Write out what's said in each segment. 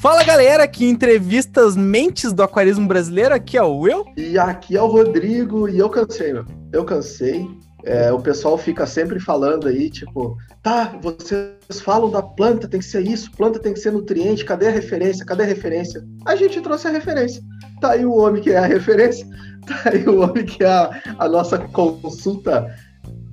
Fala galera que entrevista as mentes do aquarismo brasileiro. Aqui é o Will. E aqui é o Rodrigo. E eu cansei, meu. Eu cansei. É, o pessoal fica sempre falando aí, tipo, tá, vocês falam da planta, tem que ser isso, planta tem que ser nutriente, cadê a referência? Cadê a referência? A gente trouxe a referência. Tá aí o homem que é a referência, tá aí o homem que é a, a nossa consulta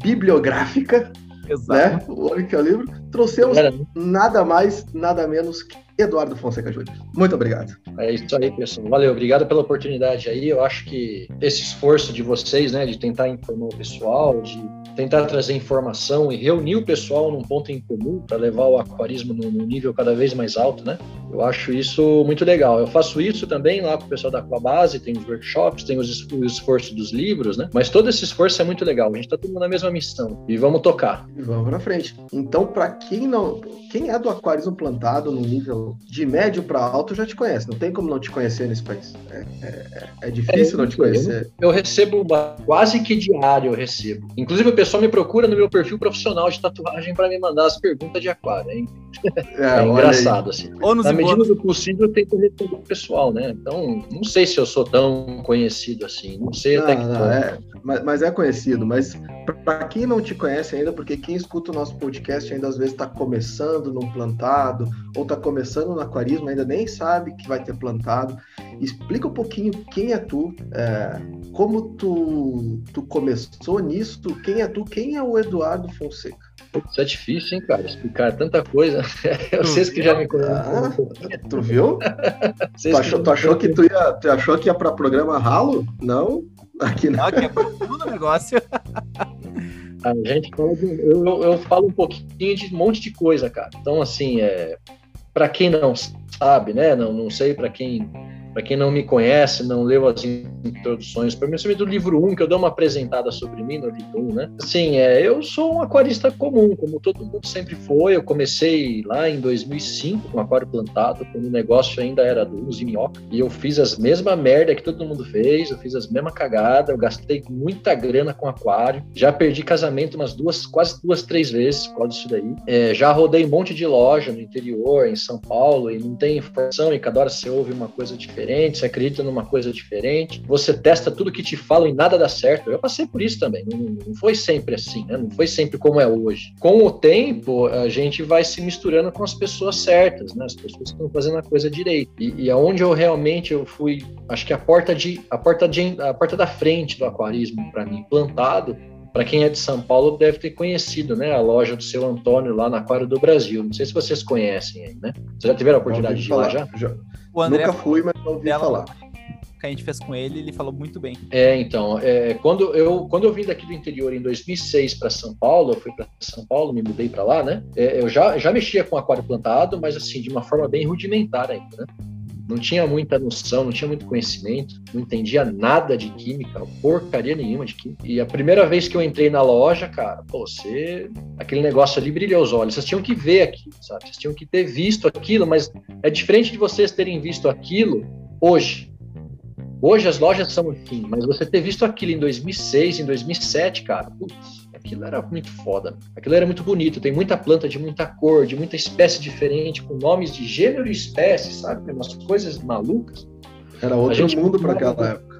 bibliográfica, Exato. né? O homem que é o livro. Trouxemos nada mais, nada menos que Eduardo Fonseca Júnior. Muito obrigado. É isso aí, pessoal. Valeu, obrigado pela oportunidade aí. Eu acho que esse esforço de vocês, né, de tentar informar o pessoal, de tentar trazer informação e reunir o pessoal num ponto em comum para levar o aquarismo num nível cada vez mais alto, né? Eu acho isso muito legal. Eu faço isso também lá com o pessoal da Aquabase, tem os workshops, tem os, o esforço dos livros, né? Mas todo esse esforço é muito legal. A gente está todo mundo na mesma missão e vamos tocar. Vamos para frente. Então, para quem não, quem é do aquarismo plantado no nível de médio para alto já te conhece. Não tem como não te conhecer nesse país. É, é, é difícil é, não te conhecer. Eu, eu recebo quase que diário, eu recebo. Inclusive o pessoal pessoal me procura no meu perfil profissional de tatuagem para me mandar as perguntas de aquário, hein? É, é engraçado, assim. Na medida do possível, eu tento responder o pessoal, né? Então, não sei se eu sou tão conhecido assim. Não sei não, até que não, é, mas, mas, é conhecido. Mas para quem não te conhece ainda, porque quem escuta o nosso podcast ainda às vezes está começando no plantado, ou está começando no aquarismo, ainda nem sabe que vai ter plantado. Explica um pouquinho quem é tu, é, como tu, tu começou nisso, quem é tu, quem é o Eduardo Fonseca? Isso é difícil, hein, cara? Explicar tanta coisa. Vocês que já me conhecem. Ah, tu viu? tu, achou, tu achou que tu ia, tu achou que ia para programa ralo? Não? Aqui não. Aqui é tudo negócio. A gente fala de, eu, eu falo um pouquinho de um monte de coisa, cara. Então, assim, é, para quem não sabe, né? Não, não sei para quem para quem não me conhece, não leu as introduções, principalmente do livro 1, que eu dou uma apresentada sobre mim no livro 1, né? Assim, é, eu sou um aquarista comum, como todo mundo sempre foi. Eu comecei lá em 2005 com aquário plantado, quando o negócio ainda era do uso minhoca, e eu fiz as mesmas merda que todo mundo fez, eu fiz as mesmas cagadas, eu gastei muita grana com aquário, já perdi casamento umas duas, quase duas, três vezes por causa disso daí. É, já rodei um monte de loja no interior, em São Paulo, e não tem informação, e cada hora você ouve uma coisa diferente diferente, você acredita numa coisa diferente, você testa tudo que te falam e nada dá certo. Eu passei por isso também, não, não foi sempre assim, né? não foi sempre como é hoje. Com o tempo, a gente vai se misturando com as pessoas certas, né? as pessoas que estão fazendo a coisa direito. E, e aonde eu realmente eu fui, acho que a porta de a porta de a porta da frente do aquarismo para mim plantado para quem é de São Paulo, deve ter conhecido, né? A loja do seu Antônio lá na Aquário do Brasil. Não sei se vocês conhecem aí, né? Vocês já tiveram a oportunidade de ir lá já? já. O André Nunca fui, mas não ouvi falar. Que a gente fez com ele, ele falou muito bem. É, então, é, quando, eu, quando eu vim daqui do interior em 2006 para São Paulo, eu fui para São Paulo, me mudei para lá, né? É, eu já, já mexia com aquário plantado, mas assim, de uma forma bem rudimentar ainda, né? Não tinha muita noção, não tinha muito conhecimento, não entendia nada de química, porcaria nenhuma de química. E a primeira vez que eu entrei na loja, cara, pô, você. aquele negócio ali brilhou os olhos. Vocês tinham que ver aquilo, sabe? Vocês tinham que ter visto aquilo, mas é diferente de vocês terem visto aquilo hoje. Hoje as lojas são assim, mas você ter visto aquilo em 2006, em 2007, cara, putz, aquilo era muito foda. Aquilo era muito bonito. Tem muita planta de muita cor, de muita espécie diferente, com nomes de gênero e espécie, sabe? Umas coisas malucas. Era outro mundo para aquela época.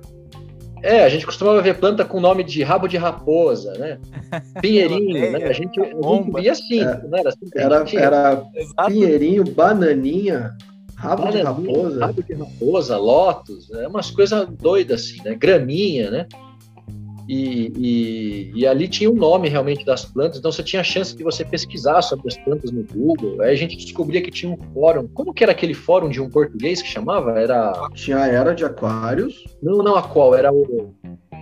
É, a gente costumava ver planta com nome de rabo de raposa, né? Pinheirinho, né? A gente, a gente via assim, é, não era assim? Era, era pinheirinho, bananinha, rabo bananinha, de raposa. Rabo de raposa, lótus, é umas coisas doidas assim, né? Graminha, né? E, e, e, ali tinha o nome realmente das plantas, então você tinha a chance de você pesquisar sobre as plantas no Google. Aí a gente descobria que tinha um fórum. Como que era aquele fórum de um português que chamava? Era. Tinha a Era de Aquários. Não, não, a qual? Era o.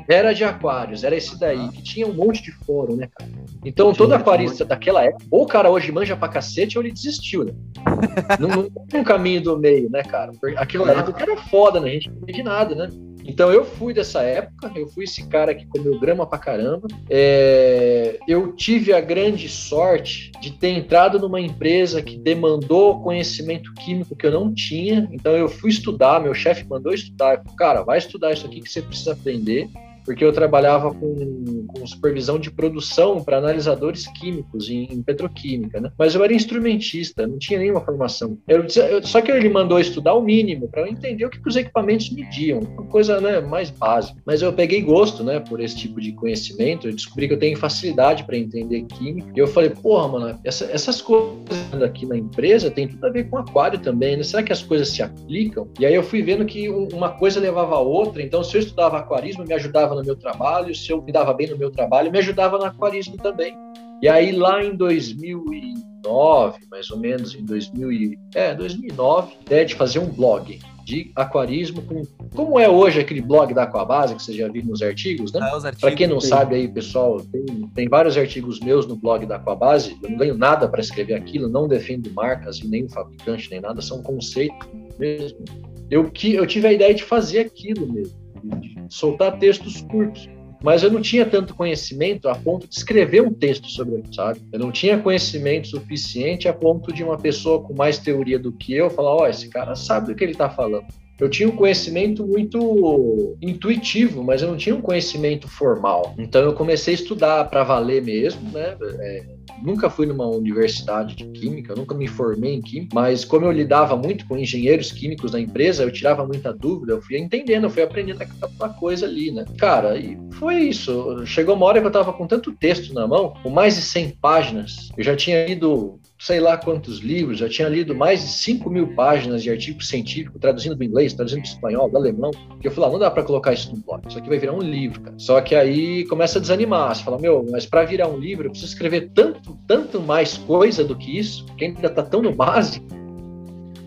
Era de Aquários, era esse daí, que tinha um monte de fórum, né, cara? Então, todo aquarista daquela época, ou o cara hoje manja pra cacete, ou ele desistiu, né? não, não tem um caminho do meio, né, cara? Aquilo época era foda, né? A gente não entendia nada, né? Então eu fui dessa época, eu fui esse cara que comeu grama pra caramba. É, eu tive a grande sorte de ter entrado numa empresa que demandou conhecimento químico que eu não tinha. Então eu fui estudar, meu chefe mandou estudar. Cara, vai estudar isso aqui que você precisa aprender. Porque eu trabalhava com, com supervisão de produção para analisadores químicos em, em, petroquímica, né? Mas eu era instrumentista, não tinha nenhuma formação. Eu, eu, só que ele mandou estudar o mínimo para eu entender o que, que, os equipamentos mediam, uma coisa né, mais básica. Mas eu peguei gosto, né, por esse tipo de conhecimento. Eu descobri que eu tenho facilidade para entender química. E eu falei, porra, mano, essa, essas coisas aqui na empresa tem tudo a ver com aquário também, né? Será que as coisas se aplicam? E aí eu fui vendo que uma coisa levava a outra. Então, se eu estudava aquarismo, me ajudava no meu trabalho, se eu me dava bem no meu trabalho, me ajudava no aquarismo também. E aí lá em 2009, mais ou menos, em 2000 e, é, 2009, ideia de fazer um blog de aquarismo, com, como é hoje aquele blog da Aquabase, que você já viu nos artigos, né? Ah, para quem não sim. sabe aí, pessoal, tem, tem vários artigos meus no blog da Aquabase, eu não ganho nada para escrever aquilo, não defendo marcas nem fabricante, nem nada, são conceitos mesmo. Eu, que, eu tive a ideia de fazer aquilo mesmo soltar textos curtos. Mas eu não tinha tanto conhecimento a ponto de escrever um texto sobre ele, sabe? Eu não tinha conhecimento suficiente a ponto de uma pessoa com mais teoria do que eu falar: ó, oh, esse cara sabe do que ele está falando. Eu tinha um conhecimento muito intuitivo, mas eu não tinha um conhecimento formal. Então eu comecei a estudar para valer mesmo, né? É, nunca fui numa universidade de química, nunca me formei em química, mas como eu lidava muito com engenheiros químicos na empresa, eu tirava muita dúvida, eu fui entendendo, eu fui aprendendo aquela coisa ali, né? Cara, e foi isso. Chegou uma hora que eu tava com tanto texto na mão, com mais de 100 páginas, eu já tinha lido sei lá quantos livros, já tinha lido mais de 5 mil páginas de artigo científico, traduzindo do inglês, traduzindo do espanhol, do alemão, que eu falei, ah, não dá para colocar isso no blog, isso aqui vai virar um livro, cara. Só que aí começa a desanimar, você fala, meu, mas para virar um livro eu preciso escrever tanto, tanto mais coisa do que isso, que ainda tá tão no básico.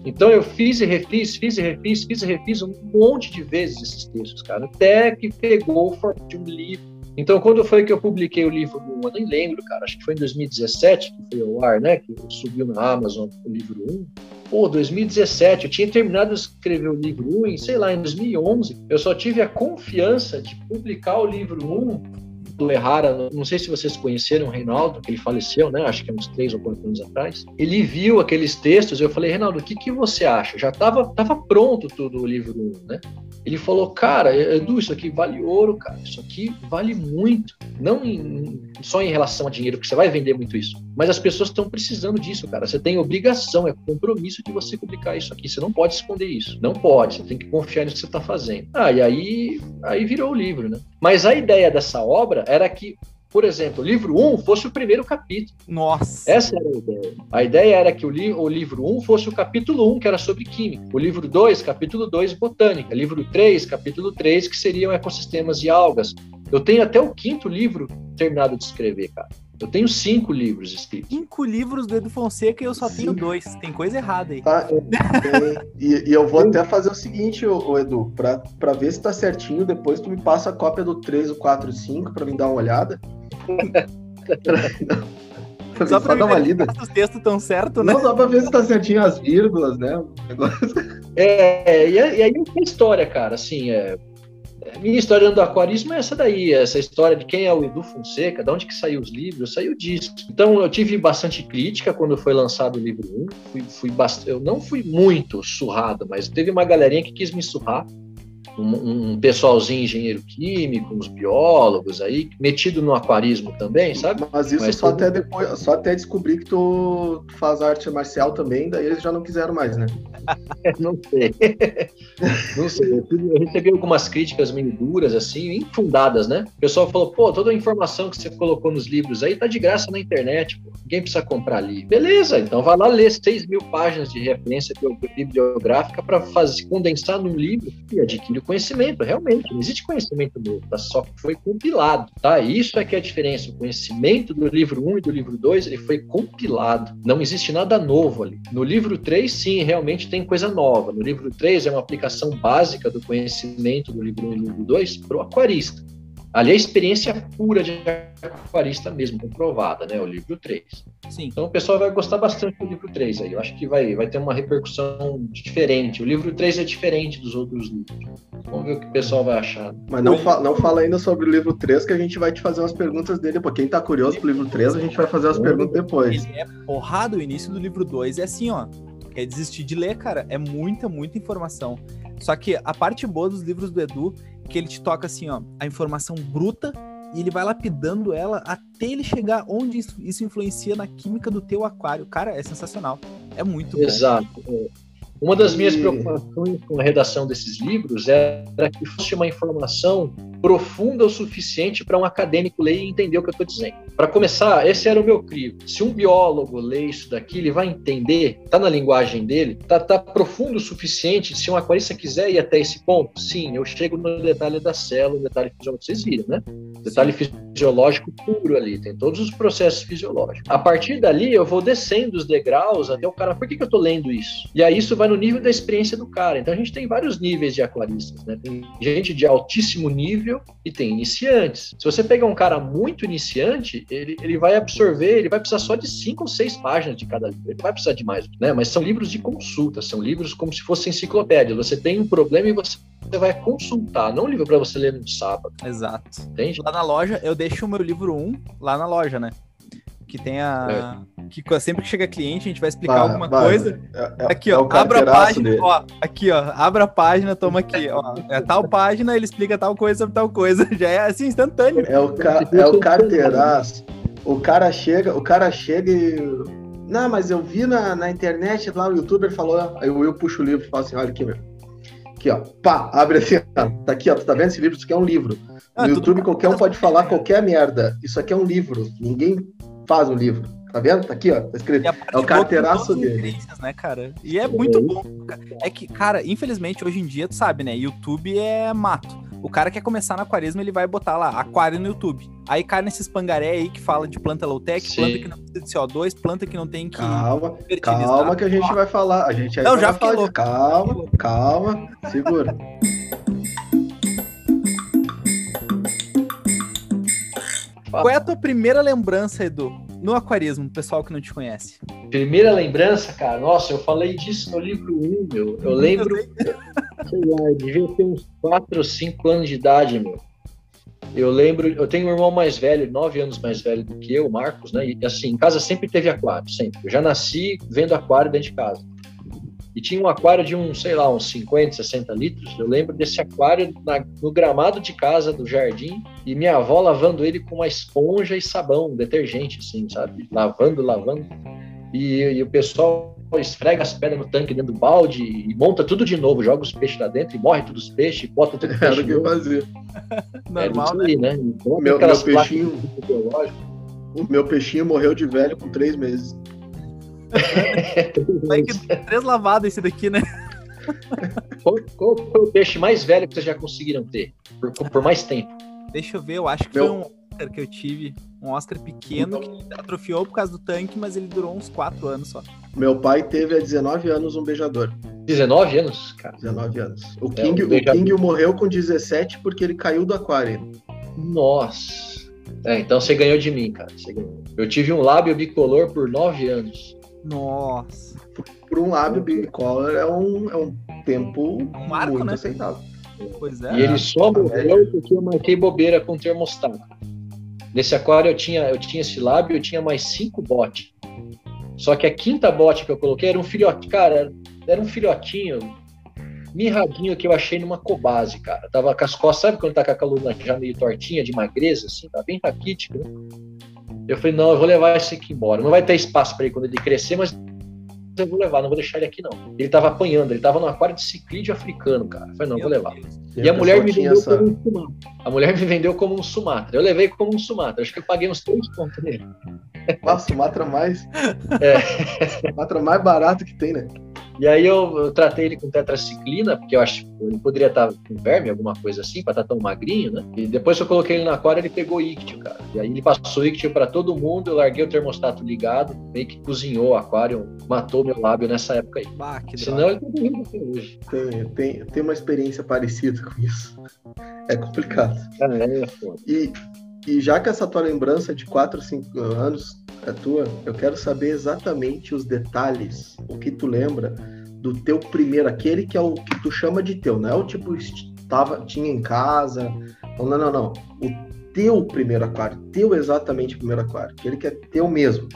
Então eu fiz e refiz, fiz e refiz, fiz e refiz um monte de vezes esses textos, cara, até que pegou o formato de um livro então, quando foi que eu publiquei o livro eu nem lembro, cara, acho que foi em 2017 que foi ao ar, né? Que subiu na Amazon o livro 1. Pô, 2017, eu tinha terminado de escrever o livro 1 em, sei lá, em 2011. Eu só tive a confiança de publicar o livro 1 do Errara, não sei se vocês conheceram o Reinaldo, que ele faleceu, né? Acho que é uns três ou quatro anos atrás. Ele viu aqueles textos, eu falei, Reinaldo, o que, que você acha? Já estava tava pronto tudo o livro 1, né? Ele falou, cara, Edu, isso aqui vale ouro, cara. Isso aqui vale muito. Não em, só em relação a dinheiro, porque você vai vender muito isso. Mas as pessoas estão precisando disso, cara. Você tem obrigação, é compromisso de você publicar isso aqui. Você não pode esconder isso. Não pode. Você tem que confiar nisso que você está fazendo. Ah, e aí, aí virou o livro, né? Mas a ideia dessa obra era que por exemplo, o livro 1 um fosse o primeiro capítulo. Nossa! Essa era a ideia. A ideia era que o, li o livro 1 um fosse o capítulo 1, um, que era sobre química. O livro 2, capítulo 2, botânica. Livro 3, capítulo 3, que seriam ecossistemas e algas. Eu tenho até o quinto livro terminado de escrever, cara. Eu tenho cinco livros escritos. Cinco livros do Edu Fonseca e eu só tenho dois. Tem coisa errada aí. Tá, e, e, eu vou até fazer o seguinte, ô, ô Edu, pra, pra ver se tá certinho, depois tu me passa a cópia do 3, o 4 e o 5 pra me dar uma olhada. só pra só dar uma lida. Se os textos estão certos, né? Não, só pra ver se tá certinho as vírgulas, né? É, e aí é história, cara, assim, é, minha história do aquarismo é essa daí, essa história de quem é o Edu Fonseca, de onde que saiu os livros, saiu disso. Então eu tive bastante crítica quando foi lançado o livro 1, fui, fui bast... eu não fui muito surrado, mas teve uma galerinha que quis me surrar, um, um, pessoalzinho engenheiro químico, uns biólogos aí, metido no aquarismo também, sabe? Mas isso Mas só, até depois, só até descobrir que tu faz arte marcial também, daí eles já não quiseram mais, né? não sei. não sei. Eu recebi algumas críticas meio duras, assim, infundadas, né? O pessoal falou, pô, toda a informação que você colocou nos livros aí tá de graça na internet, pô. Ninguém precisa comprar ali. Beleza, então vai lá ler 6 mil páginas de referência bibliográfica para fazer condensar num livro e adquirir o conhecimento. Realmente, não existe conhecimento novo, tá? só foi compilado, tá? Isso é que é a diferença. O conhecimento do livro 1 e do livro 2, ele foi compilado. Não existe nada novo ali. No livro 3, sim, realmente tem coisa nova. No livro 3 é uma aplicação básica do conhecimento do livro 1 e do livro 2 para o aquarista. Ali é a experiência pura de aquarista mesmo, comprovada, né? O livro 3. Sim. Então o pessoal vai gostar bastante do livro 3 aí. Eu acho que vai, vai ter uma repercussão diferente. O livro 3 é diferente dos outros livros. Vamos ver o que o pessoal vai achar. Mas não, fa não fala ainda sobre o livro 3, que a gente vai te fazer umas perguntas dele. Porque quem tá curioso pro livro 3, a gente vai fazer as perguntas depois. Ele é porrado, o início do livro 2 é assim, ó. Quer desistir de ler, cara? É muita, muita informação Só que a parte boa dos livros do Edu é que ele te toca assim, ó, a informação bruta e ele vai lapidando ela até ele chegar onde isso, isso influencia na química do teu aquário. Cara, é sensacional. É muito bom. Exato. Uma das minhas preocupações com a redação desses livros era que fosse uma informação profunda o suficiente para um acadêmico ler e entender o que eu estou dizendo. Para começar, esse era o meu crivo. Se um biólogo lê isso daqui, ele vai entender, está na linguagem dele, está tá profundo o suficiente. Se um aquarista quiser ir até esse ponto, sim, eu chego no detalhe da célula, detalhe fisiológico, vocês viram, né? Detalhe fisiológico puro ali, tem todos os processos fisiológicos. A partir dali, eu vou descendo os degraus até o cara, por que, que eu estou lendo isso? E aí isso vai no nível da experiência do cara. Então a gente tem vários níveis de aquaristas, né? Tem gente de altíssimo nível e tem iniciantes. Se você pegar um cara muito iniciante, ele, ele vai absorver, ele vai precisar só de cinco ou seis páginas de cada livro. Ele vai precisar de mais, né? Mas são livros de consulta, são livros como se fossem enciclopédia. Você tem um problema e você você vai consultar, não um livro para você ler no sábado. Exato. Entende? Lá na loja, eu deixo o meu livro 1 lá na loja, né? Que tem a. É. Que sempre que chega cliente, a gente vai explicar bah, alguma bah, coisa. É, é, aqui, ó. É abra a página. Dele. Ó, aqui, ó. Abra a página, toma aqui, ó. É tal página, ele explica tal coisa sobre tal coisa. Já é assim, instantâneo. É o, ca é o carteiraço. O cara chega, o cara chega e. Não, mas eu vi na, na internet, lá o youtuber falou. Aí o Will puxa o livro e fala assim: olha aqui, meu Aqui, ó. Pá, abre assim, ó. Tá aqui, ó. Tu tá vendo esse livro? Isso aqui é um livro. Ah, no YouTube, qualquer um pode falar qualquer merda. Isso aqui é um livro. Ninguém faz um livro. Tá vendo? Tá aqui, ó. Tá escrito. É o carteiraço dele. Né, cara? E é muito bom. É que, cara, infelizmente, hoje em dia, tu sabe, né? YouTube é mato. O cara quer começar no aquarismo, ele vai botar lá aquário no YouTube. Aí cai nesses pangaré aí que fala de planta low-tech, planta que não precisa de CO2, planta que não tem que. Calma, calma que a gente vai falar. A gente aí não, já falar de... Calma, calma, segura. Qual é a tua primeira lembrança, Edu, no aquarismo, pessoal que não te conhece? Primeira lembrança, cara, nossa, eu falei disso no livro 1, meu. Eu lembro, sei lá, eu devia ter uns 4 ou 5 anos de idade, meu. Eu lembro, eu tenho um irmão mais velho, 9 anos mais velho do que eu, o Marcos, né? E assim, em casa sempre teve aquário, sempre. Eu já nasci vendo aquário dentro de casa. E tinha um aquário de uns, sei lá, uns 50, 60 litros. Eu lembro desse aquário na, no gramado de casa do jardim e minha avó lavando ele com uma esponja e sabão, detergente, assim, sabe? Lavando, lavando. E, e o pessoal esfrega as pedras no tanque dentro do balde e monta tudo de novo, joga os peixes lá dentro e morre todos os peixes, bota tudo Era o que eu fazia. Normal, né? Aí, né? Então, meu, meu peixinho, o meu peixinho morreu de velho com três meses. Vai que três lavadas esse daqui, né? Qual, qual, foi o peixe mais velho que vocês já conseguiram ter? Por, por mais tempo? Deixa eu ver, eu acho que meu... foi um Oscar que eu tive. Um Oscar pequeno que atrofiou por causa do tanque, mas ele durou uns 4 anos só. Meu pai teve há 19 anos um beijador. 19 anos? Cara. 19 anos. O é, King, um o King morreu com 17 porque ele caiu do aquário. Nossa. É, então você ganhou de mim, cara. Eu tive um lábio bicolor por 9 anos. Nossa. Por um lábio bicolor é um, é um tempo um marco, muito né? aceitável. Pois é. E ele só morreu porque eu marquei bobeira com termostato. Nesse aquário eu tinha, eu tinha esse lábio, eu tinha mais cinco botes. Só que a quinta bote que eu coloquei era um filhote, cara, era um filhotinho mirradinho que eu achei numa cobase, cara. Tava com as costas, sabe quando tá com a coluna já meio tortinha, de magreza, assim, tá bem raquítico, né? Eu falei, não, eu vou levar esse aqui embora. Não vai ter espaço para ele quando ele crescer, mas eu vou levar, não vou deixar ele aqui não. Ele tava apanhando, ele tava no aquário de ciclídeo africano, cara. Eu falei, não, vou levar. E a mulher me vendeu essa... como um Sumatra. A mulher me vendeu como um Sumatra. Eu levei como um Sumatra. Acho que eu paguei uns três pontos nele. Ah, Sumatra mais. É. Sumatra mais barato que tem, né? E aí eu, eu, tratei ele com tetraciclina, porque eu acho que ele poderia estar com verme, alguma coisa assim, para estar tão magrinho, né? E depois eu coloquei ele na aquário, ele pegou íctio, cara. E aí ele passou íctio para todo mundo, eu larguei o termostato ligado, meio que cozinhou o aquário, matou meu lábio nessa época aí. Ah, que Senão ele tá até hoje. Tem, tem, tem uma experiência parecida com isso. É complicado. É, é foda. E, e já que essa tua lembrança de 4, 5 anos é tua, eu quero saber exatamente os detalhes, o que tu lembra do teu primeiro, aquele que é o que tu chama de teu, não é o tipo estava tinha em casa, não, não, não, não. O teu primeiro aquário, teu exatamente primeiro aquário, aquele que é teu mesmo.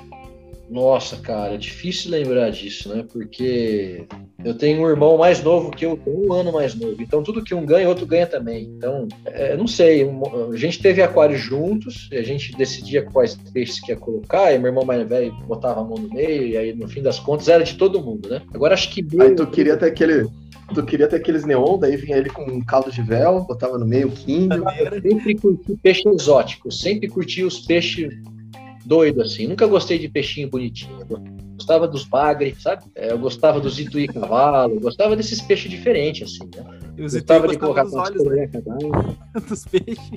Nossa, cara, é difícil lembrar disso, né? Porque Eu tenho um irmão mais novo que eu, um ano mais novo. Então, tudo que um ganha, outro ganha também. Então, é, não sei. A gente teve aquário juntos, a gente decidia quais peixes que ia colocar, e meu irmão mais velho botava a mão no meio, e aí, no fim das contas, era de todo mundo, né? Agora, acho que. Aí tu queria ter aquele. Tu queria ter aqueles neon, daí vinha ele com um caldo de véu, botava no meio, quinto. Eu sempre curti peixe exótico, sempre curti os peixes doido, assim. Nunca gostei de peixinho bonitinho. Eu gostava dos bagre, sabe? É, eu gostava dos ituí cavalo, gostava desses peixes diferentes, assim, né? E os gostava de colocar dos olhos, né? dos peixes.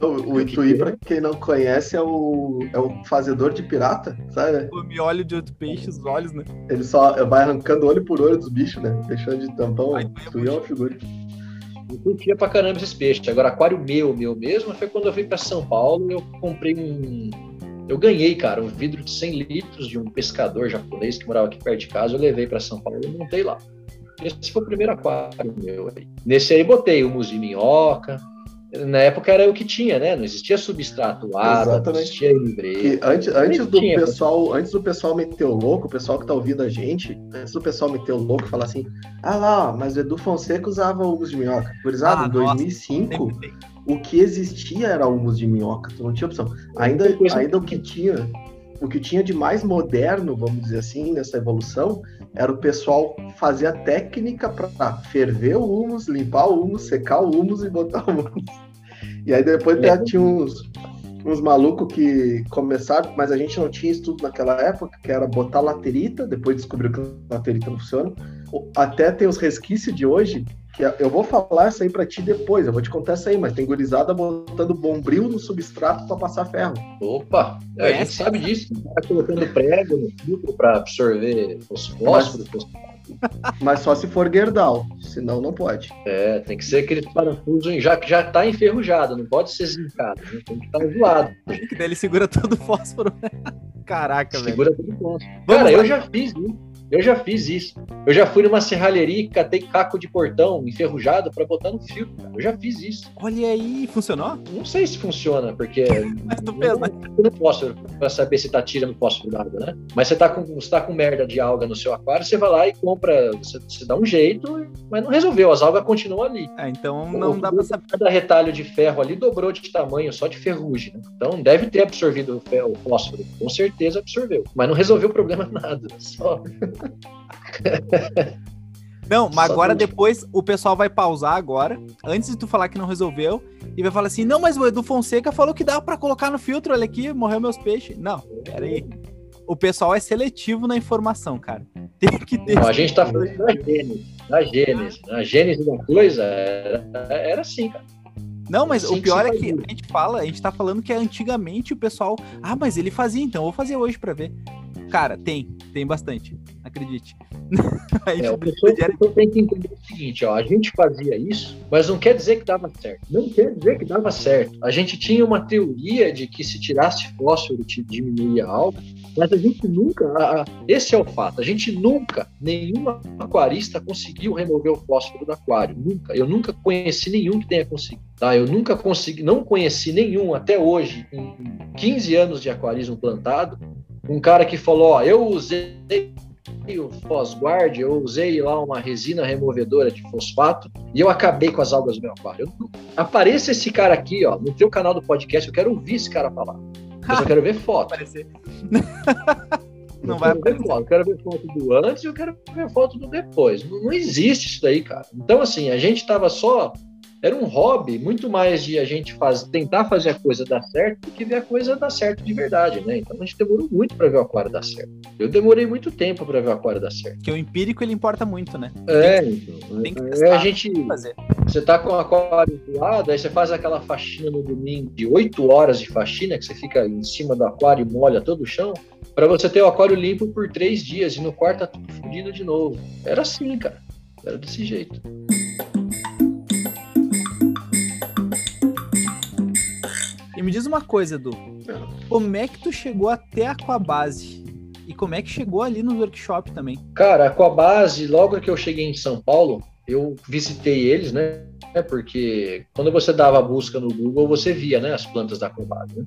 O, o Ituí, pra quem não conhece, é o, é o fazedor de pirata, sabe? O miolho de outro peixe, os olhos, né? Ele só vai arrancando olho por olho dos bichos, né? Deixando de tampão. o Ituí é uma figura. Eu curtia pra caramba esses peixes. Agora, aquário meu, meu mesmo, foi quando eu vim pra São Paulo e eu comprei um eu ganhei, cara, um vidro de 100 litros de um pescador japonês que morava aqui perto de casa. Eu levei para São Paulo e montei lá. Esse foi o primeiro aquário meu aí. Nesse aí botei humus de minhoca. Na época era o que tinha, né? Não existia substrato água, não existia livre. Antes, antes do tinha, pessoal, antes do pessoal meter o louco, o pessoal que tá ouvindo a gente, antes do pessoal meter o louco falar assim: "Ah lá, mas o Edu Fonseca usava humus de minhoca". Por exemplo, ah, em 2005, nossa, o que existia era humus de minhoca, tu não tinha opção. Ainda, ainda o que tinha, o que tinha de mais moderno, vamos dizer assim, nessa evolução, era o pessoal fazer a técnica para ferver o humus, limpar o humus, secar o humus e botar o humus. E aí depois é. tinha uns, uns malucos que começaram, mas a gente não tinha estudo naquela época, que era botar laterita, depois descobriu que laterita não funciona. Até tem os resquícios de hoje, eu vou falar essa aí pra ti depois, eu vou te contar essa aí, mas tem gurizada botando bombril no substrato para passar ferro. Opa, é, a gente sabe disso. Tá colocando prego no filtro para absorver os fósforos. Mas, mas só se for Gerdau, senão não pode. É, tem que ser aquele parafuso já que já tá enferrujado, não pode ser zincado, né? tem que estar tá zoado. Ele segura todo o fósforo. Caraca, segura velho. Segura todo o fósforo. Cara, eu já fiz isso. Eu já fiz isso. Eu já fui numa serralheria e catei caco de portão enferrujado para botar no filtro. Cara. Eu já fiz isso. Olha aí, funcionou? Não sei se funciona, porque Mas tu eu, né? eu não posso para saber se tá tirando fósforo d'água, né? Mas você tá com você tá com merda de alga no seu aquário, você vai lá e compra, você, você dá um jeito, mas não resolveu, as algas continuam ali. Ah, então não o, dá para saber. Cada retalho de ferro ali dobrou de tamanho só de ferrugem. Né? Então deve ter absorvido o, ferro, o fósforo, com certeza absorveu, mas não resolveu o problema nada, só Não, mas Só agora depois o pessoal vai pausar agora, antes de tu falar que não resolveu, e vai falar assim: não, mas o Edu Fonseca falou que dá para colocar no filtro, olha aqui, morreu meus peixes. Não, peraí. O pessoal é seletivo na informação, cara. Tem que ter. Não, a gente tá falando da gênese, da gênese. A gênese da coisa era, era assim, cara. Não, mas o pior é que a gente fala, a gente tá falando que antigamente o pessoal. Ah, mas ele fazia, então vou fazer hoje para ver. Cara, tem, tem bastante, acredite. é, o pessoal, tem que entender o seguinte, ó, a gente fazia isso, mas não quer dizer que dava certo. Não quer dizer que dava certo. A gente tinha uma teoria de que se tirasse fósforo diminuía algo, mas a gente nunca, a, esse é o fato, a gente nunca, nenhum aquarista conseguiu remover o fósforo do aquário, nunca. Eu nunca conheci nenhum que tenha conseguido, tá? Eu nunca consegui, não conheci nenhum até hoje, em 15 anos de aquarismo plantado, um cara que falou, ó, eu usei o Fosguard, eu usei lá uma resina removedora de fosfato e eu acabei com as algas do meu aquário. Apareça esse cara aqui, ó, no teu canal do podcast, eu quero ouvir esse cara falar. Eu só quero ver foto. Não vai aparecer. Eu quero ver foto do antes e eu quero ver foto do depois. Não, não existe isso daí, cara. Então, assim, a gente tava só era um hobby muito mais de a gente faz, tentar fazer a coisa dar certo do que ver a coisa dar certo de verdade, né? Então a gente demorou muito para ver o aquário dar certo. Eu demorei muito tempo para ver o aquário dar certo. Porque o empírico ele importa muito, né? É, tem que, então. Tem que testar, é, a gente fazer. Você tá com o aquário lado, aí você faz aquela faxina no domingo de 8 horas de faxina, que você fica em cima do aquário e molha todo o chão, para você ter o aquário limpo por três dias e no quarto tá tudo fodido de novo. Era assim, cara. Era desse jeito. E me diz uma coisa, Edu. Como é que tu chegou até a Aquabase? E como é que chegou ali no workshop também? Cara, a Aquabase, logo que eu cheguei em São Paulo, eu visitei eles, né? Porque quando você dava a busca no Google, você via, né, as plantas da Aquabase, né?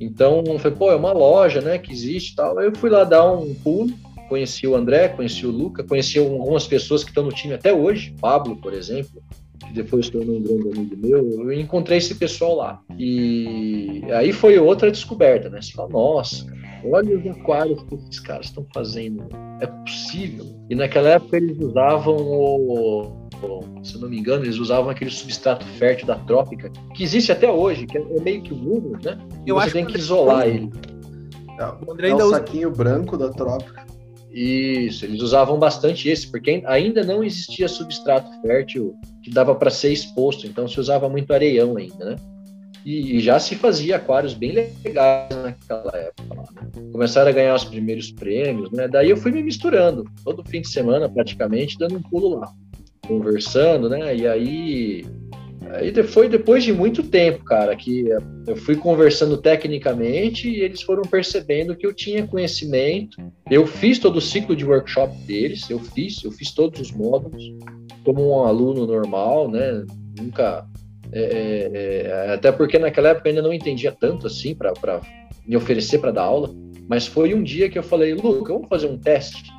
Então, foi, pô, é uma loja, né, que existe e tal. Eu fui lá dar um pulo conheci o André, conheci o Luca, conheci algumas pessoas que estão no time até hoje, Pablo, por exemplo, que depois tornou um grande amigo meu. Eu encontrei esse pessoal lá. E aí foi outra descoberta, né? Você fala, nossa, olha os aquários que esses caras estão fazendo. É possível. E naquela época eles usavam o se eu não me engano, eles usavam aquele substrato fértil da trópica, que existe até hoje, que é meio que o mundo, né? E eu você acho tem que isolar ele. É, o André ainda é o usa... saquinho branco da trópica. Isso, eles usavam bastante esse, porque ainda não existia substrato fértil que dava para ser exposto, então se usava muito areião ainda, né? E, e já se fazia aquários bem legais naquela época. Né? Começaram a ganhar os primeiros prêmios, né? Daí eu fui me misturando, todo fim de semana praticamente, dando um pulo lá conversando, né? E aí, aí foi depois de muito tempo, cara, que eu fui conversando tecnicamente e eles foram percebendo que eu tinha conhecimento. Eu fiz todo o ciclo de workshop deles, eu fiz, eu fiz todos os módulos como um aluno normal, né? Nunca é, é, é até porque naquela época eu ainda não entendia tanto assim para me oferecer para dar aula, mas foi um dia que eu falei, Luca, vamos fazer um teste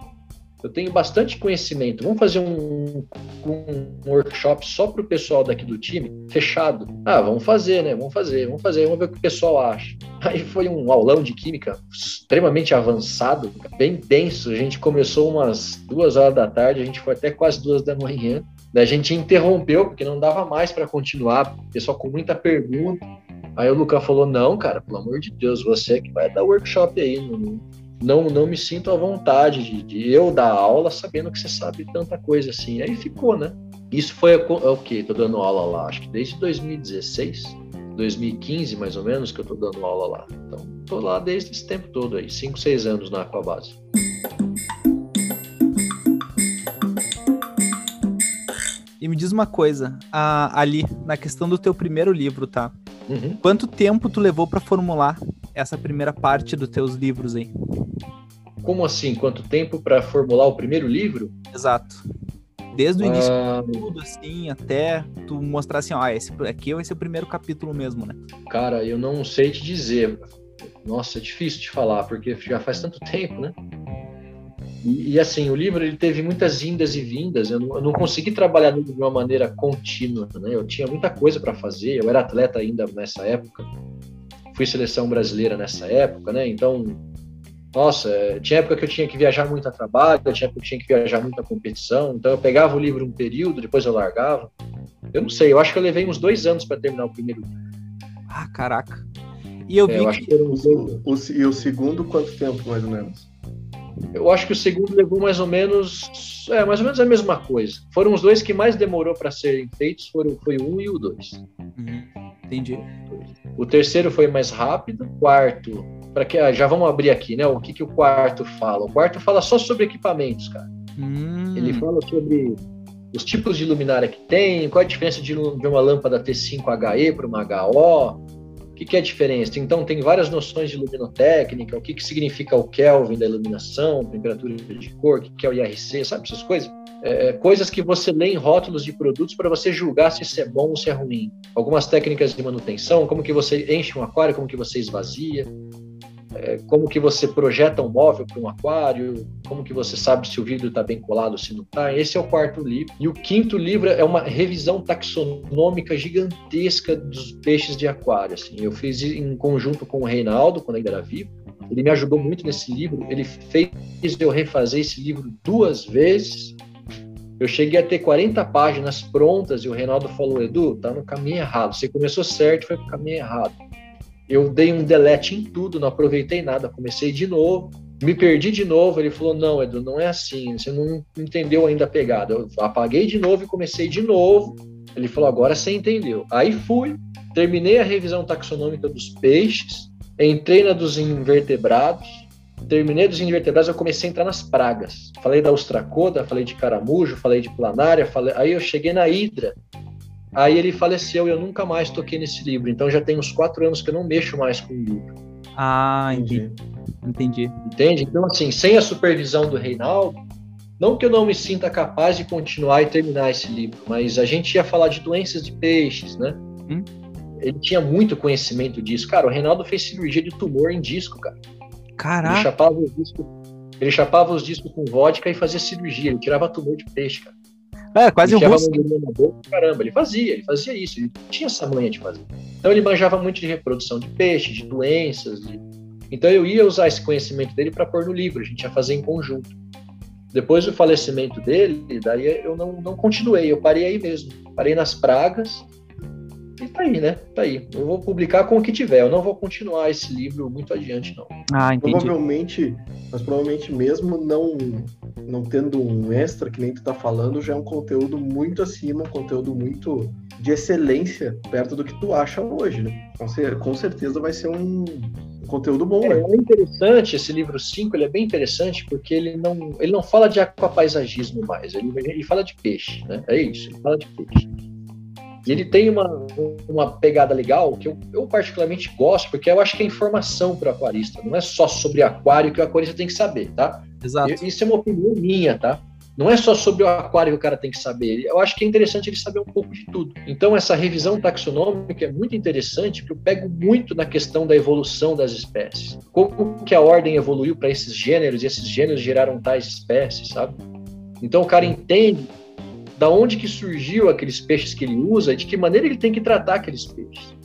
eu tenho bastante conhecimento. Vamos fazer um, um workshop só para o pessoal daqui do time, fechado. Ah, vamos fazer, né? Vamos fazer, vamos fazer, vamos ver o que o pessoal acha. Aí foi um aulão de química extremamente avançado, bem denso. A gente começou umas duas horas da tarde, a gente foi até quase duas da manhã. A gente interrompeu, porque não dava mais para continuar, pessoal com muita pergunta. Aí o Lucas falou: Não, cara, pelo amor de Deus, você que vai dar workshop aí, não, não, não me sinto à vontade de, de, eu dar aula sabendo que você sabe tanta coisa assim. Aí ficou, né? Isso foi é o que? Tô dando aula lá, acho que desde 2016, 2015 mais ou menos que eu tô dando aula lá. Então, tô lá desde esse tempo todo aí, 5, 6 anos na Aquabase. E me diz uma coisa, a, ali, na questão do teu primeiro livro, tá? Uhum. Quanto tempo tu levou para formular essa primeira parte dos teus livros aí? Como assim? Quanto tempo para formular o primeiro livro? Exato. Desde o início ah... tudo, assim, até tu mostrar assim, ó, ah, esse aqui vai ser o primeiro capítulo mesmo, né? Cara, eu não sei te dizer. Nossa, é difícil de falar, porque já faz tanto tempo, né? E, e, assim, o livro ele teve muitas indas e vindas. Eu não, eu não consegui trabalhar de uma maneira contínua, né? Eu tinha muita coisa para fazer. Eu era atleta ainda nessa época. Fui seleção brasileira nessa época, né? Então, nossa, é, tinha época que eu tinha que viajar muito a trabalho, tinha época que eu tinha que viajar muito a competição. Então, eu pegava o livro um período, depois eu largava. Eu não sei. Eu acho que eu levei uns dois anos para terminar o primeiro livro. Ah, caraca. E eu é, vi eu que... que... O, o, e o segundo, quanto tempo, mais ou menos? Eu acho que o segundo levou mais ou menos, é, mais ou menos a mesma coisa. Foram os dois que mais demorou para serem feitos, foram, foi o um e o dois. Uhum, entendi. O terceiro foi mais rápido. O quarto, para que ah, já vamos abrir aqui, né? O que, que o quarto fala? O quarto fala só sobre equipamentos, cara. Hum. Ele fala sobre os tipos de luminária que tem, qual a diferença de, de uma lâmpada T5HE para uma HO, o que, que, é a diferença? Então, tem várias noções de luminotécnica, o que, que significa o Kelvin da iluminação, temperatura de cor, o que, que é o IRC, sabe essas coisas? É, é, coisas que você lê em rótulos de produtos para você julgar se isso é bom ou se é ruim. Algumas técnicas de manutenção, como que você enche um aquário, como que você esvazia é, como que você projeta um móvel para um aquário, como que você sabe se o vidro está bem colado se não está. Esse é o quarto livro. E o quinto livro é uma revisão taxonômica gigantesca dos peixes de aquário. Assim. Eu fiz em conjunto com o Reinaldo, quando ainda era vivo. Ele me ajudou muito nesse livro. Ele fez eu refazer esse livro duas vezes. Eu cheguei a ter 40 páginas prontas e o Reinaldo falou: Edu, tá no caminho errado. Você começou certo, foi pro caminho errado eu dei um delete em tudo, não aproveitei nada, comecei de novo, me perdi de novo. Ele falou: Não, Edu, não é assim, você não entendeu ainda a pegada. Eu apaguei de novo e comecei de novo. Ele falou: Agora você entendeu. Aí fui, terminei a revisão taxonômica dos peixes, entrei na dos invertebrados, terminei dos invertebrados, eu comecei a entrar nas pragas. Falei da ostracoda, falei de caramujo, falei de planária, falei... aí eu cheguei na hidra. Aí ele faleceu e eu nunca mais toquei nesse livro. Então já tem uns quatro anos que eu não mexo mais com o livro. Ah, entendi. Entendi. Entende? Então, assim, sem a supervisão do Reinaldo, não que eu não me sinta capaz de continuar e terminar esse livro, mas a gente ia falar de doenças de peixes, né? Hum? Ele tinha muito conhecimento disso. Cara, o Reinaldo fez cirurgia de tumor em disco, cara. Caraca. Ele chapava o disco Ele chapava os discos com vodka e fazia cirurgia. Ele tirava tumor de peixe, cara. É, quase um russo. Boca, caramba, ele fazia, ele fazia isso. Ele tinha essa manha de fazer. Então ele manjava muito de reprodução de peixe, de doenças. De... Então eu ia usar esse conhecimento dele para pôr no livro. A gente ia fazer em conjunto. Depois do falecimento dele, daí eu não, não continuei. Eu parei aí mesmo. Parei nas pragas e tá aí, né? Tá aí. Eu vou publicar com o que tiver. Eu não vou continuar esse livro muito adiante, não. Ah, entendi. Provavelmente, mas provavelmente mesmo não não tendo um extra, que nem tu tá falando, já é um conteúdo muito acima, um conteúdo muito de excelência perto do que tu acha hoje, né? Com, certeza vai ser um, conteúdo bom, é, né? É interessante, esse livro 5, ele é bem interessante porque ele não, ele não fala de aquapaisagismo mais, ele, ele fala de peixe, né? É isso, ele fala de peixe. E ele tem uma, uma pegada legal que eu, eu particularmente gosto, porque eu acho que é informação para o aquarista. Não é só sobre aquário que o aquarista tem que saber, tá? Exato. Isso é uma opinião minha, tá? Não é só sobre o aquário que o cara tem que saber. Eu acho que é interessante ele saber um pouco de tudo. Então, essa revisão taxonômica é muito interessante, porque eu pego muito na questão da evolução das espécies. Como que a ordem evoluiu para esses gêneros e esses gêneros geraram tais espécies, sabe? Então, o cara entende da onde que surgiu aqueles peixes que ele usa e de que maneira ele tem que tratar aqueles peixes.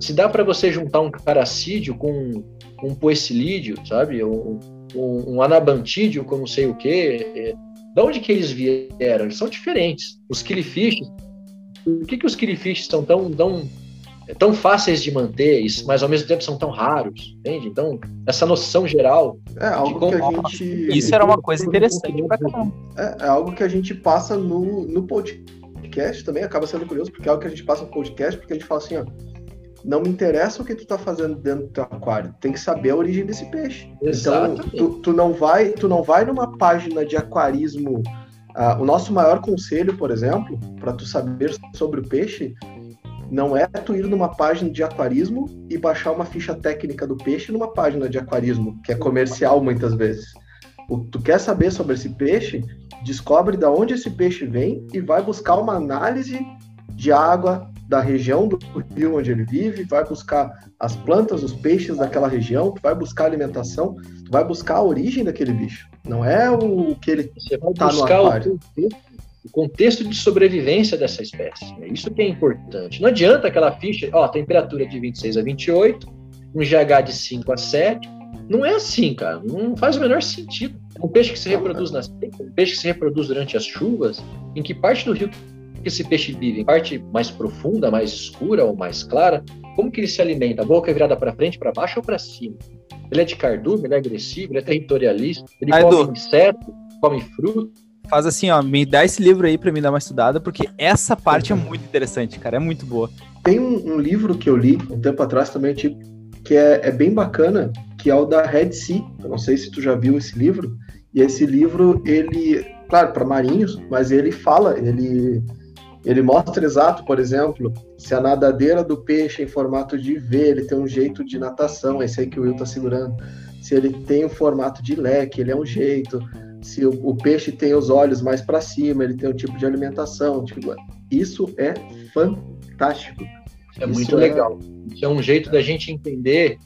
Se dá para você juntar um caracídeo com um poecilídeo, sabe? Um, um, um anabantídeo com não sei o quê. É, da onde que eles vieram? Eles são diferentes. Os killifish, por que, que os killifish são tão, tão é tão fáceis de manter, mas ao mesmo tempo são tão raros, entende? Então, essa noção geral. É algo como... que a gente. Isso era uma coisa interessante pra caramba. É, é algo que a gente passa no, no podcast também, acaba sendo curioso, porque é algo que a gente passa no podcast, porque a gente fala assim, ó. Não me interessa o que tu tá fazendo dentro do teu aquário, tem que saber a origem desse peixe. Exatamente. Então, tu, tu, não vai, tu não vai numa página de aquarismo. Uh, o nosso maior conselho, por exemplo, para tu saber sobre o peixe, não é tu ir numa página de aquarismo e baixar uma ficha técnica do peixe numa página de aquarismo, que é comercial muitas vezes. O, tu quer saber sobre esse peixe, descobre de onde esse peixe vem e vai buscar uma análise de água da região do rio onde ele vive, vai buscar as plantas, os peixes daquela região, vai buscar alimentação, vai buscar a origem daquele bicho. Não é o que ele está no aquário. O o contexto de sobrevivência dessa espécie. É isso que é importante. Não adianta aquela ficha, ó, temperatura de 26 a 28, um GH de 5 a 7. Não é assim, cara. Não faz o menor sentido. Um peixe que se reproduz nas um peixe que se reproduz durante as chuvas, em que parte do rio que esse peixe vive? Em parte mais profunda, mais escura ou mais clara? Como que ele se alimenta? A boca é virada para frente, para baixo ou para cima? Ele é de cardume, ele é agressivo, ele é territorialista, ele come inseto, come fruto faz assim, ó, me dá esse livro aí para me dar uma estudada, porque essa parte é muito interessante, cara, é muito boa. Tem um, um livro que eu li um tempo atrás também, tipo, que é, é, bem bacana, que é o da Red Sea. Eu não sei se tu já viu esse livro. E esse livro, ele, claro, para marinhos, mas ele fala, ele ele mostra exato, por exemplo, se a nadadeira do peixe é em formato de V, ele tem um jeito de natação, esse aí que o Will tá segurando. Se ele tem um formato de leque, ele é um jeito se o, o peixe tem os olhos mais para cima, ele tem um tipo de alimentação. Tipo, isso é fantástico. É isso muito é... legal. Isso é um jeito da gente entender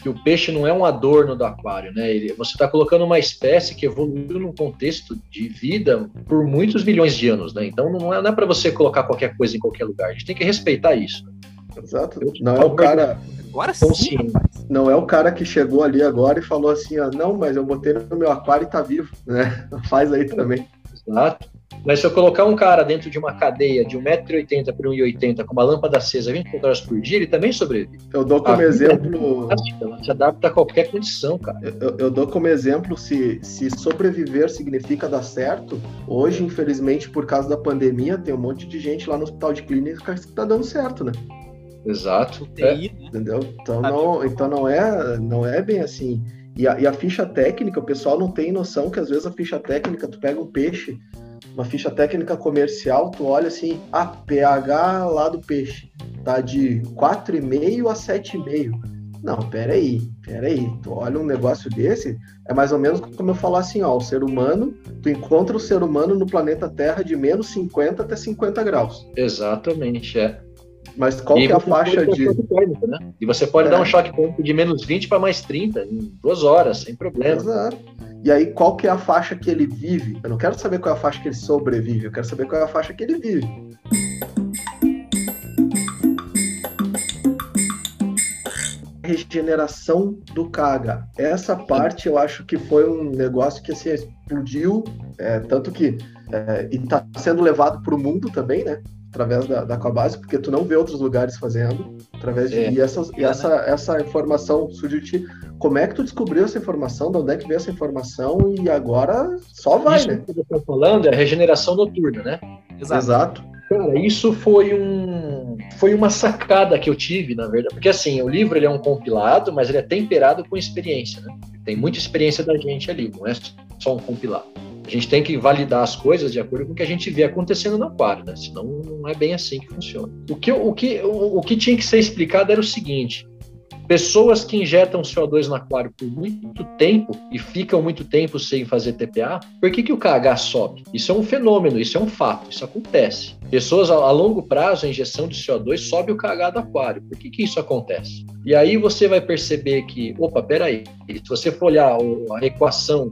que o peixe não é um adorno do aquário, né? Ele, você está colocando uma espécie que evoluiu num contexto de vida por muitos milhões de anos, né? Então não é, é para você colocar qualquer coisa em qualquer lugar. A gente tem que respeitar isso. Exato. Não é o cara. Agora sim. Não é o cara que chegou ali agora e falou assim, ó, não, mas eu botei no meu aquário e tá vivo, né? Faz aí também. Exato. Mas se eu colocar um cara dentro de uma cadeia de 1,80m por 1,80m com uma lâmpada acesa 24 horas por dia, ele também sobrevive. Eu dou como a exemplo. É ela se adapta a qualquer condição, cara. Eu, eu, dou como exemplo, se, se sobreviver significa dar certo, hoje, infelizmente, por causa da pandemia, tem um monte de gente lá no hospital de clínica que tá dando certo, né? Exato. é. Entendeu? Então não, então não é, não é bem assim. E a, e a, ficha técnica, o pessoal não tem noção que às vezes a ficha técnica, tu pega um peixe, uma ficha técnica comercial, tu olha assim, a pH lá do peixe tá de 4,5 a 7,5. Não, peraí, peraí. Tu olha um negócio desse, é mais ou menos como eu falar assim, ó, o ser humano, tu encontra o ser humano no planeta Terra de menos 50 até 50 graus. Exatamente, é. Mas qual e que é a faixa de. Né? E você pode é. dar um choque térmico de menos 20 para mais 30 em duas horas, sem problema. Exato. E aí, qual que é a faixa que ele vive? Eu não quero saber qual é a faixa que ele sobrevive, eu quero saber qual é a faixa que ele vive. Regeneração do Kaga. Essa parte eu acho que foi um negócio que assim, explodiu, é, tanto que é, e está sendo levado para o mundo também, né? Através da, da Aquabase, porque tu não vê outros lugares fazendo. Através de, é, e, essas, e essa, essa informação surgiu de ti como é que tu descobriu essa informação, de onde é que veio essa informação e agora só vai, isso né? que você está falando é regeneração noturna, né? Exato. Exato. Cara, isso foi um foi uma sacada que eu tive, na verdade, porque assim, o livro ele é um compilado, mas ele é temperado com experiência, né? Tem muita experiência da gente ali, não é só um compilado. A gente tem que validar as coisas de acordo com o que a gente vê acontecendo no aquário, né? Senão não é bem assim que funciona. O que, o que, o, o que tinha que ser explicado era o seguinte: Pessoas que injetam CO2 no aquário por muito tempo e ficam muito tempo sem fazer TPA, por que, que o KH sobe? Isso é um fenômeno, isso é um fato, isso acontece. Pessoas a, longo prazo, a injeção de CO2 sobe o KH do aquário. Por que, que isso acontece? E aí você vai perceber que, opa, peraí, se você for olhar a equação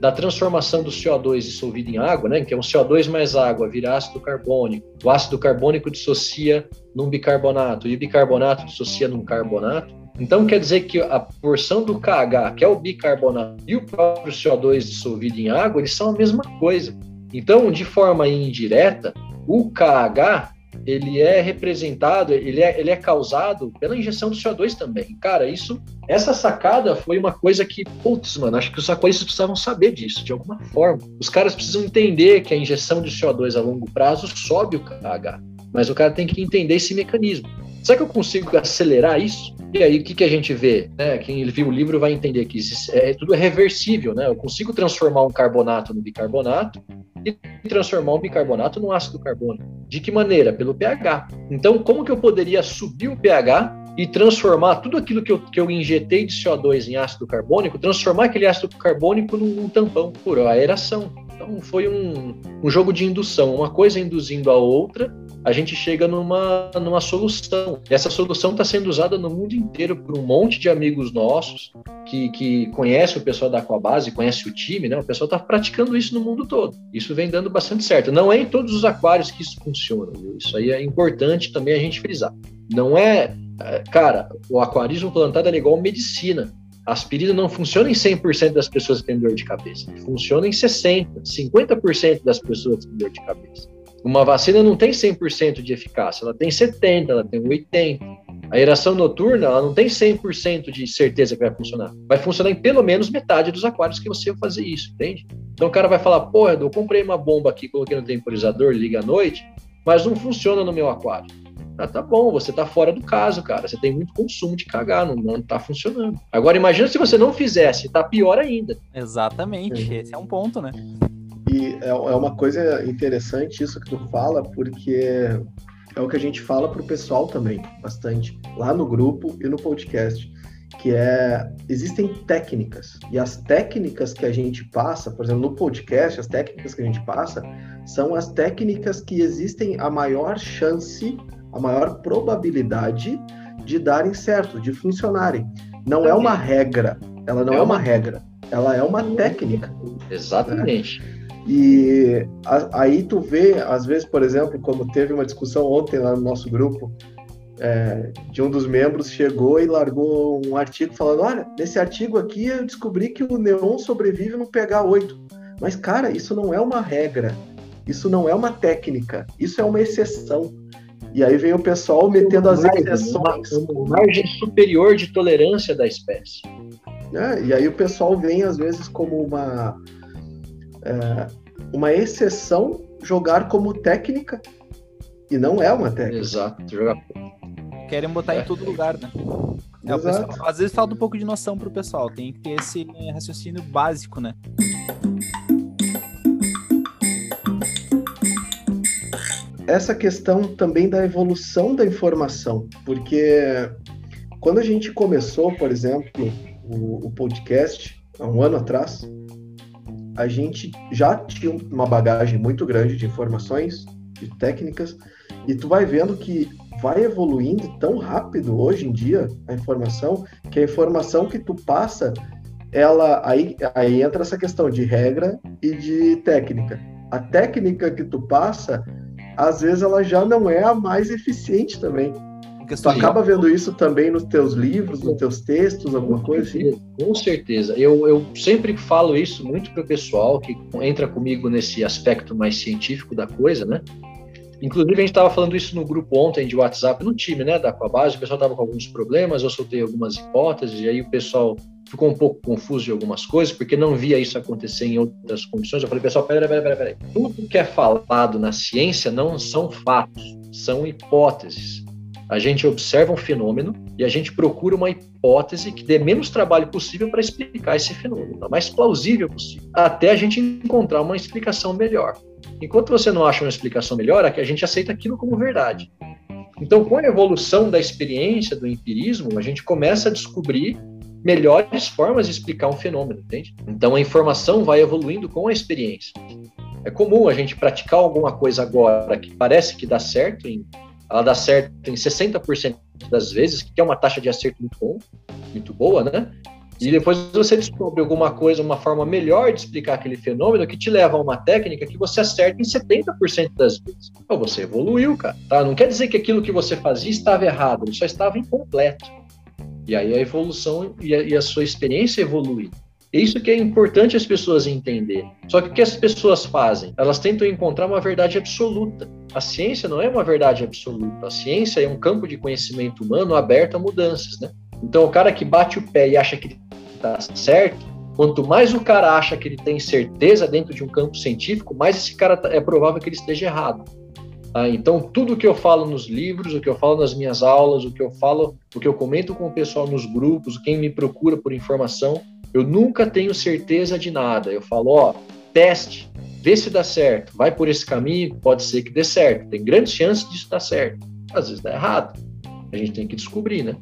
da transformação do CO2 dissolvido em água, né, que é um CO2 mais água, vira ácido carbônico. O ácido carbônico dissocia num bicarbonato e o bicarbonato dissocia num carbonato. Então quer dizer que a porção do KH, que é o bicarbonato, e o próprio CO2 dissolvido em água, eles são a mesma coisa. Então, de forma indireta, o KH ele é representado, ele é, ele é causado pela injeção do CO2 também. Cara, isso, essa sacada foi uma coisa que, putz, mano, acho que os aquaristas precisavam saber disso, de alguma forma. Os caras precisam entender que a injeção de CO2 a longo prazo sobe o KH, mas o cara tem que entender esse mecanismo. Será que eu consigo acelerar isso? E aí, o que, que a gente vê? Né? Quem viu o livro vai entender que é, tudo é reversível, né? Eu consigo transformar um carbonato no bicarbonato e transformar um bicarbonato no ácido carbônico. De que maneira? Pelo pH. Então, como que eu poderia subir o pH e transformar tudo aquilo que eu, que eu injetei de CO2 em ácido carbônico, transformar aquele ácido carbônico num, num tampão por aeração? Então, foi um, um jogo de indução, uma coisa induzindo a outra a gente chega numa, numa solução. Essa solução está sendo usada no mundo inteiro por um monte de amigos nossos que, que conhece o pessoal da Aquabase, conhece o time, né? O pessoal está praticando isso no mundo todo. Isso vem dando bastante certo. Não é em todos os aquários que isso funciona, viu? Isso aí é importante também a gente frisar. Não é, é cara, o aquarismo plantado é igual medicina. A aspirina não funciona em 100% das pessoas que têm dor de cabeça. Funciona em 60%, 50% das pessoas que têm dor de cabeça. Uma vacina não tem 100% de eficácia, ela tem 70%, ela tem 80%. A aeração noturna, ela não tem 100% de certeza que vai funcionar. Vai funcionar em pelo menos metade dos aquários que você fazer isso, entende? Então o cara vai falar, pô, eu comprei uma bomba aqui, coloquei no temporizador, liga à noite, mas não funciona no meu aquário. Ah, tá bom, você tá fora do caso, cara. Você tem muito consumo de cagar, não, não tá funcionando. Agora imagina se você não fizesse, tá pior ainda. Exatamente, esse é um ponto, né? E é, é uma coisa interessante isso que tu fala, porque é o que a gente fala pro pessoal também, bastante, lá no grupo e no podcast, que é existem técnicas e as técnicas que a gente passa, por exemplo, no podcast, as técnicas que a gente passa são as técnicas que existem a maior chance, a maior probabilidade de darem certo, de funcionarem. Não é uma regra, ela não é, é uma regra, ela é uma técnica. Exatamente. Né? E aí tu vê, às vezes, por exemplo, como teve uma discussão ontem lá no nosso grupo, é, de um dos membros chegou e largou um artigo falando: olha, nesse artigo aqui eu descobri que o neon sobrevive no pH 8. Mas, cara, isso não é uma regra, isso não é uma técnica, isso é uma exceção. E aí vem o pessoal metendo as exceções. Margem superior de tolerância da espécie. É, e aí o pessoal vem, às vezes, como uma é, uma exceção jogar como técnica e não é uma técnica. Exato. Querem botar é. em todo lugar, né? É, pessoal, às vezes falta um pouco de noção pro pessoal, tem que ter esse raciocínio básico, né? Essa questão também da evolução da informação, porque quando a gente começou, por exemplo, o, o podcast, há um ano atrás, a gente já tinha uma bagagem muito grande de informações, de técnicas, e tu vai vendo que vai evoluindo tão rápido hoje em dia a informação, que a informação que tu passa ela aí, aí entra essa questão de regra e de técnica. A técnica que tu passa, às vezes ela já não é a mais eficiente também. Tu acaba vendo isso também nos teus livros, nos teus textos, alguma coisa assim? Com certeza. Eu, eu sempre falo isso muito para o pessoal que entra comigo nesse aspecto mais científico da coisa, né? Inclusive, a gente estava falando isso no grupo ontem de WhatsApp, no time, né, da Aquabase, o pessoal estava com alguns problemas, eu soltei algumas hipóteses, e aí o pessoal ficou um pouco confuso de algumas coisas, porque não via isso acontecer em outras condições. Eu falei, pessoal, peraí, peraí, peraí, peraí. Tudo que é falado na ciência não são fatos, são hipóteses. A gente observa um fenômeno e a gente procura uma hipótese que dê menos trabalho possível para explicar esse fenômeno, o mais plausível possível, até a gente encontrar uma explicação melhor. Enquanto você não acha uma explicação melhor, a gente aceita aquilo como verdade. Então, com a evolução da experiência, do empirismo, a gente começa a descobrir melhores formas de explicar um fenômeno, entende? Então, a informação vai evoluindo com a experiência. É comum a gente praticar alguma coisa agora que parece que dá certo, em, ela dá certo em 60% das vezes, que é uma taxa de acerto muito bom, muito boa, né? E depois você descobre alguma coisa, uma forma melhor de explicar aquele fenômeno que te leva a uma técnica que você acerta em 70% das vezes. Então você evoluiu, cara. Tá? Não quer dizer que aquilo que você fazia estava errado, ele só estava incompleto. E aí a evolução e a, e a sua experiência evolui. É isso que é importante as pessoas entenderem. Só que o que as pessoas fazem? Elas tentam encontrar uma verdade absoluta. A ciência não é uma verdade absoluta. A ciência é um campo de conhecimento humano aberto a mudanças, né? Então, o cara que bate o pé e acha que está certo, quanto mais o cara acha que ele tem certeza dentro de um campo científico, mais esse cara tá, é provável que ele esteja errado. Tá? Então, tudo que eu falo nos livros, o que eu falo nas minhas aulas, o que eu falo, o que eu comento com o pessoal nos grupos, quem me procura por informação, eu nunca tenho certeza de nada. Eu falo, ó, teste, vê se dá certo. Vai por esse caminho, pode ser que dê certo. Tem grandes chances disso dar certo. Às vezes dá errado. A gente tem que descobrir, né?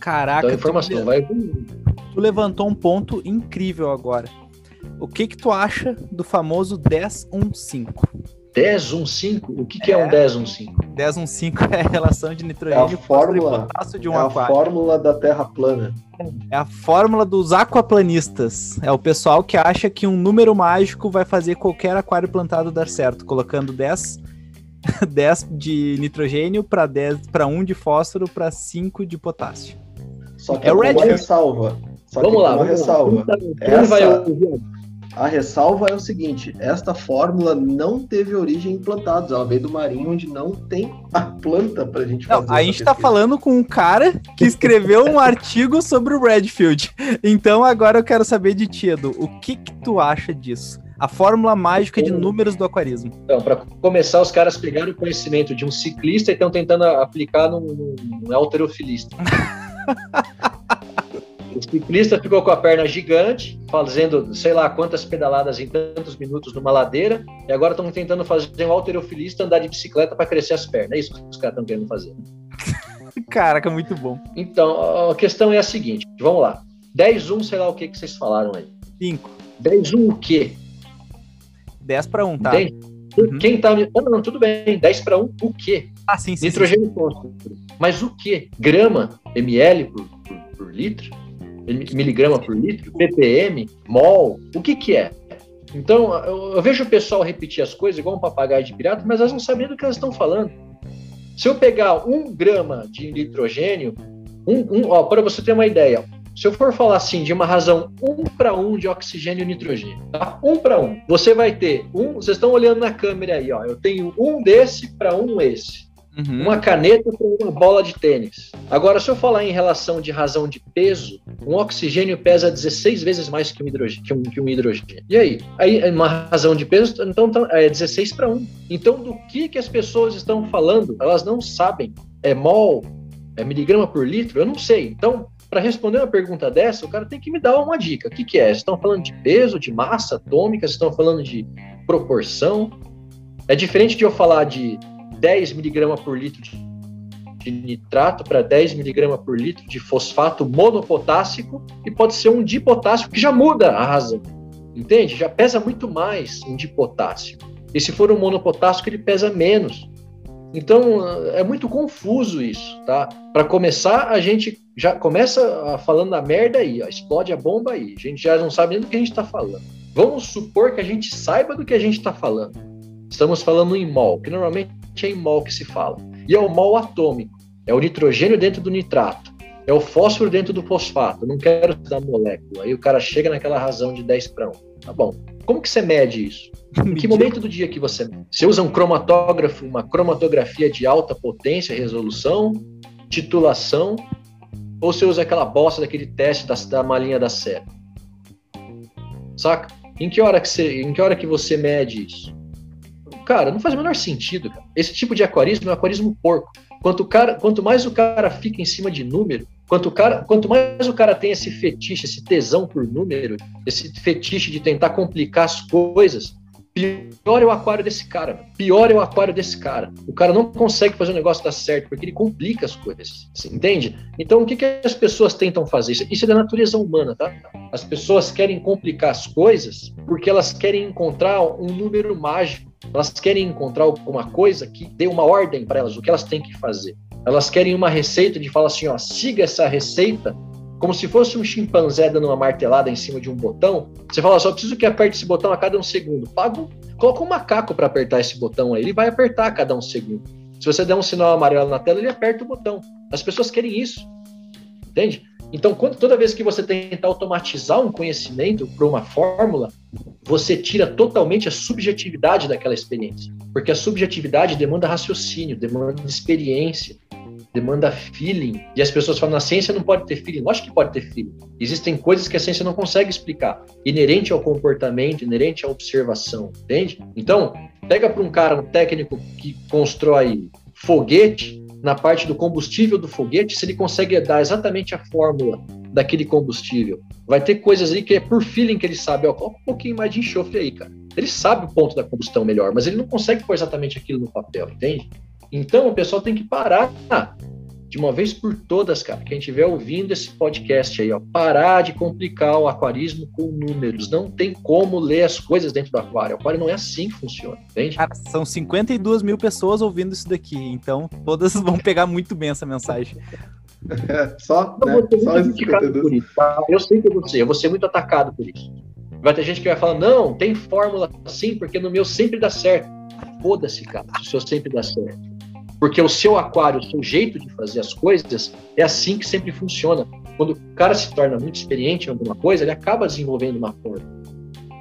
Caraca, então a informação tu, vai Tu levantou um ponto incrível agora. O que que tu acha do famoso 1015? 1015? O que, que é, é um 1015? 1015 é a relação de nitrogênio é a fórmula, de um é aquário. a fórmula da Terra plana. É a fórmula dos aquaplanistas. É o pessoal que acha que um número mágico vai fazer qualquer aquário plantado dar certo, colocando 10 10 de nitrogênio para 10 para 1 de fósforo para 5 de potássio. Só que é uma ressalva. Só vamos que lá, uma ressalva. Essa, a ressalva é o seguinte: esta fórmula não teve origem em plantados, ela veio do marinho onde não tem a planta para a gente fazer. Não, a gente está falando com um cara que escreveu um artigo sobre o Redfield. Então agora eu quero saber de ti, Edu, o que, que tu acha disso? A fórmula mágica de números do aquarismo. Então, para começar, os caras pegaram o conhecimento de um ciclista e estão tentando aplicar num, num alterofilista. O ciclista ficou com a perna gigante, fazendo sei lá quantas pedaladas em tantos minutos numa ladeira, e agora estão tentando fazer um alterofilista andar de bicicleta para crescer as pernas. É isso que os caras estão querendo fazer. Caraca, muito bom. Então, a questão é a seguinte: vamos lá. 10, 1, sei lá o que, que vocês falaram aí. 5. 10, 1 o quê? 10 para 1, tá? 10. Uhum. Quem tá. Não, não, tudo bem. 10 para 1, o quê? Ah, sim, sim. Nitrogênio sim. Mas o quê? Grama, ml por, por, por litro? Miligrama por litro? ppm? mol? O que que é? Então, eu, eu, vejo o pessoal repetir as coisas igual um papagaio de pirata, mas elas não sabem do que elas estão falando. Se eu pegar um grama de nitrogênio, um, um, para você ter uma ideia, se eu for falar assim de uma razão um para um de oxigênio e nitrogênio, tá? Um para um, você vai ter um. Vocês estão olhando na câmera aí, ó. Eu tenho um desse para um esse. Uhum. Uma caneta para uma bola de tênis. Agora, se eu falar em relação de razão de peso, um oxigênio pesa 16 vezes mais que um hidrogênio. Que um, que um hidrogênio. E aí? Aí, uma razão de peso, então, então é 16 para 1. Então, do que, que as pessoas estão falando? Elas não sabem. É mol? É miligrama por litro? Eu não sei. Então, para responder uma pergunta dessa, o cara tem que me dar uma dica. O que, que é? Vocês estão falando de peso, de massa atômica? Vocês estão falando de proporção? É diferente de eu falar de 10 miligramas por litro de nitrato para 10 miligramas por litro de fosfato monopotássico e pode ser um dipotássico que já muda a razão. Entende? Já pesa muito mais um dipotássico. E se for um monopotássico, ele pesa menos. Então é muito confuso isso, tá? Para começar, a gente já começa falando a merda aí, ó, explode a bomba aí. A gente já não sabe nem do que a gente está falando. Vamos supor que a gente saiba do que a gente está falando. Estamos falando em mol, que normalmente em mol que se fala. E é o mol atômico. É o nitrogênio dentro do nitrato. É o fósforo dentro do fosfato. não quero dar molécula. Aí o cara chega naquela razão de 10 para 1. Tá bom. Como que você mede isso? Em que momento do dia que você mede? Você usa um cromatógrafo, uma cromatografia de alta potência, resolução, titulação, ou você usa aquela bosta daquele teste da, da malinha da série? Saca? Em que hora que você, em que hora que você mede isso? Cara, não faz o menor sentido. Cara. Esse tipo de aquarismo é um aquarismo porco. Quanto, cara, quanto mais o cara fica em cima de número, quanto, cara, quanto mais o cara tem esse fetiche, esse tesão por número, esse fetiche de tentar complicar as coisas, pior é o aquário desse cara. Pior é o aquário desse cara. O cara não consegue fazer o negócio dar certo porque ele complica as coisas. Entende? Então, o que, que as pessoas tentam fazer? Isso, isso é da natureza humana, tá? As pessoas querem complicar as coisas porque elas querem encontrar um número mágico elas querem encontrar alguma coisa que dê uma ordem para elas, o que elas têm que fazer. Elas querem uma receita de falar assim, ó, siga essa receita, como se fosse um chimpanzé dando uma martelada em cima de um botão. Você fala, só preciso que aperte esse botão a cada um segundo. Paga, coloca um macaco para apertar esse botão aí, ele vai apertar a cada um segundo. Se você der um sinal amarelo na tela, ele aperta o botão. As pessoas querem isso. Entende? Então, quando, toda vez que você tenta automatizar um conhecimento para uma fórmula, você tira totalmente a subjetividade daquela experiência. Porque a subjetividade demanda raciocínio, demanda experiência, demanda feeling. E as pessoas falam, a ciência não pode ter feeling. Lógico que pode ter feeling. Existem coisas que a ciência não consegue explicar, inerente ao comportamento, inerente à observação, entende? Então, pega para um cara, um técnico que constrói foguete, na parte do combustível do foguete, se ele consegue dar exatamente a fórmula daquele combustível. Vai ter coisas aí que é por feeling que ele sabe, ó, coloca um pouquinho mais de enxofre aí, cara. Ele sabe o ponto da combustão melhor, mas ele não consegue pôr exatamente aquilo no papel, entende? Então o pessoal tem que parar de uma vez por todas, cara, quem estiver ouvindo esse podcast aí, ó, parar de complicar o aquarismo com números. Não tem como ler as coisas dentro do aquário. O aquário não é assim que funciona, entende? Cara, são 52 mil pessoas ouvindo isso daqui, então todas vão pegar muito bem essa mensagem. É, só, né? só por isso, tá? Eu sei que eu vou ser, eu vou ser muito atacado por isso. Vai ter gente que vai falar, não, tem fórmula assim, porque no meu sempre dá certo. Foda-se, cara, se o seu sempre dá certo. Porque o seu aquário, o seu jeito de fazer as coisas, é assim que sempre funciona. Quando o cara se torna muito experiente em alguma coisa, ele acaba desenvolvendo uma forma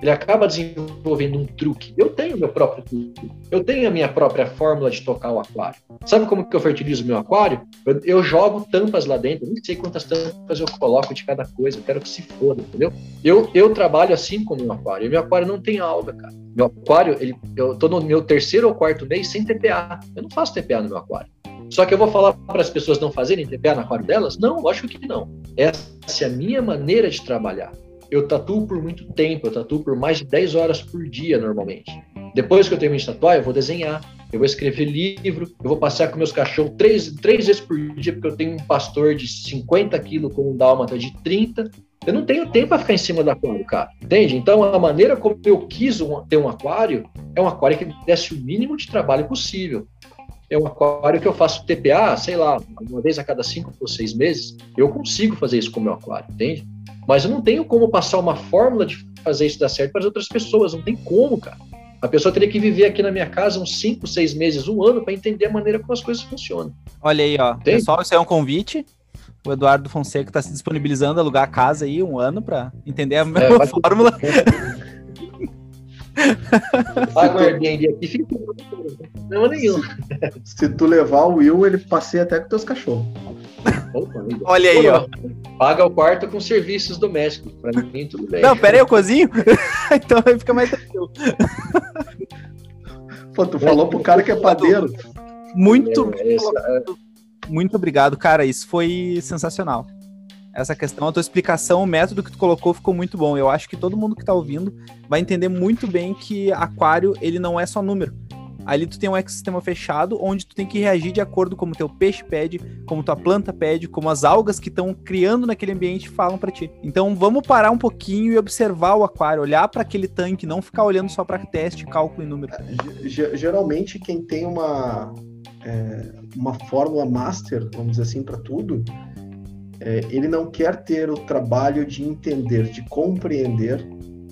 ele acaba desenvolvendo um truque. Eu tenho meu próprio truque. Eu tenho a minha própria fórmula de tocar o aquário. Sabe como que eu fertilizo meu aquário? Eu, eu jogo tampas lá dentro. Eu nem sei quantas tampas eu coloco de cada coisa. Eu quero que se foda, entendeu? Eu, eu trabalho assim com o meu aquário. Meu aquário não tem alga, cara. Meu aquário, ele, eu tô no meu terceiro ou quarto mês sem TPA. Eu não faço TPA no meu aquário. Só que eu vou falar para as pessoas não fazerem TPA no aquário delas? Não, lógico que não. Essa é a minha maneira de trabalhar eu tatuo por muito tempo, eu tatuo por mais de 10 horas por dia normalmente. Depois que eu termino de tatuar, eu vou desenhar, eu vou escrever livro, eu vou passear com meus cachorros três, três vezes por dia, porque eu tenho um pastor de 50 quilos com um dálmata de 30. Eu não tenho tempo para ficar em cima do aquário, cara. Entende? Então, a maneira como eu quis ter um aquário é um aquário que me desse o mínimo de trabalho possível. É um aquário que eu faço TPA, sei lá, uma vez a cada cinco ou seis meses. Eu consigo fazer isso com o meu aquário, entende? Mas eu não tenho como passar uma fórmula de fazer isso dar certo para as outras pessoas. Não tem como, cara. A pessoa teria que viver aqui na minha casa uns 5, 6 meses, um ano, para entender a maneira como as coisas funcionam. Olha aí, ó. Entende? Pessoal, isso é um convite. O Eduardo Fonseca está se disponibilizando a alugar a casa aí um ano para entender a mesma é, fórmula. Paga o Airbnb aqui, fica nenhum. Se tu levar o Will, ele passeia até com teus cachorros. Opa, Olha aí, ó. Paga o quarto com serviços domésticos. Pra mim, tudo bem. Não, pera aí, eu cozinho? então aí fica mais tranquilo. Pô, tu falou pro cara que é padeiro. Muito, é, essa, é... muito obrigado, cara. Isso foi sensacional. Essa questão, a tua explicação, o método que tu colocou ficou muito bom. Eu acho que todo mundo que tá ouvindo vai entender muito bem que aquário, ele não é só número. Ali tu tem um ecossistema fechado onde tu tem que reagir de acordo como teu peixe pede, como tua planta pede, como as algas que estão criando naquele ambiente falam para ti. Então vamos parar um pouquinho e observar o aquário, olhar para aquele tanque, não ficar olhando só para teste, cálculo e número. Geralmente quem tem uma é, uma fórmula master, vamos dizer assim, para tudo, é, ele não quer ter o trabalho de entender, de compreender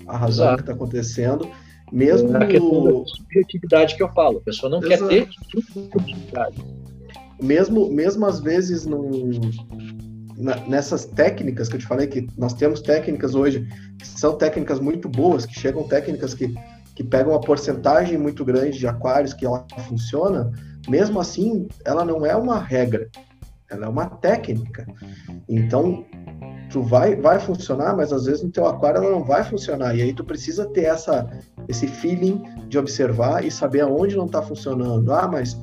a razão Exato. que está acontecendo, mesmo é a questão subjetividade que eu falo, a pessoa não Exato. quer ter subjetividade. Mesmo, mesmo às vezes num, na, nessas técnicas que eu te falei que nós temos técnicas hoje que são técnicas muito boas, que chegam técnicas que, que pegam uma porcentagem muito grande de aquários que ela funciona, mesmo assim ela não é uma regra ela é uma técnica. Então, tu vai, vai funcionar, mas às vezes no teu aquário ela não vai funcionar. E aí tu precisa ter essa, esse feeling de observar e saber aonde não está funcionando. Ah, mas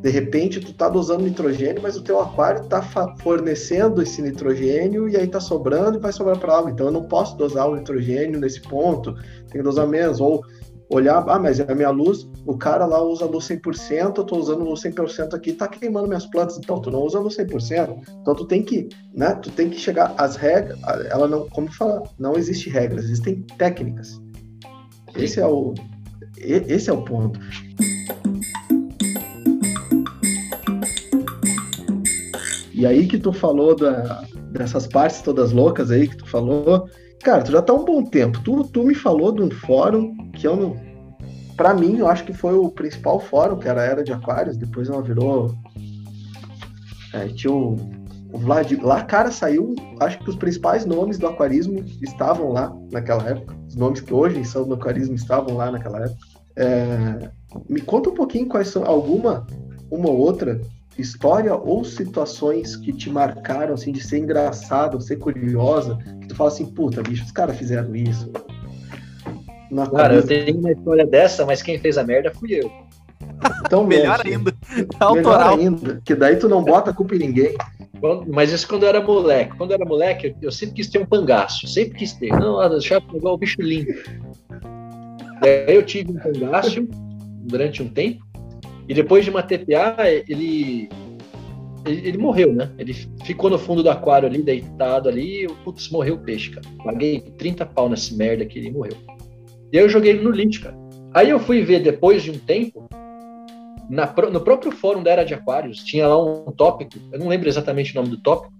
de repente tu tá dosando nitrogênio, mas o teu aquário está fornecendo esse nitrogênio e aí tá sobrando e vai sobrar para água. Então eu não posso dosar o nitrogênio nesse ponto, tem que dosar menos. Ou olhar, ah, mas é a minha luz, o cara lá usa luz 100%, eu tô usando luz 100% aqui, tá queimando minhas plantas, então tu não usa luz 100%. Então tu tem que, né, tu tem que chegar às regras, ela não, como falar, não existe regras, existem técnicas. Esse é o esse é o ponto. E aí que tu falou da, dessas partes todas loucas aí que tu falou, Cara, tu já tá um bom tempo. Tu, tu me falou de um fórum que eu não. Pra mim, eu acho que foi o principal fórum, que era a Era de Aquários. Depois ela virou. É, tinha o, o Vlad. Lá, cara, saiu. Acho que os principais nomes do aquarismo estavam lá naquela época. Os nomes que hoje são do aquarismo estavam lá naquela época. É, me conta um pouquinho quais são alguma, uma ou outra história ou situações que te marcaram, assim, de ser engraçado, ser curiosa, que tu fala assim, puta, bicho, os caras fizeram isso. cara, eu tenho uma história dessa, mas quem fez a merda fui eu. Então, melhor ainda. Autoral. Melhor ainda, que daí tu não bota a culpa em ninguém. Mas isso quando eu era moleque. Quando eu era moleque, eu sempre quis ter um pangaço. Sempre quis ter. Não, deixar igual o bicho limpo. Daí eu tive um pangaço durante um tempo. E depois de uma TPA, ele, ele, ele, morreu, né? Ele ficou no fundo do aquário ali, deitado ali, e putz, morreu o peixe, cara. Paguei 30 pau nesse merda que ele morreu. E aí eu joguei ele no lixo, cara. Aí eu fui ver depois de um tempo, na, no próprio fórum da Era de Aquários, tinha lá um tópico, eu não lembro exatamente o nome do tópico,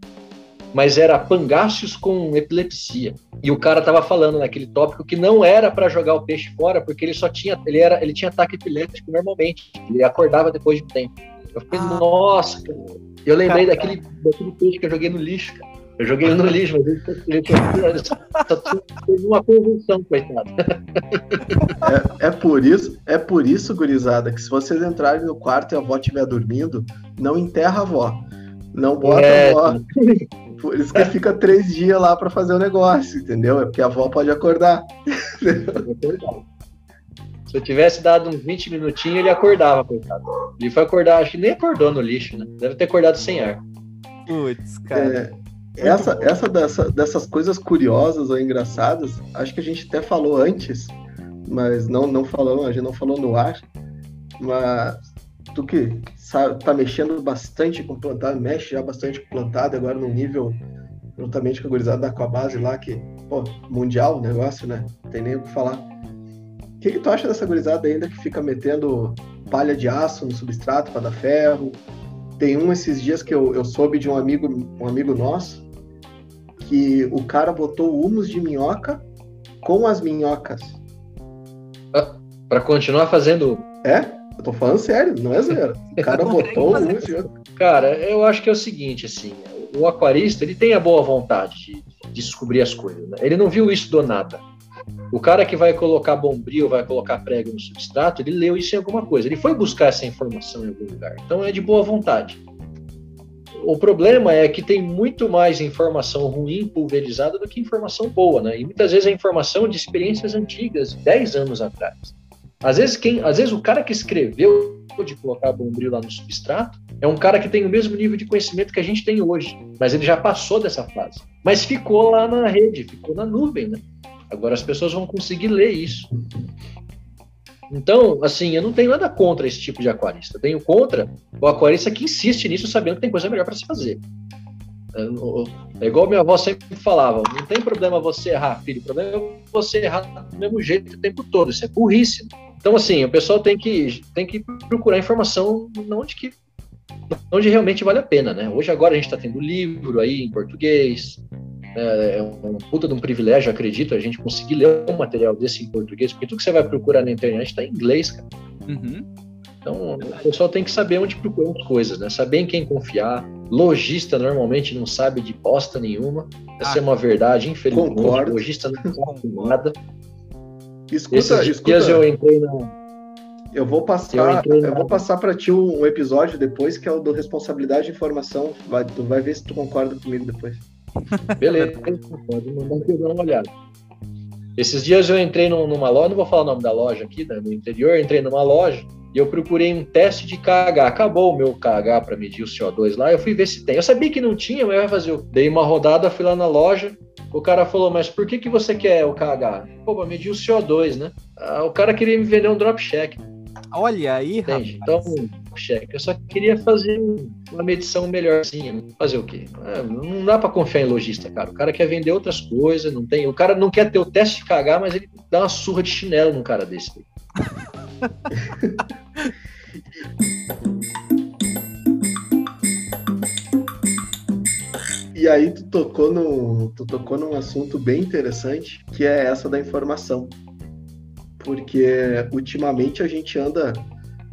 mas era pangáceos com epilepsia. E o cara tava falando naquele tópico que não era para jogar o peixe fora, porque ele só tinha, ele era, ele tinha ataque epiléptico normalmente. Ele acordava depois de um tempo. Eu fiquei, ah. nossa, cara. Eu lembrei daquele, daquele peixe que eu joguei no lixo, cara. Eu joguei no lixo, mas ele, teve uma convulsão, coitado. É, é, por isso, é por isso, gurizada, que se vocês entrarem no quarto e a avó estiver dormindo, não enterra a avó. Não bota é, a avó. Por isso que fica três dias lá para fazer o negócio, entendeu? É porque a avó pode acordar. Se eu tivesse dado uns 20 minutinhos, ele acordava, coitado. Ele foi acordar, acho que nem acordou no lixo, né? Deve ter acordado sem ar. Putz, cara. É, essa essa dessa, dessas coisas curiosas ou engraçadas, acho que a gente até falou antes, mas não, não falou, a gente não falou no ar. Mas tu que sabe, tá mexendo bastante com plantado, mexe já bastante com plantado, agora no nível juntamente com a gurizada da Aquabase lá, que, pô, mundial o negócio, né? Não tem nem o que falar. O que, que tu acha dessa gurizada ainda que fica metendo palha de aço no substrato para dar ferro? Tem um esses dias que eu, eu soube de um amigo, um amigo nosso, que o cara botou humus de minhoca com as minhocas. Ah, para continuar fazendo. É? Eu tô falando sério, não é zero. O cara botou um Cara, eu acho que é o seguinte, assim, o aquarista, ele tem a boa vontade de, de descobrir as coisas, né? Ele não viu isso do nada. O cara que vai colocar bombril, vai colocar prego no substrato, ele leu isso em alguma coisa. Ele foi buscar essa informação em algum lugar. Então é de boa vontade. O problema é que tem muito mais informação ruim pulverizada do que informação boa, né? E muitas vezes é informação de experiências antigas, 10 anos atrás. Às vezes, quem, às vezes o cara que escreveu de colocar bombril lá no substrato é um cara que tem o mesmo nível de conhecimento que a gente tem hoje, mas ele já passou dessa fase. Mas ficou lá na rede, ficou na nuvem, né? Agora as pessoas vão conseguir ler isso. Então, assim, eu não tenho nada contra esse tipo de aquarista. Eu tenho contra o aquarista que insiste nisso sabendo que tem coisa melhor para se fazer. É igual minha avó sempre falava: não tem problema você errar, filho, o problema é você errar do mesmo jeito o tempo todo. Isso é burrice. Então, assim, o pessoal tem que, tem que procurar informação onde que onde realmente vale a pena, né? Hoje agora a gente está tendo livro aí em português, é, é um puta de um privilégio, acredito, a gente conseguir ler um material desse em português, porque tudo que você vai procurar na internet está em inglês, cara. Uhum. Então, o pessoal tem que saber onde procurar as coisas, né? Saber em quem confiar. Logista normalmente não sabe de bosta nenhuma. Essa ah, é uma verdade, infelizmente. Concordo. Logista não sabe nada. Escuta, Esses escuta. dias eu entrei na. Eu vou passar, eu, eu vou passar para ti um, episódio depois que é o do responsabilidade de informação. Vai, tu vai ver se tu concorda comigo depois. Beleza, pode mandar dar uma olhada. Esses dias eu entrei numa loja, não vou falar o nome da loja aqui, né, no interior, entrei numa loja e eu procurei um teste de KH. Acabou o meu KH para medir o CO2 lá, eu fui ver se tem. Eu sabia que não tinha, mas eu ia fazer. Dei uma rodada, fui lá na loja, o cara falou, mas por que, que você quer o KH? Pô, pra medir o CO2, né? Ah, o cara queria me vender um drop check. Olha aí, Entende? Rapaz. Então, cheque. Eu só queria fazer uma medição melhorzinha. Fazer o quê? É, não dá para confiar em lojista, cara. O cara quer vender outras coisas, não tem. O cara não quer ter o teste de cagar, mas ele dá uma surra de chinelo num cara desse. E aí tu tocou no, tu tocou num assunto bem interessante, que é essa da informação. Porque ultimamente a gente anda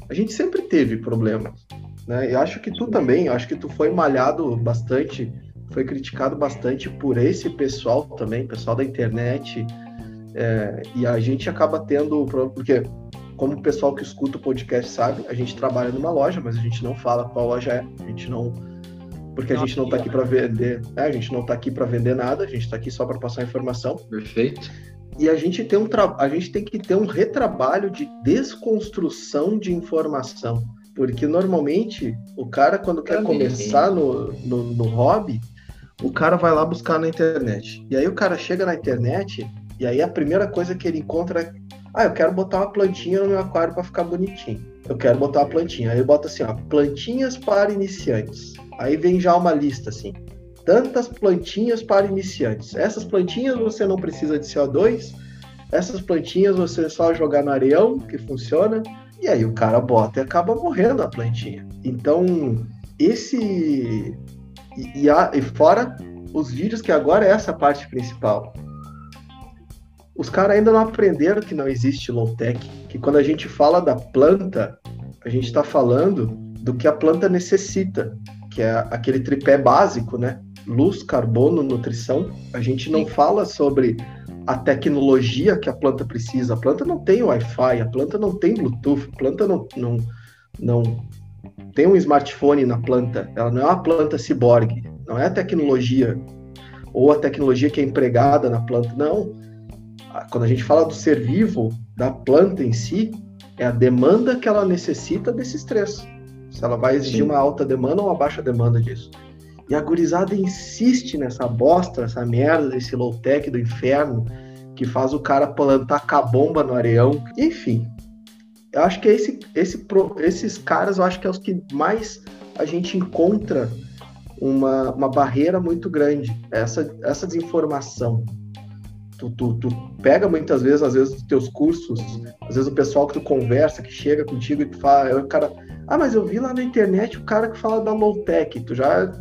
a gente sempre teve problemas, né? E acho que tu também, acho que tu foi malhado bastante, foi criticado bastante por esse pessoal também, pessoal da internet, é, e a gente acaba tendo, porque como o pessoal que escuta o podcast sabe, a gente trabalha numa loja, mas a gente não fala qual loja é, a gente não porque a gente não está aqui para vender, né? a gente não está aqui para vender nada, a gente está aqui só para passar informação. Perfeito. E a gente tem um a gente tem que ter um retrabalho de desconstrução de informação, porque normalmente o cara quando quer começar no, no, no hobby, o cara vai lá buscar na internet. E aí o cara chega na internet e aí a primeira coisa que ele encontra é ah, eu quero botar uma plantinha no meu aquário para ficar bonitinho. Eu quero botar uma plantinha. Aí eu boto assim, ó, plantinhas para iniciantes. Aí vem já uma lista assim tantas plantinhas para iniciantes. Essas plantinhas você não precisa de CO2, essas plantinhas você só jogar no areião, que funciona, e aí o cara bota e acaba morrendo a plantinha. Então, esse. E, e, a, e fora os vídeos, que agora é essa parte principal. Os caras ainda não aprenderam que não existe low-tech, que quando a gente fala da planta, a gente está falando do que a planta necessita, que é aquele tripé básico, né? luz, carbono, nutrição. A gente não Sim. fala sobre a tecnologia que a planta precisa. A planta não tem Wi-Fi, a planta não tem Bluetooth, a planta não, não, não tem um smartphone na planta. Ela não é uma planta ciborgue, não é a tecnologia ou a tecnologia que é empregada na planta. Não. Quando a gente fala do ser vivo, da planta em si, é a demanda que ela necessita desses três. Se ela vai exigir Sim. uma alta demanda ou uma baixa demanda disso. E a gurizada insiste nessa bosta, nessa merda desse low-tech do inferno, que faz o cara plantar cabomba no areão. Enfim, eu acho que esse, esse, esses caras, eu acho que é os que mais a gente encontra uma, uma barreira muito grande, essa, essa desinformação. Tu, tu, tu, pega muitas vezes, às vezes, os teus cursos, às vezes o pessoal que tu conversa, que chega contigo e tu fala, o cara, ah, mas eu vi lá na internet o cara que fala da low-tech, tu já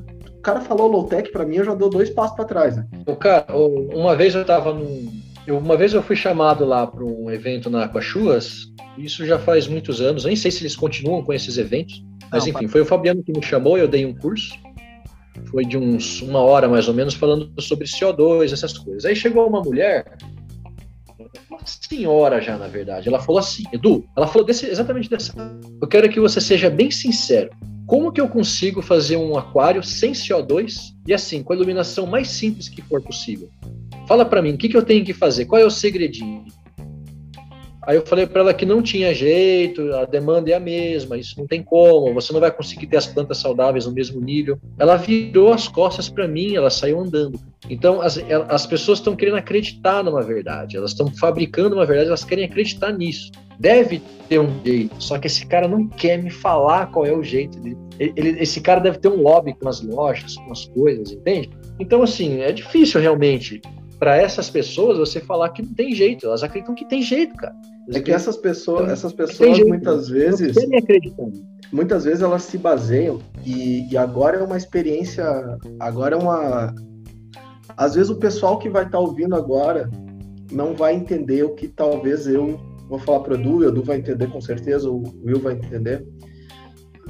cara falou low-tech para mim, eu já dou dois passos para trás. Né? O cara, uma vez eu estava num. Eu, uma vez eu fui chamado lá para um evento na Aquachuas, isso já faz muitos anos, nem sei se eles continuam com esses eventos, mas Não, enfim, foi o Fabiano que me chamou, eu dei um curso, foi de uns uma hora mais ou menos falando sobre CO2, essas coisas. Aí chegou uma mulher, uma senhora já na verdade, ela falou assim, Edu, ela falou desse, exatamente dessa. Eu quero que você seja bem sincero. Como que eu consigo fazer um aquário sem CO2 e assim, com a iluminação mais simples que for possível? Fala para mim, o que, que eu tenho que fazer? Qual é o segredinho? Aí eu falei para ela que não tinha jeito, a demanda é a mesma, isso não tem como, você não vai conseguir ter as plantas saudáveis no mesmo nível. Ela virou as costas para mim, ela saiu andando. Então as, as pessoas estão querendo acreditar numa verdade, elas estão fabricando uma verdade, elas querem acreditar nisso. Deve ter um jeito, só que esse cara não quer me falar qual é o jeito. Ele, ele, esse cara deve ter um lobby com as lojas, com as coisas, entende? Então, assim, é difícil realmente para essas pessoas você falar que não tem jeito. Elas acreditam que tem jeito, cara. é que essas pessoas, essas pessoas muitas vezes. Muitas vezes elas se baseiam e, e, agora é uma experiência. Agora é uma. Às vezes o pessoal que vai estar tá ouvindo agora não vai entender o que talvez eu vou falar para o Edu, o Edu vai entender com certeza, o Will vai entender.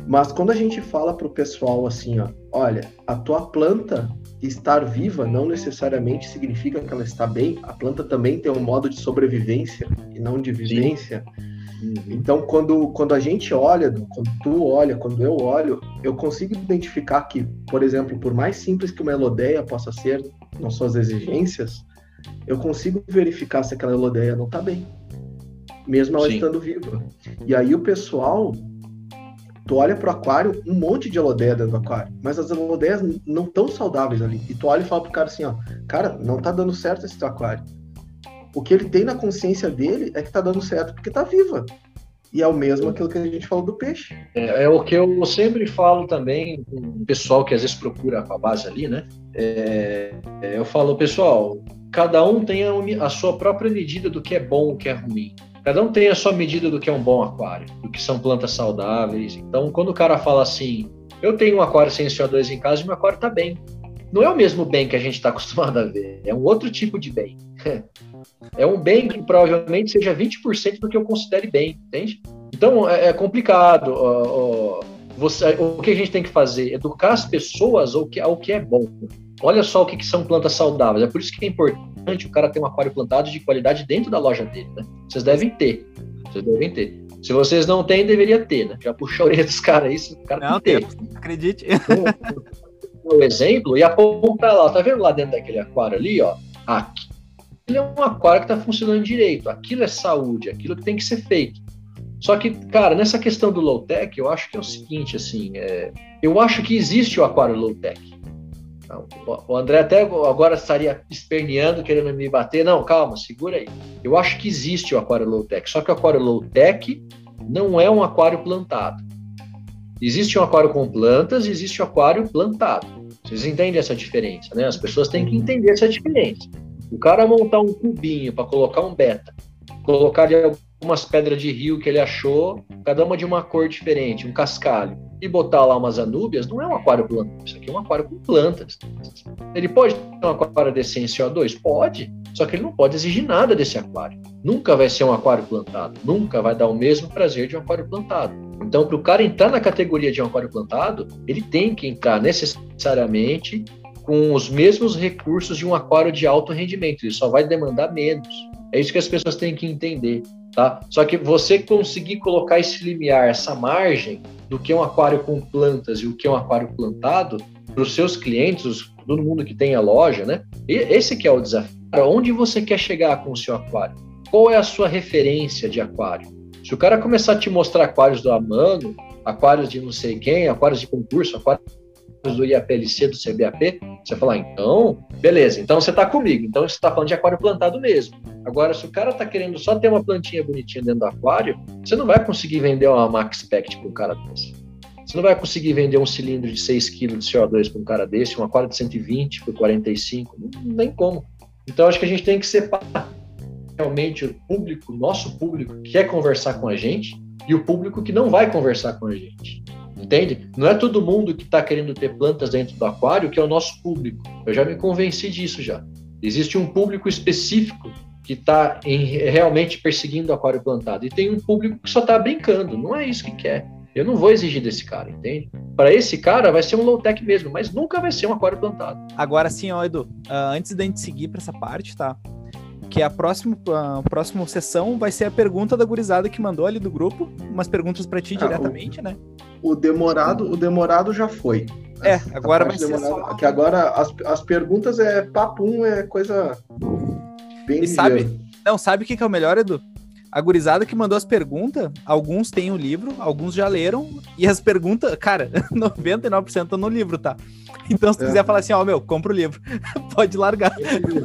Mas quando a gente fala para o pessoal assim, ó, olha, a tua planta estar viva não necessariamente significa que ela está bem. A planta também tem um modo de sobrevivência e não de vivência. Uhum. Então, quando, quando a gente olha, quando tu olha, quando eu olho, eu consigo identificar que, por exemplo, por mais simples que uma elodeia possa ser nas suas exigências, eu consigo verificar se aquela elodeia não está bem, mesmo ela Sim. estando viva. E aí o pessoal Tu olha pro aquário, um monte de dentro do aquário, mas as elodeias não tão saudáveis ali. E tu olha e fala pro cara assim, ó, cara, não tá dando certo esse teu aquário. O que ele tem na consciência dele é que tá dando certo porque tá viva. E é o mesmo aquilo que a gente falou do peixe. É, é o que eu sempre falo também com o pessoal que às vezes procura a base ali, né? É, é, eu falo, pessoal, cada um tem a, a sua própria medida do que é bom, o que é ruim. Cada um tem a sua medida do que é um bom aquário, do que são plantas saudáveis. Então, quando o cara fala assim, eu tenho um aquário sem CO2 em casa e meu aquário está bem. Não é o mesmo bem que a gente está acostumado a ver, é um outro tipo de bem. É um bem que provavelmente seja 20% do que eu considere bem, entende? Então, é, é complicado. Você, o que a gente tem que fazer? Educar as pessoas ao que, ao que é bom. Olha só o que, que são plantas saudáveis. É por isso que é importante o cara ter um aquário plantado de qualidade dentro da loja dele, né? Vocês devem ter. Vocês devem ter. Se vocês não têm, deveria ter, né? Já puxa a orelha dos caras aí, o cara não, tem. Acredite. o exemplo e apontar lá, tá vendo lá dentro daquele aquário ali, ó? Aqui. Ele é um aquário que tá funcionando direito. Aquilo é saúde, aquilo que tem que ser feito. Só que, cara, nessa questão do low tech, eu acho que é o seguinte, assim, é... eu acho que existe o aquário low tech. Então, o André até agora estaria esperneando, querendo me bater. Não, calma, segura aí. Eu acho que existe o aquário low-tech, só que o aquário low-tech não é um aquário plantado. Existe um aquário com plantas existe um aquário plantado. Vocês entendem essa diferença, né? As pessoas têm que entender essa diferença. O cara montar um cubinho para colocar um beta, colocar algumas pedras de rio que ele achou, cada uma de uma cor diferente, um cascalho, e botar lá umas anúbias, não é um aquário plantado, isso aqui é um aquário com plantas. Ele pode ter um aquário desse em CO2? Pode, só que ele não pode exigir nada desse aquário. Nunca vai ser um aquário plantado, nunca vai dar o mesmo prazer de um aquário plantado. Então, para o cara entrar na categoria de um aquário plantado, ele tem que entrar necessariamente com os mesmos recursos de um aquário de alto rendimento, ele só vai demandar menos. É isso que as pessoas têm que entender. Tá? Só que você conseguir colocar esse limiar, essa margem do que é um aquário com plantas e o que é um aquário plantado para os seus clientes, todo mundo que tem a loja, né? E esse que é o desafio. Para onde você quer chegar com o seu aquário? Qual é a sua referência de aquário? Se o cara começar a te mostrar aquários do Amano, aquários de não sei quem, aquários de concurso, aquários do IAPLC, do CBAP, você falar, então, beleza, então você está comigo, então você está falando de aquário plantado mesmo. Agora, se o cara está querendo só ter uma plantinha bonitinha dentro do aquário, você não vai conseguir vender uma Max Pact para um cara desse. Você não vai conseguir vender um cilindro de 6 kg de CO2 para um cara desse, um aquário de 120 por 45, não, não tem como. Então, acho que a gente tem que separar realmente o público, nosso público, que quer conversar com a gente e o público que não vai conversar com a gente. Entende? Não é todo mundo que está querendo ter plantas dentro do aquário que é o nosso público. Eu já me convenci disso já. Existe um público específico que está realmente perseguindo o aquário plantado e tem um público que só está brincando. Não é isso que quer. Eu não vou exigir desse cara, entende? Para esse cara vai ser um low tech mesmo, mas nunca vai ser um aquário plantado. Agora sim, ó, Edu, uh, antes da gente seguir para essa parte, tá? que a próxima, a próxima sessão vai ser a pergunta da gurizada que mandou ali do grupo, umas perguntas para ti ah, diretamente, o, né? O demorado, o demorado já foi. É, agora vai ser só... Que agora as, as perguntas é papum, é coisa bem E sabe, não, sabe o que, que é o melhor, Edu? a gurizada que mandou as perguntas, alguns têm o livro, alguns já leram, e as perguntas, cara, 99% estão no livro, tá? Então, se tu é. quiser falar assim, ó, meu, compra o livro, pode largar.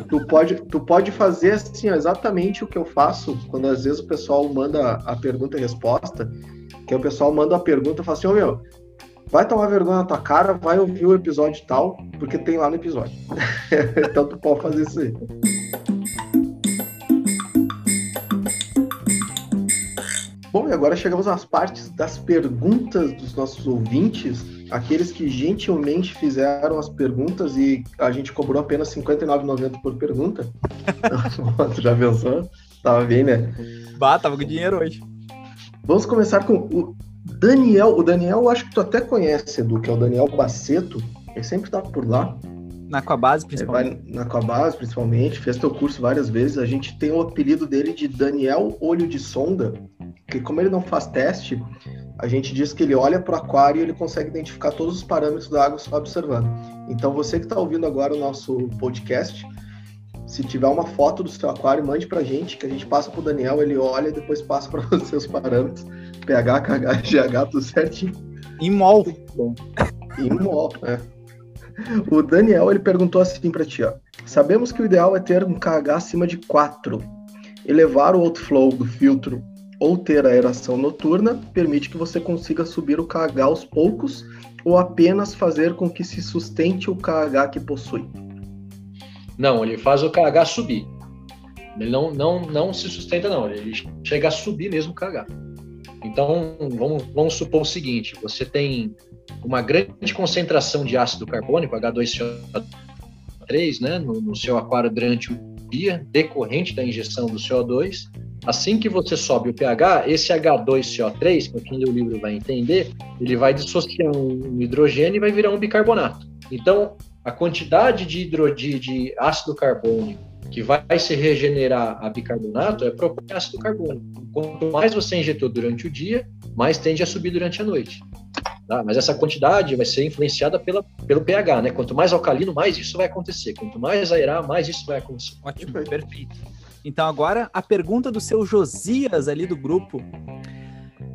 Tu pode, tu pode fazer assim, ó, exatamente o que eu faço quando às vezes o pessoal manda a pergunta e resposta, que o pessoal manda a pergunta e fala assim, ó, meu, vai tomar vergonha na tua cara, vai ouvir o episódio tal, porque tem lá no episódio. então tu pode fazer isso aí. Bom, e agora chegamos às partes das perguntas dos nossos ouvintes, aqueles que gentilmente fizeram as perguntas e a gente cobrou apenas R$ 59,90 por pergunta. tu já pensou? Tava bem, né? Bah, tava com dinheiro hoje. Vamos começar com o Daniel. O Daniel, eu acho que tu até conhece, Edu, que é o Daniel Baceto. Ele sempre tá por lá. Na Aquabase, principalmente. Vai na Aquabase, principalmente. Fez teu curso várias vezes. A gente tem o apelido dele de Daniel Olho de Sonda, porque como ele não faz teste, a gente diz que ele olha para o aquário e ele consegue identificar todos os parâmetros da água só observando. Então você que está ouvindo agora o nosso podcast, se tiver uma foto do seu aquário, mande para a gente, que a gente passa para o Daniel, ele olha e depois passa para você os parâmetros, pH, KH, GH, tudo certinho. Imol. Imol, é. O Daniel, ele perguntou assim para ti, ó. Sabemos que o ideal é ter um KH acima de 4. Elevar o outflow do filtro ou ter aeração noturna permite que você consiga subir o KH aos poucos ou apenas fazer com que se sustente o KH que possui? Não, ele faz o KH subir. Ele não, não, não se sustenta, não. Ele chega a subir mesmo o KH. Então, vamos, vamos supor o seguinte: você tem uma grande concentração de ácido carbônico, H2CO3, né, no, no seu aquário durante o dia, decorrente da injeção do CO2, Assim que você sobe o pH, esse H2CO3, para quem lê o livro vai entender, ele vai dissociar um hidrogênio e vai virar um bicarbonato. Então, a quantidade de, hidro, de, de ácido carbônico que vai se regenerar a bicarbonato é próprio ácido carbônico. Quanto mais você injetou durante o dia, mais tende a subir durante a noite. Tá? Mas essa quantidade vai ser influenciada pela, pelo pH, né? Quanto mais alcalino, mais isso vai acontecer. Quanto mais aerar, mais isso vai acontecer. Ótimo, perfeito. Então agora a pergunta do seu Josias ali do grupo.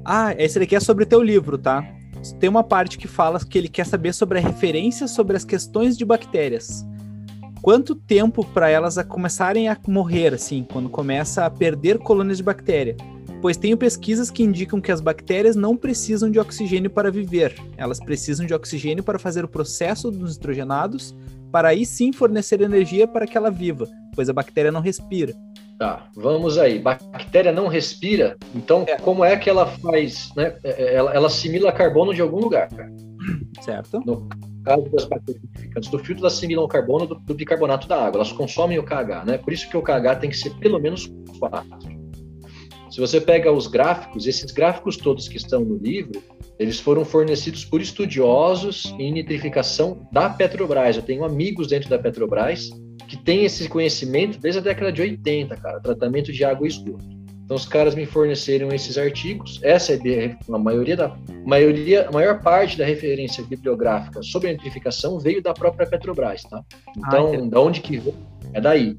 Ah, esse daqui é sobre o teu livro, tá? Tem uma parte que fala que ele quer saber sobre a referência sobre as questões de bactérias. Quanto tempo para elas a começarem a morrer, assim, quando começa a perder colônias de bactéria? Pois tenho pesquisas que indicam que as bactérias não precisam de oxigênio para viver. Elas precisam de oxigênio para fazer o processo dos nitrogenados, para aí sim fornecer energia para que ela viva, pois a bactéria não respira. Tá, vamos aí. Bactéria não respira, então é. como é que ela faz, né? É, é, ela, ela assimila carbono de algum lugar, cara. Certo. No caso das bactérias nitrificantes do filtro, elas assimilam carbono do, do, bicarbonato da água, elas consomem o KH, né? Por isso que o KH tem que ser pelo menos 4. Se você pega os gráficos, esses gráficos todos que estão no livro, eles foram fornecidos por estudiosos em nitrificação da Petrobras. Eu tenho amigos dentro da Petrobras que tem esse conhecimento desde a década de 80, cara, tratamento de água e esgoto. Então os caras me forneceram esses artigos. Essa é a maioria da maioria, a maior parte da referência bibliográfica sobre a nitrificação veio da própria Petrobras, tá? Então, ah, da onde que veio? É daí.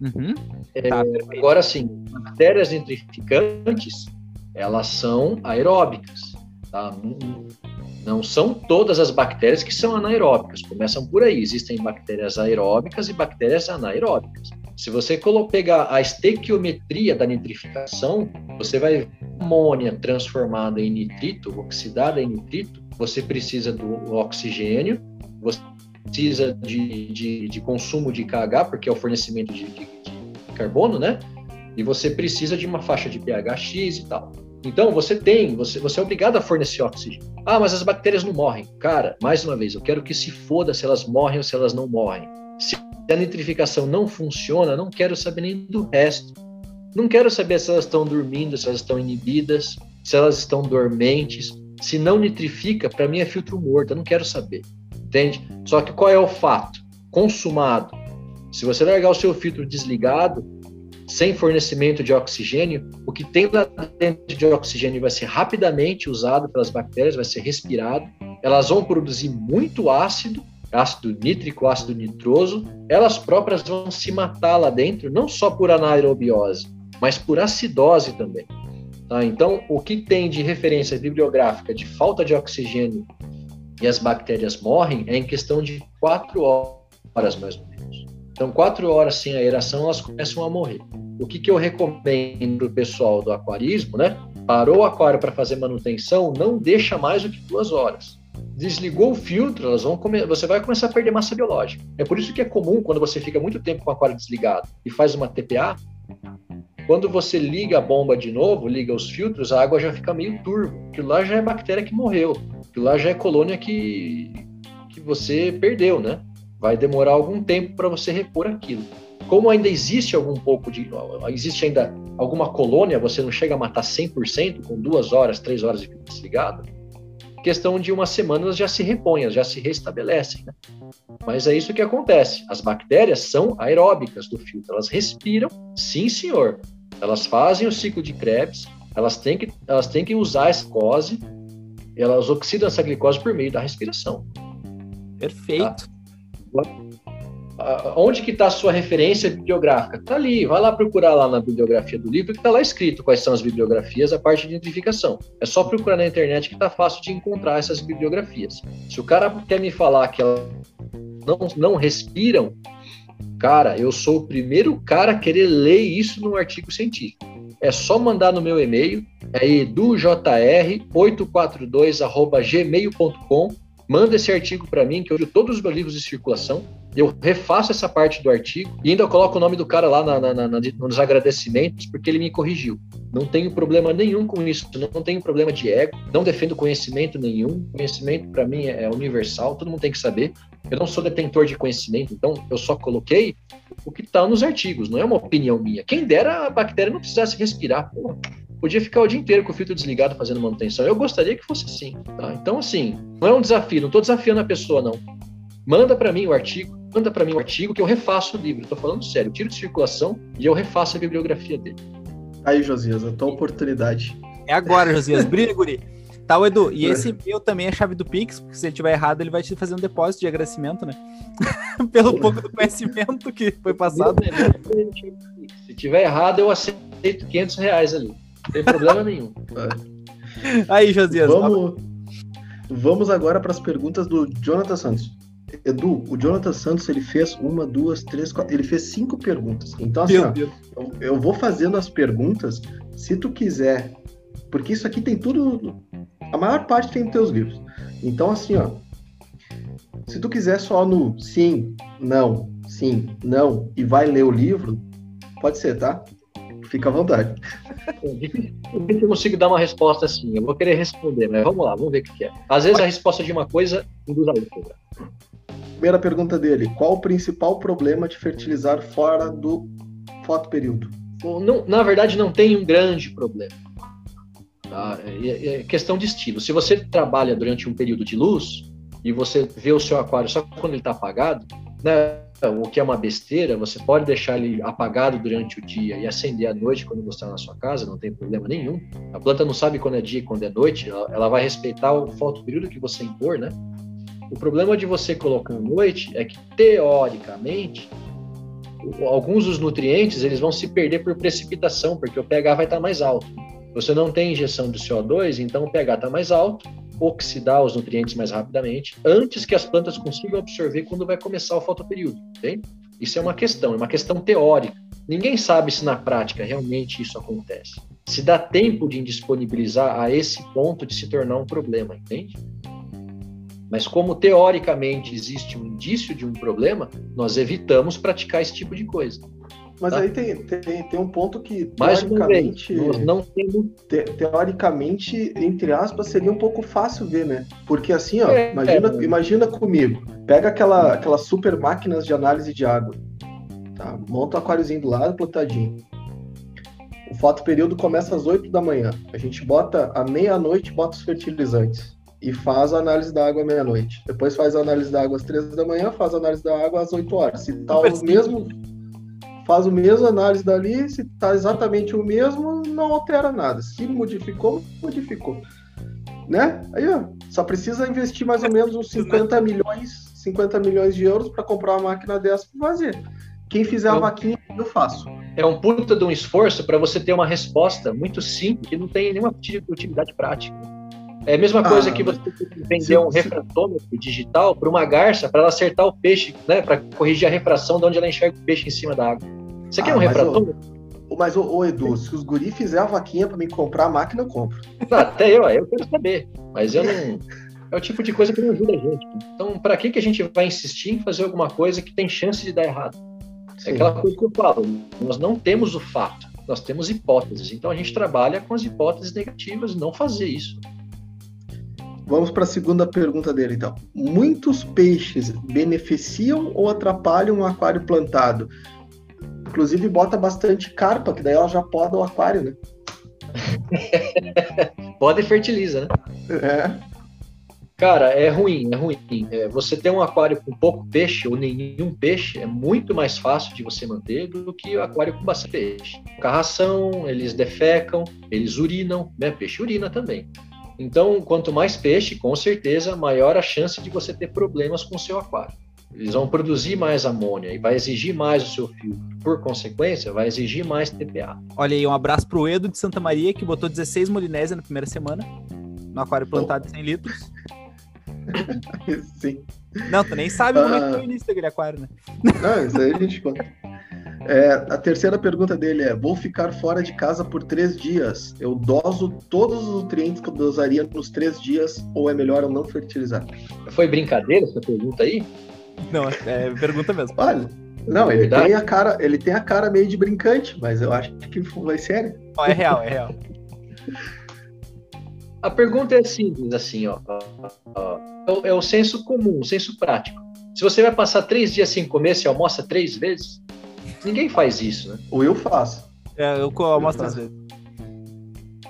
Uhum. É, tá, agora sim, bactérias nitrificantes, elas são aeróbicas, tá? Não são todas as bactérias que são anaeróbicas, começam por aí. Existem bactérias aeróbicas e bactérias anaeróbicas. Se você pegar a estequiometria da nitrificação, você vai ver amônia transformada em nitrito, oxidada em nitrito, você precisa do oxigênio, você precisa de, de, de consumo de KH, porque é o fornecimento de, de, de carbono, né? E você precisa de uma faixa de pH X e tal. Então, você tem, você, você é obrigado a fornecer oxigênio. Ah, mas as bactérias não morrem. Cara, mais uma vez, eu quero que se foda se elas morrem ou se elas não morrem. Se a nitrificação não funciona, não quero saber nem do resto. Não quero saber se elas estão dormindo, se elas estão inibidas, se elas estão dormentes. Se não nitrifica, para mim é filtro morto, eu não quero saber. Entende? Só que qual é o fato? Consumado. Se você largar o seu filtro desligado, sem fornecimento de oxigênio, o que tem lá dentro de oxigênio vai ser rapidamente usado pelas bactérias, vai ser respirado, elas vão produzir muito ácido, ácido nítrico, ácido nitroso, elas próprias vão se matar lá dentro, não só por anaerobiose, mas por acidose também. Tá? Então, o que tem de referência bibliográfica de falta de oxigênio e as bactérias morrem é em questão de quatro horas, mais ou menos. Então, quatro horas sem aeração, elas começam a morrer. O que, que eu recomendo para o pessoal do aquarismo, né? Parou o aquário para fazer manutenção, não deixa mais do que duas horas. Desligou o filtro, elas vão come... você vai começar a perder massa biológica. É por isso que é comum, quando você fica muito tempo com o aquário desligado e faz uma TPA, quando você liga a bomba de novo, liga os filtros, a água já fica meio turva. Aquilo lá já é bactéria que morreu. Aquilo lá já é colônia que, que você perdeu, né? Vai demorar algum tempo para você repor aquilo. Como ainda existe algum pouco de. Existe ainda alguma colônia, você não chega a matar 100% com duas horas, três horas de desligado, questão de uma semana já se repõem, já se restabelecem. Né? Mas é isso que acontece. As bactérias são aeróbicas do filtro, elas respiram, sim senhor, elas fazem o ciclo de Krebs, elas têm que, elas têm que usar essa glicose, elas oxidam essa glicose por meio da respiração. Perfeito. Tá? Onde que está a sua referência bibliográfica? Está ali, vai lá procurar lá na bibliografia do livro que está lá escrito quais são as bibliografias, a parte de identificação. É só procurar na internet que está fácil de encontrar essas bibliografias. Se o cara quer me falar que elas não, não respiram, Cara, eu sou o primeiro cara a querer ler isso num artigo científico. É só mandar no meu e-mail, é edujr842@gmail.com. Manda esse artigo para mim, que eu todos os meus livros de circulação eu refaço essa parte do artigo e ainda coloco o nome do cara lá na, na, na, nos agradecimentos, porque ele me corrigiu. Não tenho problema nenhum com isso, não tenho problema de ego, não defendo conhecimento nenhum. Conhecimento, para mim, é universal, todo mundo tem que saber. Eu não sou detentor de conhecimento, então eu só coloquei o que está nos artigos, não é uma opinião minha. Quem dera a bactéria não precisasse respirar, pô, podia ficar o dia inteiro com o filtro desligado fazendo manutenção. Eu gostaria que fosse assim. Tá? Então, assim, não é um desafio, não estou desafiando a pessoa, não. Manda para mim o artigo, manda para mim um artigo que eu refaço o livro. Estou falando sério, tiro de circulação e eu refaço a bibliografia dele. Aí, Josias, a tua oportunidade. É agora, Josias. Brilha, guri. Tá, o Edu, e esse e-mail também é chave do Pix, porque se ele tiver errado, ele vai te fazer um depósito de agradecimento, né? Pelo pouco do conhecimento que foi passado. Se tiver errado, eu aceito 500 reais ali. Tem problema nenhum. Aí, Josias. Vamos, vamos agora para as perguntas do Jonathan Santos. Edu, o Jonathan Santos ele fez uma, duas, três, quatro, ele fez cinco perguntas. Então, assim, ó, eu, eu, vou fazendo as perguntas. Se tu quiser, porque isso aqui tem tudo, a maior parte tem nos teus livros. Então, assim, ó, se tu quiser só no sim, não, sim, não e vai ler o livro, pode ser, tá? Fica à vontade. Eu consigo dar uma resposta assim. Eu vou querer responder, mas vamos lá, vamos ver o que é. Às vezes a resposta de uma coisa induz a outra. Primeira pergunta dele: qual o principal problema de fertilizar fora do fotoperíodo? Não, na verdade, não tem um grande problema. Tá? É, é questão de estilo. Se você trabalha durante um período de luz e você vê o seu aquário só quando ele está apagado, né, o que é uma besteira, você pode deixar ele apagado durante o dia e acender à noite quando você está na sua casa, não tem problema nenhum. A planta não sabe quando é dia e quando é noite, ela, ela vai respeitar o fotoperíodo que você impor, né? O problema de você colocar noite é que, teoricamente, alguns dos nutrientes eles vão se perder por precipitação, porque o pH vai estar mais alto. Você não tem injeção de CO2, então o pH está mais alto, oxidar os nutrientes mais rapidamente, antes que as plantas consigam absorver quando vai começar o fotoperíodo, entende? Isso é uma questão, é uma questão teórica. Ninguém sabe se na prática realmente isso acontece. Se dá tempo de indisponibilizar a esse ponto de se tornar um problema, entende? Mas como teoricamente existe um indício de um problema, nós evitamos praticar esse tipo de coisa. Mas tá? aí tem, tem, tem um ponto que teoricamente, não temos... te, teoricamente, entre aspas, seria um pouco fácil ver, né? Porque assim, ó, é, imagina, é, imagina comigo, pega aquela, aquelas super máquinas de análise de água, tá? monta o aquáriozinho do lado, plantadinho. O foto período começa às 8 da manhã. A gente bota à meia-noite, bota os fertilizantes e faz a análise da água à meia-noite. Depois faz a análise da água às três da manhã, faz a análise da água às 8 horas. Se tá o mesmo, faz o mesmo análise dali, se tá exatamente o mesmo, não altera nada. Se modificou, modificou. Né? Aí, ó, só precisa investir mais ou menos uns 50 milhões, 50 milhões de euros para comprar uma máquina dessa para fazer. Quem fizer a vaquinha, eu faço. é um puta de um esforço para você ter uma resposta muito simples, que não tem nenhuma utilidade prática. É a mesma coisa ah, que você vender um refratômetro digital para uma garça para ela acertar o peixe, né, para corrigir a refração de onde ela enxerga o peixe em cima da água. Você ah, quer um refratômetro? Mas, ô, Edu, se os guri fizer a vaquinha para me comprar a máquina, eu compro. Não, até eu, eu quero saber. Mas eu não. É o tipo de coisa que não ajuda a gente. Então, para que, que a gente vai insistir em fazer alguma coisa que tem chance de dar errado? É Sim. É aquela coisa que eu falo. Nós não temos o fato, nós temos hipóteses. Então, a gente trabalha com as hipóteses negativas e não fazer isso. Vamos para a segunda pergunta dele, então. Muitos peixes beneficiam ou atrapalham o aquário plantado? Inclusive, bota bastante carpa, que daí ela já poda o aquário, né? Poda e fertiliza, né? É. Cara, é ruim, é ruim. É, você ter um aquário com pouco peixe ou nenhum peixe é muito mais fácil de você manter do que o aquário com bastante peixe. Com a ração, eles defecam, eles urinam, né? Peixe urina também. Então, quanto mais peixe, com certeza, maior a chance de você ter problemas com o seu aquário. Eles vão produzir mais amônia e vai exigir mais o seu filtro. Por consequência, vai exigir mais TPA. Olha aí, um abraço pro Edo de Santa Maria, que botou 16 molinésia na primeira semana, no aquário plantado de 100 litros. Sim. Não, tu nem sabe como é que foi o início daquele aquário, né? Não, isso aí a gente conta. É, a terceira pergunta dele é: Vou ficar fora de casa por três dias. Eu doso todos os nutrientes que eu dosaria nos três dias, ou é melhor eu não fertilizar? Foi brincadeira essa pergunta aí? Não, é pergunta mesmo. Olha, não, ele tem a cara, ele tem a cara meio de brincante, mas eu acho que vai sério. é real, é real. A pergunta é simples, assim, ó, ó, é, o senso comum, o senso prático. Se você vai passar três dias sem comer, você almoça três vezes? Ninguém faz isso, né? Ou eu faço. É, eu almoço três vezes.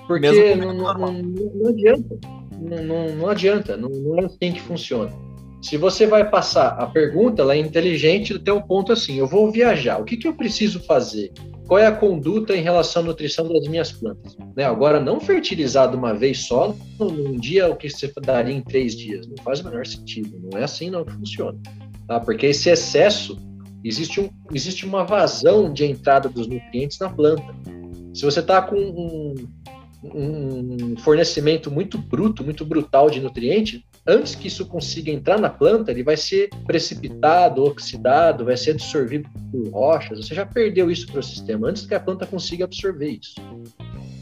Porque não, não, não, não, adianta. Não, não, adianta, não, não é assim que funciona. Se você vai passar a pergunta, ela é inteligente até um ponto assim: eu vou viajar, o que, que eu preciso fazer? Qual é a conduta em relação à nutrição das minhas plantas? Né? Agora, não fertilizar de uma vez só, num dia, o que você daria em três dias, não faz o menor sentido. Não é assim não que funciona. Tá? Porque esse excesso, existe, um, existe uma vazão de entrada dos nutrientes na planta. Se você está com um, um fornecimento muito bruto, muito brutal de nutriente, antes que isso consiga entrar na planta, ele vai ser precipitado, oxidado, vai ser absorvido por rochas. Você já perdeu isso para o sistema antes que a planta consiga absorver isso.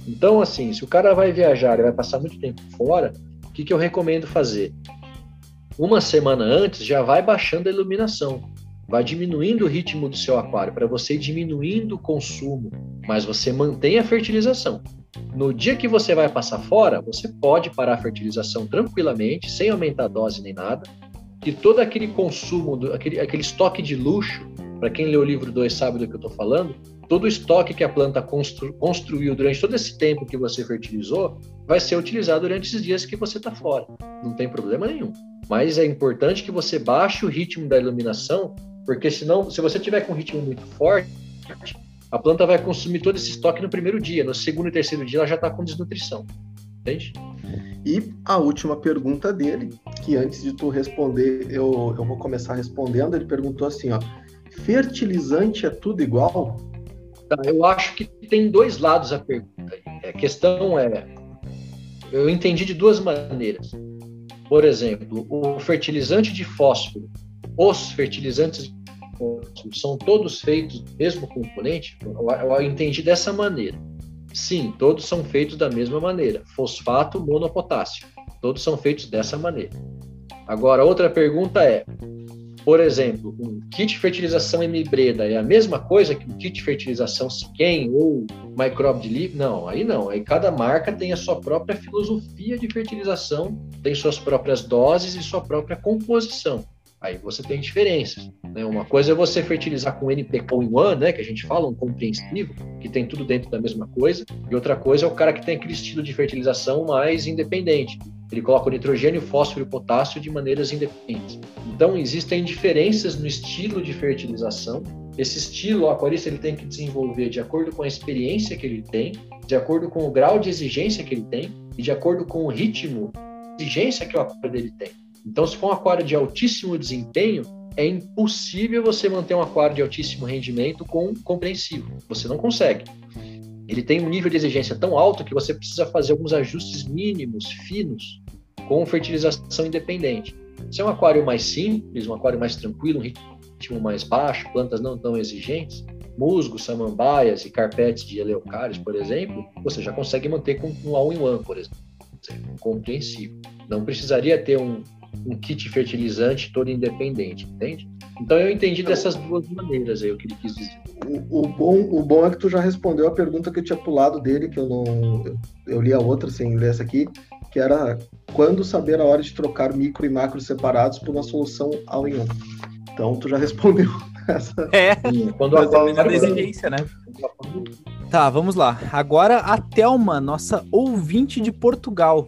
Então, assim, se o cara vai viajar e vai passar muito tempo fora, o que, que eu recomendo fazer? Uma semana antes já vai baixando a iluminação, vai diminuindo o ritmo do seu aquário para você ir diminuindo o consumo, mas você mantém a fertilização. No dia que você vai passar fora, você pode parar a fertilização tranquilamente, sem aumentar a dose nem nada, e todo aquele consumo, do, aquele, aquele estoque de luxo, para quem lê o livro 2 sabe do que eu estou falando, todo o estoque que a planta constru, construiu durante todo esse tempo que você fertilizou, vai ser utilizado durante esses dias que você está fora. Não tem problema nenhum. Mas é importante que você baixe o ritmo da iluminação, porque senão, se você tiver com um ritmo muito forte, a planta vai consumir todo esse estoque no primeiro dia, no segundo e terceiro dia ela já está com desnutrição. Entende? E a última pergunta dele, que antes de tu responder, eu, eu vou começar respondendo, ele perguntou assim, ó, fertilizante é tudo igual? Tá, eu acho que tem dois lados a pergunta. A questão é, eu entendi de duas maneiras. Por exemplo, o fertilizante de fósforo, os fertilizantes são todos feitos do mesmo componente? Eu, entendi dessa maneira. Sim, todos são feitos da mesma maneira. Fosfato, monopotássio. Todos são feitos dessa maneira. Agora, outra pergunta é: por exemplo, um kit de fertilização hemibreda é a mesma coisa que um kit de fertilização Siquem ou micróbio de livre? Não, aí não. Aí cada marca tem a sua própria filosofia de fertilização, tem suas próprias doses e sua própria composição. Aí você tem diferenças. Né? Uma coisa é você fertilizar com NPK em one, né, que a gente fala, um compreensivo, que tem tudo dentro da mesma coisa, e outra coisa é o cara que tem aquele estilo de fertilização mais independente. Ele coloca o nitrogênio, fósforo e potássio de maneiras independentes. Então, existem diferenças no estilo de fertilização. Esse estilo, o aquarista ele tem que desenvolver de acordo com a experiência que ele tem, de acordo com o grau de exigência que ele tem e de acordo com o ritmo exigência que o aquário dele tem. Então, se for um aquário de altíssimo desempenho, é impossível você manter um aquário de altíssimo rendimento com compreensivo. Você não consegue. Ele tem um nível de exigência tão alto que você precisa fazer alguns ajustes mínimos, finos, com fertilização independente. Se é um aquário mais simples, um aquário mais tranquilo, um ritmo mais baixo, plantas não tão exigentes, musgos, samambaias e carpetes de eleucários, por exemplo, você já consegue manter com um all-in-one, por exemplo, compreensível. Não precisaria ter um, um kit fertilizante todo independente, entende? Então eu entendi dessas duas maneiras aí o que ele quis dizer. O, o, bom, o bom é que tu já respondeu a pergunta que eu tinha pulado dele, que eu não. Eu, eu li a outra sem ler essa aqui, que era quando saber a hora de trocar micro e macro separados por uma solução all in one. Então tu já respondeu essa. É, quando a da exigência, né? Tá, vamos lá. Agora a Telma, nossa ouvinte de Portugal.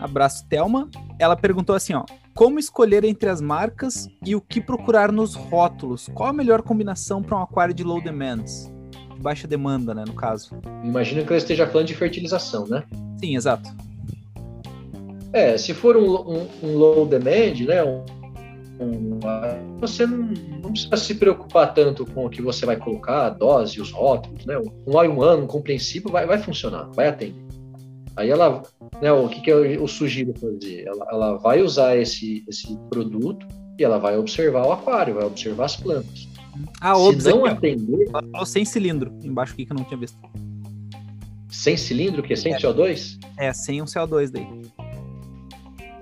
Abraço, Telma. Ela perguntou assim, ó: como escolher entre as marcas e o que procurar nos rótulos? Qual a melhor combinação para um aquário de low demands? De baixa demanda, né, no caso. Imagino que eu esteja falando de fertilização, né? Sim, exato. É, se for um, um, um low demand, né, um, você não, não, precisa se preocupar tanto com o que você vai colocar, a dose, os rótulos, né? Um all-in-one, um compreensível, vai, vai funcionar, vai atender. Aí ela, né, o que, que eu, eu sugiro fazer? Ela, ela vai usar esse, esse produto e ela vai observar o aquário, vai observar as plantas. Ah, Se não aqui, atender. Ela falou sem cilindro, embaixo aqui que eu não tinha visto. Sem cilindro, que é sem é. CO2? É, sem um CO2 daí.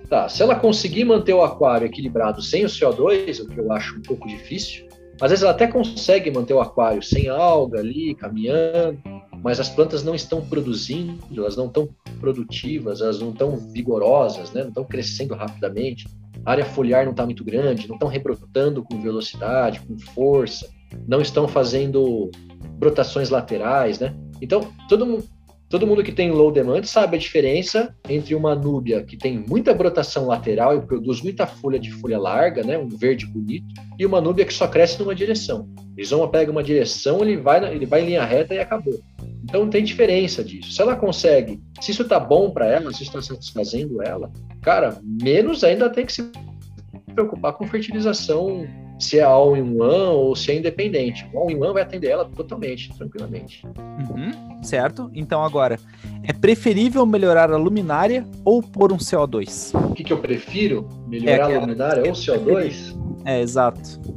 Tá, se ela conseguir manter o aquário equilibrado sem o CO2, o que eu acho um pouco difícil, às vezes ela até consegue manter o aquário sem alga ali, caminhando, mas as plantas não estão produzindo, elas não estão produtivas, elas não estão vigorosas, né? não estão crescendo rapidamente, a área foliar não está muito grande, não estão rebrotando com velocidade, com força, não estão fazendo brotações laterais, né? Então, todo mundo, Todo mundo que tem low demand sabe a diferença entre uma núbia que tem muita brotação lateral e produz muita folha de folha larga, né, um verde bonito, e uma núbia que só cresce numa direção. Rizoma pega uma direção, ele vai, ele vai em linha reta e acabou. Então tem diferença disso. Se ela consegue, se isso está bom para ela, se está satisfazendo ela, cara, menos ainda tem que se preocupar com fertilização se é all-in-one ou se é independente. O all-in-one vai atender ela totalmente, tranquilamente. Uhum, certo. Então agora, é preferível melhorar a luminária ou pôr um CO2? O que, que eu prefiro? Melhorar é, a luminária ou CO2? É, exato.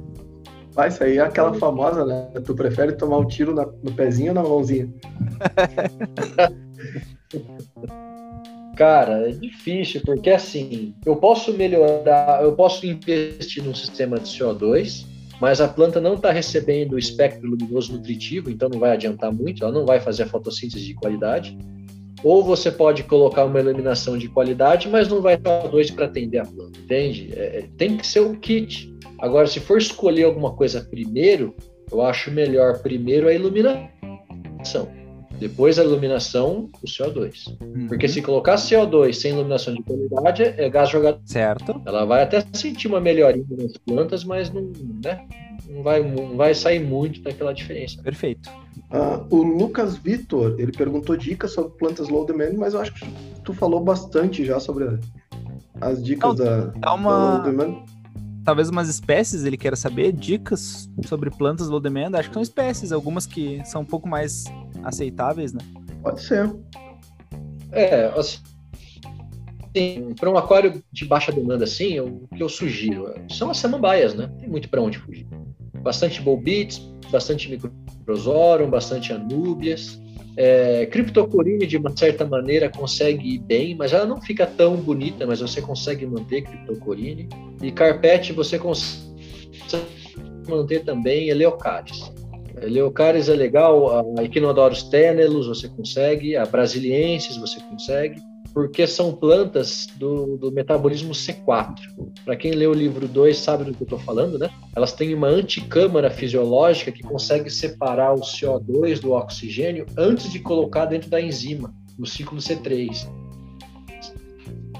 Vai, isso aí é aquela famosa, né? Tu prefere tomar um tiro na, no pezinho ou na mãozinha? Cara, é difícil, porque assim, eu posso melhorar, eu posso investir num sistema de CO2, mas a planta não está recebendo o espectro luminoso nutritivo, então não vai adiantar muito, ela não vai fazer a fotossíntese de qualidade. Ou você pode colocar uma eliminação de qualidade, mas não vai ter CO2 para atender a planta, entende? É, é, tem que ser o kit. Agora, se for escolher alguma coisa primeiro, eu acho melhor primeiro a iluminação. Depois a iluminação, o CO2. Uhum. Porque se colocar CO2 sem iluminação de qualidade, é gás jogado. Certo. Ela vai até sentir uma melhoria nas plantas, mas não, né, não, vai, não vai sair muito daquela diferença. Perfeito. Uh, o Lucas Vitor, ele perguntou dicas sobre plantas low demand, mas eu acho que tu falou bastante já sobre as dicas não, da, dá uma... da low demand talvez umas espécies ele queira saber, dicas sobre plantas low demand. Acho que são espécies, algumas que são um pouco mais aceitáveis, né? Pode ser. É, assim, para um aquário de baixa demanda assim, o que eu sugiro são as samambaias, né? Tem muito para onde fugir. Bastante bolbits, bastante microzorum, bastante anúbias. É, criptocorine, de uma certa maneira, consegue ir bem, mas ela não fica tão bonita, mas você consegue manter criptocorine. E carpete você consegue manter também eleocaris. Eleocaris é legal, a Equinodorus tenelos você consegue, a Brasiliensis você consegue, porque são plantas do, do metabolismo C4. Para quem lê o livro 2 sabe do que eu estou falando, né? Elas têm uma anticâmara fisiológica que consegue separar o CO2 do oxigênio antes de colocar dentro da enzima, no ciclo C3.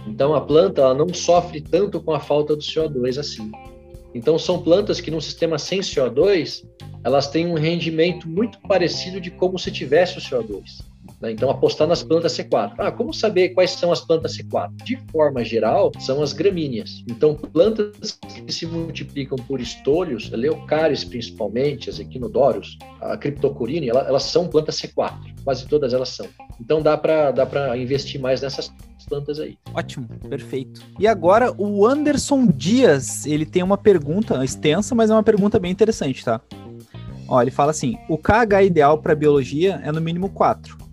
Então a planta ela não sofre tanto com a falta do CO2 assim. Então são plantas que num sistema sem CO2, elas têm um rendimento muito parecido de como se tivesse o CO2. Né? Então, apostar nas plantas C4. Ah, como saber quais são as plantas C4? De forma geral, são as gramíneas. Então, plantas que se multiplicam por estolhos, leucários principalmente, as equinodórios, a criptocorine, elas são plantas C4. Quase todas elas são. Então, dá para dá investir mais nessas plantas aí. Ótimo, perfeito. E agora o Anderson Dias, ele tem uma pergunta extensa, mas é uma pergunta bem interessante, tá? Ó, ele fala assim: o KH ideal para biologia é no mínimo 4.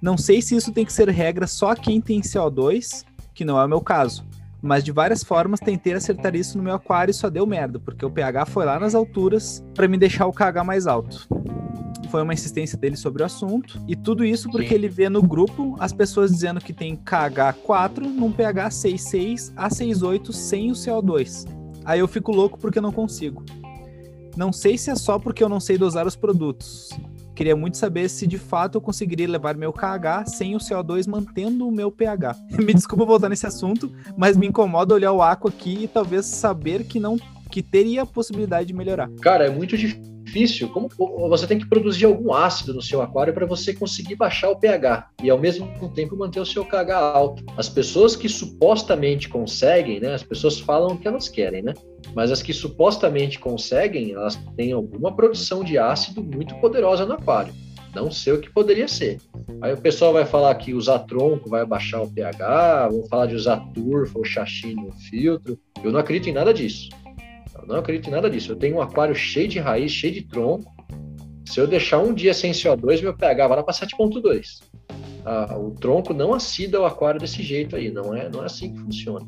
Não sei se isso tem que ser regra só quem tem CO2, que não é o meu caso. Mas de várias formas tentei acertar isso no meu aquário e só deu merda, porque o pH foi lá nas alturas para me deixar o KH mais alto. Foi uma insistência dele sobre o assunto, e tudo isso porque ele vê no grupo as pessoas dizendo que tem KH 4 num pH 6,6 a 6,8 sem o CO2. Aí eu fico louco porque eu não consigo. Não sei se é só porque eu não sei dosar os produtos. Queria muito saber se de fato eu conseguiria levar meu KH sem o CO2 mantendo o meu pH. me desculpa voltar nesse assunto, mas me incomoda olhar o aqua aqui e talvez saber que não que teria a possibilidade de melhorar. Cara, é muito difícil difícil, como você tem que produzir algum ácido no seu aquário para você conseguir baixar o pH e ao mesmo tempo manter o seu KH alto. As pessoas que supostamente conseguem, né? As pessoas falam o que elas querem, né? Mas as que supostamente conseguem, elas têm alguma produção de ácido muito poderosa no aquário. Não sei o que poderia ser. Aí o pessoal vai falar que usar tronco vai baixar o pH, vão falar de usar turfa ou xaxim no filtro. Eu não acredito em nada disso. Não acredito em nada disso. Eu tenho um aquário cheio de raiz, cheio de tronco. Se eu deixar um dia sem CO2, meu pH vai lá para 7.2. Ah, o tronco não acida o aquário desse jeito aí, não é, não é assim que funciona.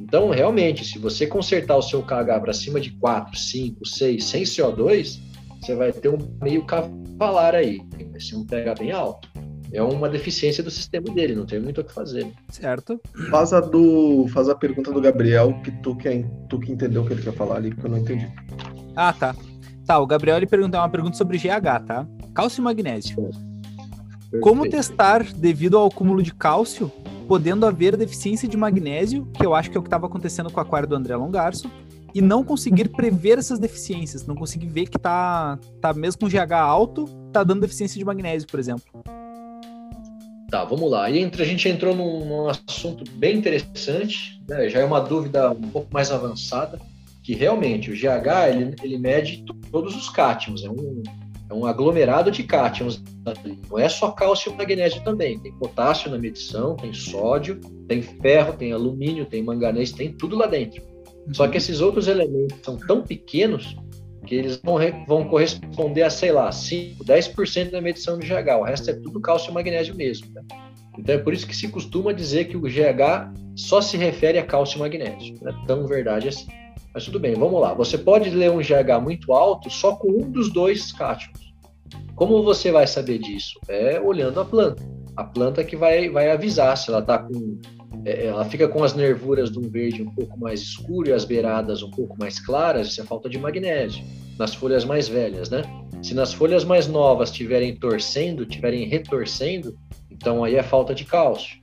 Então, realmente, se você consertar o seu KH para cima de 4, 5, 6, sem CO2, você vai ter um meio cavalar aí. Vai ser um pH bem alto é uma deficiência do sistema dele, não tem muito o que fazer. Certo. Faz a do, faz a pergunta do Gabriel que tu que tu que entendeu o que ele quer falar ali, porque eu não entendi. Ah, tá. Tá, o Gabriel ele perguntou uma pergunta sobre GH, tá? Cálcio e magnésio. Perfeito. Como testar devido ao acúmulo de cálcio, podendo haver deficiência de magnésio, que eu acho que é o que estava acontecendo com o aquário do André Longarço, e não conseguir prever essas deficiências, não conseguir ver que tá, tá mesmo com GH alto, tá dando deficiência de magnésio, por exemplo. Tá, vamos lá. E entre a gente entrou num, num assunto bem interessante, né? já é uma dúvida um pouco mais avançada, que realmente o GH ele, ele mede todos os cátions, é um, é um aglomerado de cátions. Não é só cálcio e magnésio também, tem potássio na medição, tem sódio, tem ferro, tem alumínio, tem manganês, tem tudo lá dentro. Só que esses outros elementos são tão pequenos que eles vão, vão corresponder a, sei lá, 5, 10% da medição de GH. O resto é tudo cálcio e magnésio mesmo. Né? Então é por isso que se costuma dizer que o GH só se refere a cálcio e magnésio. Não é tão verdade assim. Mas tudo bem, vamos lá. Você pode ler um GH muito alto só com um dos dois cátions. Como você vai saber disso? É olhando a planta. A planta que vai, vai avisar se ela está com é, ela fica com as nervuras de um verde um pouco mais escuro e as beiradas um pouco mais claras, isso é falta de magnésio, nas folhas mais velhas, né? Se nas folhas mais novas estiverem torcendo, estiverem retorcendo, então aí é falta de cálcio.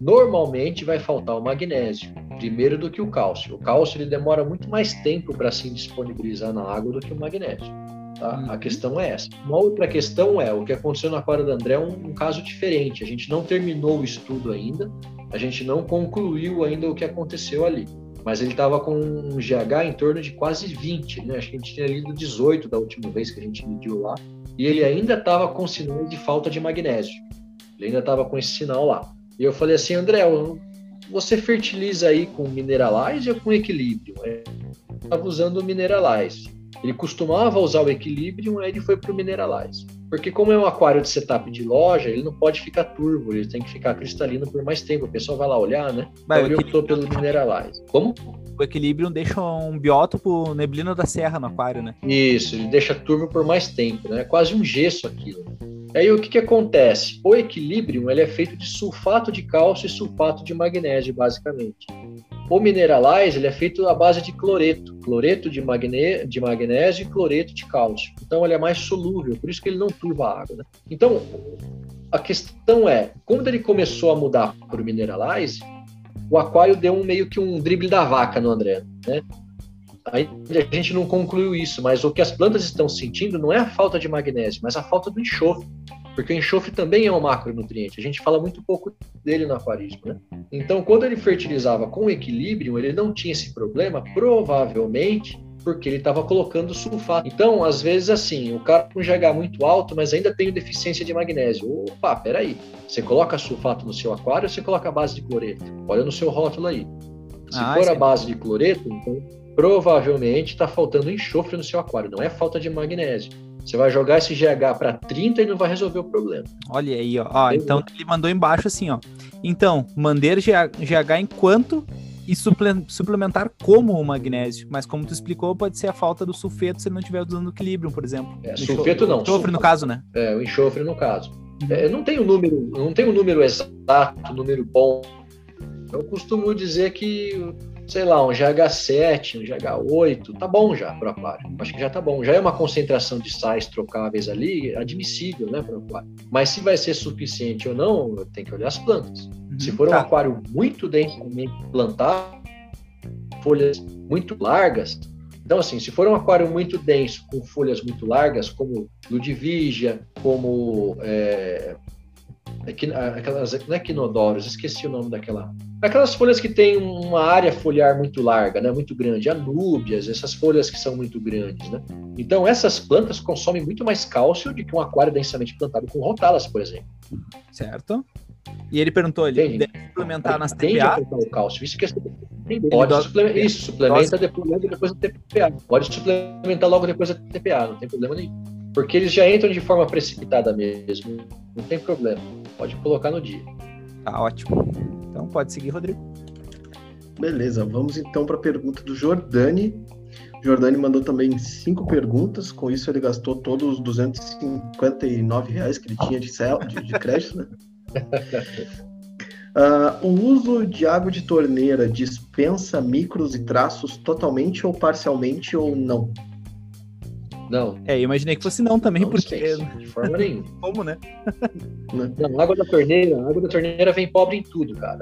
Normalmente vai faltar o magnésio, primeiro do que o cálcio. O cálcio ele demora muito mais tempo para se disponibilizar na água do que o magnésio. Tá? Uhum. A questão é essa. Uma outra questão é, o que aconteceu no aquário do André é um, um caso diferente. A gente não terminou o estudo ainda, a gente não concluiu ainda o que aconteceu ali. Mas ele estava com um GH em torno de quase 20, né? Acho que a gente tinha lido 18 da última vez que a gente mediu lá. E ele ainda estava com sinal de falta de magnésio. Ele ainda estava com esse sinal lá. E eu falei assim, André, você fertiliza aí com Mineralize ou com Equilíbrio? Estava usando o Mineralize. Ele costumava usar o Equilibrium, aí ele foi para o Mineralize. Porque como é um aquário de setup de loja, ele não pode ficar turvo, ele tem que ficar cristalino por mais tempo. O pessoal vai lá olhar, né? Mas então ele optou pelo Mineralize. Como? O Equilibrium deixa um biótopo neblina da serra no aquário, né? Isso, ele deixa turvo por mais tempo, né? É quase um gesso aquilo. Aí o que, que acontece? O Equilibrium ele é feito de sulfato de cálcio e sulfato de magnésio, basicamente. O Mineralize ele é feito à base de cloreto, cloreto de, magne, de magnésio e cloreto de cálcio. Então ele é mais solúvel, por isso que ele não turva a água. Né? Então a questão é, quando ele começou a mudar para o Mineralize, o aquário deu um meio que um drible da vaca no André, né? ainda a gente não concluiu isso, mas o que as plantas estão sentindo não é a falta de magnésio, mas a falta do enxofre. Porque o enxofre também é um macronutriente. A gente fala muito pouco dele no aquarismo, né? Então, quando ele fertilizava com equilíbrio, ele não tinha esse problema, provavelmente porque ele estava colocando sulfato. Então, às vezes, assim, o cara com GH muito alto, mas ainda tem deficiência de magnésio. Opa, peraí. Você coloca sulfato no seu aquário ou você coloca a base de cloreto? Olha no seu rótulo aí. Se ah, for a base de cloreto, então provavelmente está faltando enxofre no seu aquário, não é falta de magnésio. Você vai jogar esse GH para 30 e não vai resolver o problema. Olha aí, ó. então ele mandou embaixo assim, ó. Então, manter GH enquanto e suplementar como o magnésio. Mas como tu explicou, pode ser a falta do sulfeto se ele não estiver usando equilíbrio, por exemplo. É, sulfeto não. Enxofre no caso, né? É, o enxofre no caso. Uhum. É, não tem um número, não tem um número exato, um número bom. Eu costumo dizer que sei lá, um GH7, um GH8, tá bom já para o aquário. Acho que já tá bom. Já é uma concentração de sais trocáveis ali admissível, né, para o aquário. Mas se vai ser suficiente ou não, tem que olhar as plantas. Uhum, se for tá. um aquário muito densamente plantado, folhas muito largas, então, assim, se for um aquário muito denso, com folhas muito largas, como Ludwig, como é, aquelas, não é quinodoros, esqueci o nome daquela. Aquelas folhas que tem uma área foliar muito larga, né, muito grande, anúbias, essas folhas que são muito grandes, né? Então essas plantas consomem muito mais cálcio do que um aquário densamente plantado com rotalas, por exemplo. Certo. E ele perguntou, ele Entendi. deve suplementar nas TPA? o cálcio, isso que é Pode suplementar, isso, suplementa depois, depois da TPA. Pode suplementar logo depois da TPA, não tem problema nenhum. Porque eles já entram de forma precipitada mesmo, não tem problema. Pode colocar no dia. Tá ótimo. Então pode seguir, Rodrigo. Beleza, vamos então para a pergunta do Jordani. O Jordani mandou também cinco perguntas, com isso ele gastou todos os 259 reais que ele tinha de, cel, de, de crédito, né? Uh, o uso de água de torneira dispensa micros e traços totalmente ou parcialmente ou não? Não. É, eu imaginei que fosse não também, não porque. de forma nenhuma. Como, né? não, água da torneira, a água da torneira vem pobre em tudo, cara.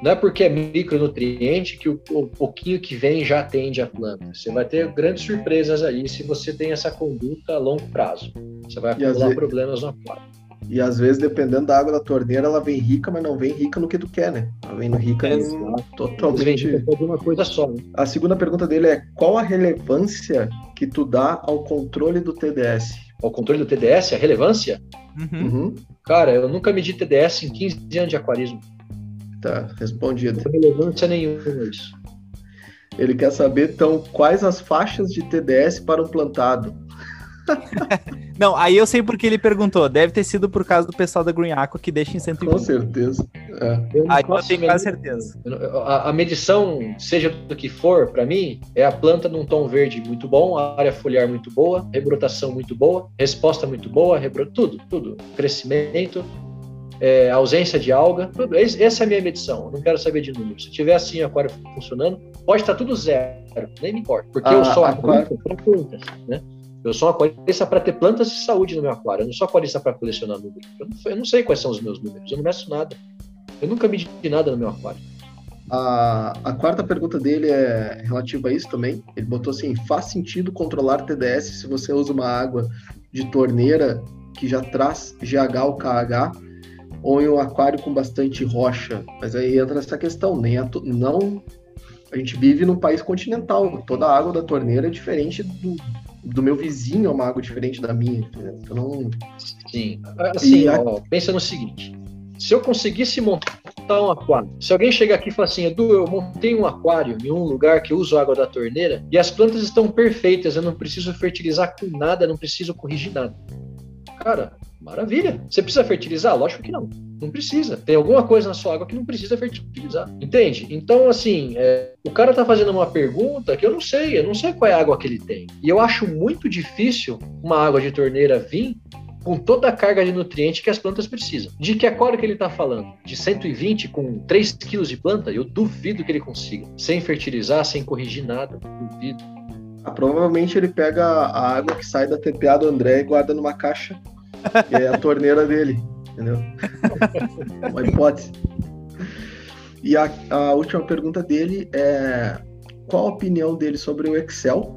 Não é porque é micronutriente que o, o pouquinho que vem já atende a planta. Você vai ter grandes surpresas aí se você tem essa conduta a longo prazo. Você vai acumular problemas no aquário. E às vezes, dependendo da água da torneira, ela vem rica, mas não vem rica no que tu quer, né? Ela vem rica é, em... totalmente. Vem uma coisa só. Né? A segunda pergunta dele é: qual a relevância que tu dá ao controle do TDS? Ao controle do TDS, a relevância? Uhum. Uhum. Cara, eu nunca medi TDS em 15 anos de aquarismo. Tá, respondido. Não relevância nenhuma isso. Ele quer saber, então, quais as faixas de TDS para um plantado? Não, aí eu sei porque ele perguntou. Deve ter sido por causa do pessoal da Green Aqua que deixa em 120. Com certeza. É. Eu aí eu tenho quase certeza. A, a, medição, seja do que for, para mim, é a planta num tom verde muito bom, a área foliar muito boa, rebrotação muito boa, resposta muito boa, tudo, tudo. Crescimento, é, ausência de alga, tudo. Essa é a minha medição. Eu não quero saber de números. Se tiver assim, aquário funcionando, pode estar tudo zero, nem me importa. Porque ah, eu só aquário para plantas, né? Eu sou um aquarista para ter plantas de saúde no meu aquário. Eu não sou aquarista para colecionar números. Eu não, eu não, sei quais são os meus números. Eu não meço nada. Eu nunca medi nada no meu aquário. A, a quarta pergunta dele é relativa a isso também. Ele botou assim: faz sentido controlar TDS se você usa uma água de torneira que já traz GH ou KH ou em um aquário com bastante rocha? Mas aí entra essa questão, nem a, não a gente vive num país continental. Toda a água da torneira é diferente do, do meu vizinho é uma água diferente da minha. Eu não... Sim. Assim, a... ó, pensa no seguinte: se eu conseguisse montar um aquário, se alguém chegar aqui e falar assim, Edu, eu montei um aquário em um lugar que uso água da torneira e as plantas estão perfeitas, eu não preciso fertilizar com nada, não preciso corrigir nada. Cara, maravilha. Você precisa fertilizar? Lógico que não. Não precisa. Tem alguma coisa na sua água que não precisa fertilizar. Entende? Então, assim, é, o cara tá fazendo uma pergunta que eu não sei, eu não sei qual é a água que ele tem. E eu acho muito difícil uma água de torneira vir com toda a carga de nutriente que as plantas precisam. De que aquário que ele está falando? De 120 com 3 quilos de planta? Eu duvido que ele consiga. Sem fertilizar, sem corrigir nada. Duvido. Ah, provavelmente ele pega a água que sai da TPA do André e guarda numa caixa. E é a torneira dele entendeu? Uma hipótese. E a, a, última pergunta dele é qual a opinião dele sobre o Excel,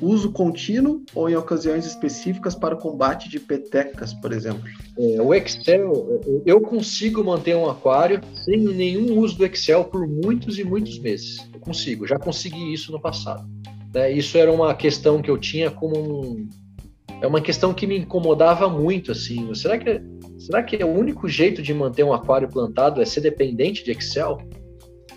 uso contínuo ou em ocasiões específicas para o combate de petecas, por exemplo? É, o Excel, eu consigo manter um aquário sem nenhum uso do Excel por muitos e muitos meses. Eu consigo, já consegui isso no passado. Né? Isso era uma questão que eu tinha como um, é uma questão que me incomodava muito assim. Será que será que é o único jeito de manter um aquário plantado é ser dependente de Excel?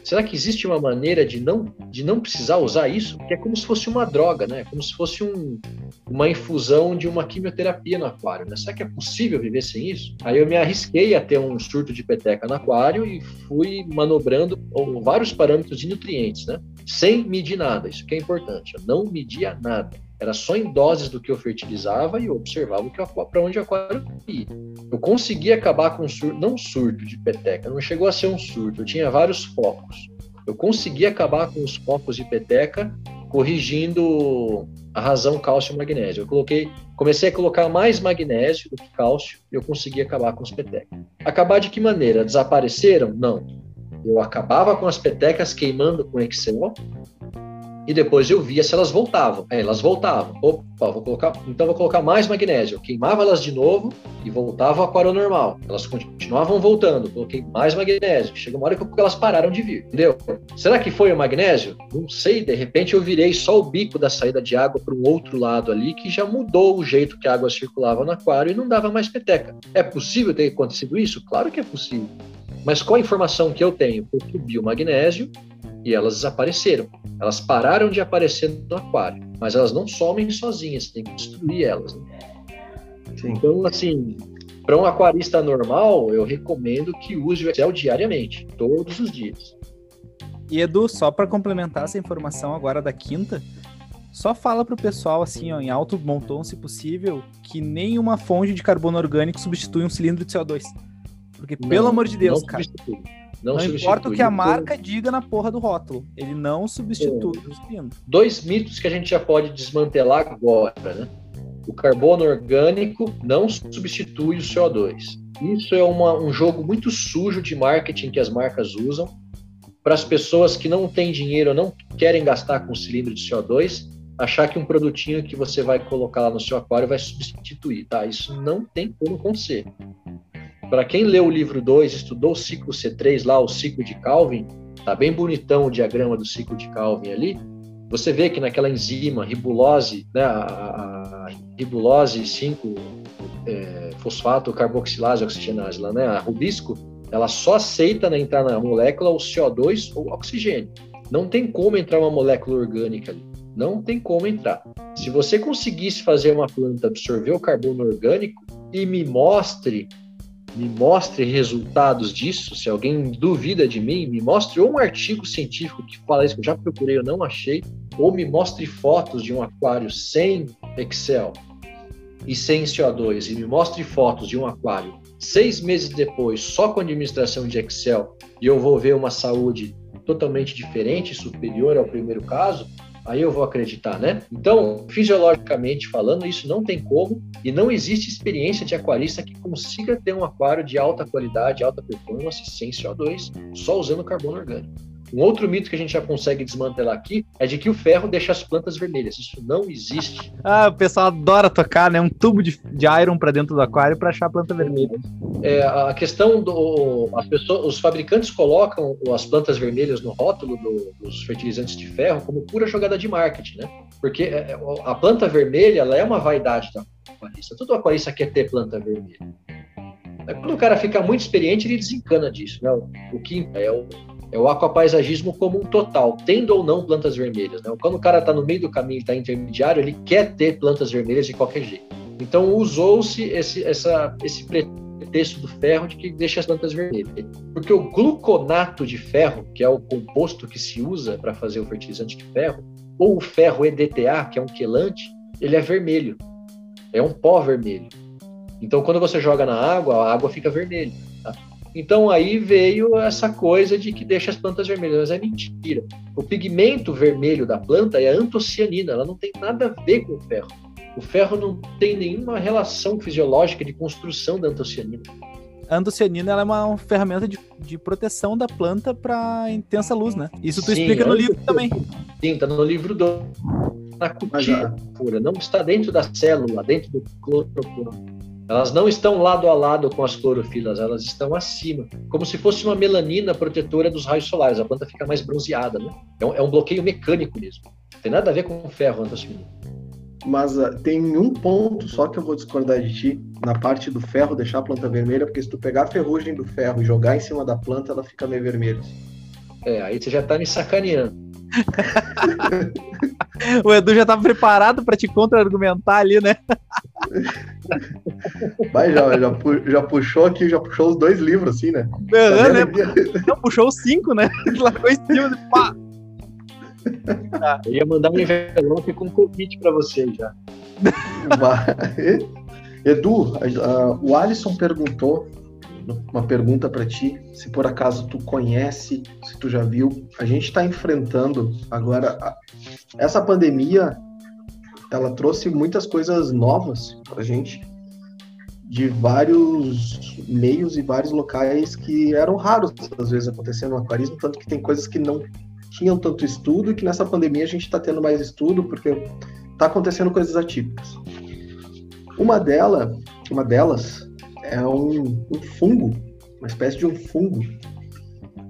Será que existe uma maneira de não, de não precisar usar isso? Que é como se fosse uma droga, né? Como se fosse um, uma infusão de uma quimioterapia no aquário, né? Será que é possível viver sem isso? Aí eu me arrisquei a ter um surto de peteca no aquário e fui manobrando vários parâmetros de nutrientes, né? Sem medir nada, isso que é importante. Eu não media nada. Era só em doses do que eu fertilizava e eu observava para onde o aquário ia. Eu consegui acabar com um surto, não surto de peteca, não chegou a ser um surto, eu tinha vários focos. Eu consegui acabar com os focos de peteca corrigindo a razão cálcio-magnésio. Eu coloquei, comecei a colocar mais magnésio do que cálcio e eu consegui acabar com os petecas. Acabar de que maneira? Desapareceram? Não. Eu acabava com as petecas queimando com Excel e depois eu via se elas voltavam. É, elas voltavam. Opa, vou colocar, então vou colocar mais magnésio. Eu queimava elas de novo e voltava ao aquário normal. Elas continuavam voltando. Coloquei mais magnésio. Chega uma hora que elas pararam de vir, entendeu? Será que foi o magnésio? Não sei. De repente eu virei só o bico da saída de água para um outro lado ali que já mudou o jeito que a água circulava no aquário e não dava mais peteca. É possível ter acontecido isso? Claro que é possível. Mas com a informação que eu tenho, subi o magnésio e elas desapareceram. Elas pararam de aparecer no aquário, mas elas não somem sozinhas, tem que destruir elas. Né? Então, assim, para um aquarista normal, eu recomendo que use o Excel diariamente, todos os dias. E Edu, só para complementar essa informação agora da quinta, só fala pro pessoal assim, ó, em alto montão, se possível, que nenhuma fonte de carbono orgânico substitui um cilindro de CO2. Porque, não, pelo amor de Deus, cara. Substitui. Não, não importa o que a marca diga na porra do rótulo, ele não substitui é. os pinos. Dois mitos que a gente já pode desmantelar agora, né? O carbono orgânico não substitui o CO2. Isso é uma, um jogo muito sujo de marketing que as marcas usam para as pessoas que não têm dinheiro não querem gastar com cilindro de CO2, achar que um produtinho que você vai colocar lá no seu aquário vai substituir, tá? Isso não tem como acontecer. Para quem leu o livro 2, estudou o ciclo C3 lá, o ciclo de Calvin, tá bem bonitão o diagrama do ciclo de Calvin ali. Você vê que naquela enzima ribulose, né, a, a ribulose 5 é, fosfato carboxilase oxigenase lá, né, a rubisco, ela só aceita né, entrar na molécula o CO2 ou oxigênio. Não tem como entrar uma molécula orgânica ali. Não tem como entrar. Se você conseguisse fazer uma planta absorver o carbono orgânico e me mostre me mostre resultados disso. Se alguém duvida de mim, me mostre ou um artigo científico que fala isso que eu já procurei, eu não achei, ou me mostre fotos de um aquário sem Excel e sem CO2 e me mostre fotos de um aquário seis meses depois, só com administração de Excel, e eu vou ver uma saúde totalmente diferente, superior ao primeiro caso, aí eu vou acreditar, né? Então, fisiologicamente falando, isso não tem como e não existe experiência de aquarista que consiga ter um aquário de alta qualidade, alta performance sem CO2, só usando carbono orgânico. Um outro mito que a gente já consegue desmantelar aqui é de que o ferro deixa as plantas vermelhas. Isso não existe. Ah, o pessoal adora tocar, né? Um tubo de, de iron para dentro do aquário para achar a planta vermelha. É, a questão do. As pessoas, os fabricantes colocam as plantas vermelhas no rótulo do, dos fertilizantes de ferro como pura jogada de marketing, né? Porque é, é, a planta vermelha ela é uma vaidade da aquarista. Todo aquarista quer ter planta vermelha. Quando o cara fica muito experiente, ele desencana disso. Né? O que é o é o aquapaisagismo como um total, tendo ou não plantas vermelhas. Né? Quando o cara está no meio do caminho, está intermediário, ele quer ter plantas vermelhas de qualquer jeito. Então usou-se esse, essa, esse pretexto do ferro de que deixa as plantas vermelhas. Porque o gluconato de ferro, que é o composto que se usa para fazer o fertilizante de ferro, ou o ferro EDTA, que é um quelante, ele é vermelho. É um pó vermelho. Então, quando você joga na água, a água fica vermelha. Então aí veio essa coisa de que deixa as plantas vermelhas, mas é mentira. O pigmento vermelho da planta é a antocianina, ela não tem nada a ver com o ferro. O ferro não tem nenhuma relação fisiológica de construção da antocianina. a antocianina ela é uma ferramenta de, de proteção da planta para intensa luz, né? Isso tu Sim, explica no livro também. Sim, tá no livro do na cutícula, não está dentro da célula, dentro do cloroplasto. Elas não estão lado a lado com as clorofilas, elas estão acima, como se fosse uma melanina protetora dos raios solares. A planta fica mais bronzeada, né? É um, é um bloqueio mecânico mesmo. Não tem nada a ver com ferro, antocianina. Mas uh, tem um ponto só que eu vou discordar de ti, na parte do ferro, deixar a planta vermelha, porque se tu pegar a ferrugem do ferro e jogar em cima da planta, ela fica meio vermelha. É, aí você já tá me sacaneando. o Edu já tá preparado para te contra-argumentar ali, né? Vai, já, já, já, puxou aqui, já puxou os dois livros, assim, né? Uhum, né? Não, puxou os cinco, né? Largou em cima de pá. Tá. Eu ia mandar um envelope com um convite para você já. Edu, o Alisson perguntou uma pergunta para ti, se por acaso tu conhece, se tu já viu. A gente está enfrentando agora essa pandemia, ela trouxe muitas coisas novas para gente de vários meios e vários locais que eram raros às vezes acontecer no aquarismo, tanto que tem coisas que não tinham tanto estudo e que nessa pandemia a gente está tendo mais estudo porque está acontecendo coisas atípicas. Uma uma delas é um, um, fungo, uma espécie de um fungo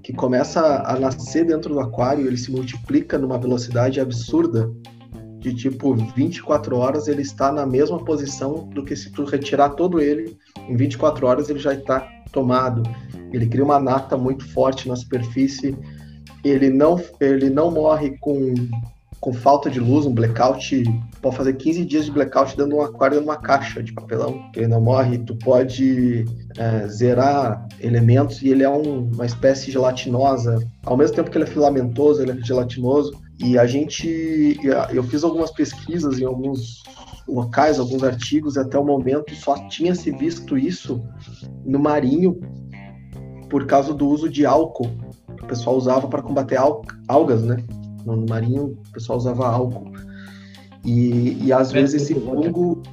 que começa a nascer dentro do aquário, ele se multiplica numa velocidade absurda, de tipo 24 horas ele está na mesma posição do que se tu retirar todo ele, em 24 horas ele já está tomado. Ele cria uma nata muito forte na superfície ele não, ele não morre com, com falta de luz, um blackout. Pode fazer 15 dias de blackout dando um aquário numa caixa de papelão. Ele não morre. Tu pode é, zerar elementos e ele é um, uma espécie gelatinosa. Ao mesmo tempo que ele é filamentoso, ele é gelatinoso. E a gente. Eu fiz algumas pesquisas em alguns locais, alguns artigos, e até o momento só tinha se visto isso no marinho por causa do uso de álcool o pessoal usava para combater al algas, né? No marinho, o pessoal usava álcool. E, e às é, vezes esse fungo,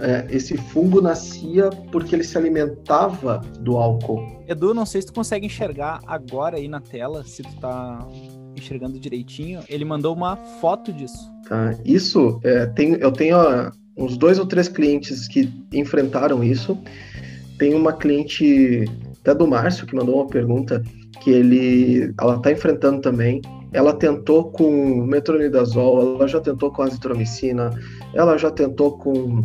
é, esse fungo nascia porque ele se alimentava do álcool. Edu, não sei se tu consegue enxergar agora aí na tela, se tu tá enxergando direitinho. Ele mandou uma foto disso. Tá, isso, é, tem, eu tenho ó, uns dois ou três clientes que enfrentaram isso. Tem uma cliente até do Márcio que mandou uma pergunta que ele, ela está enfrentando também. Ela tentou com metronidazol, ela já tentou com azitromicina, ela já tentou com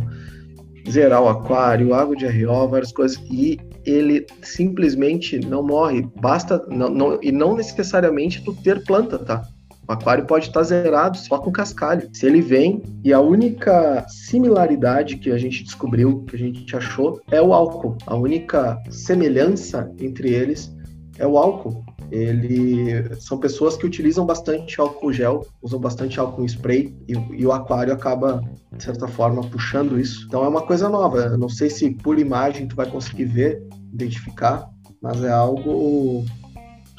zerar o aquário, água de RO, várias coisas, e ele simplesmente não morre. Basta, não, não, e não necessariamente tu ter planta, tá? O aquário pode estar zerado só com cascalho. Se ele vem e a única similaridade que a gente descobriu, que a gente achou, é o álcool. A única semelhança entre eles é o álcool. Ele são pessoas que utilizam bastante álcool gel, usam bastante álcool spray e, e, o aquário acaba de certa forma puxando isso. Então é uma coisa nova. Eu não sei se por imagem tu vai conseguir ver, identificar, mas é algo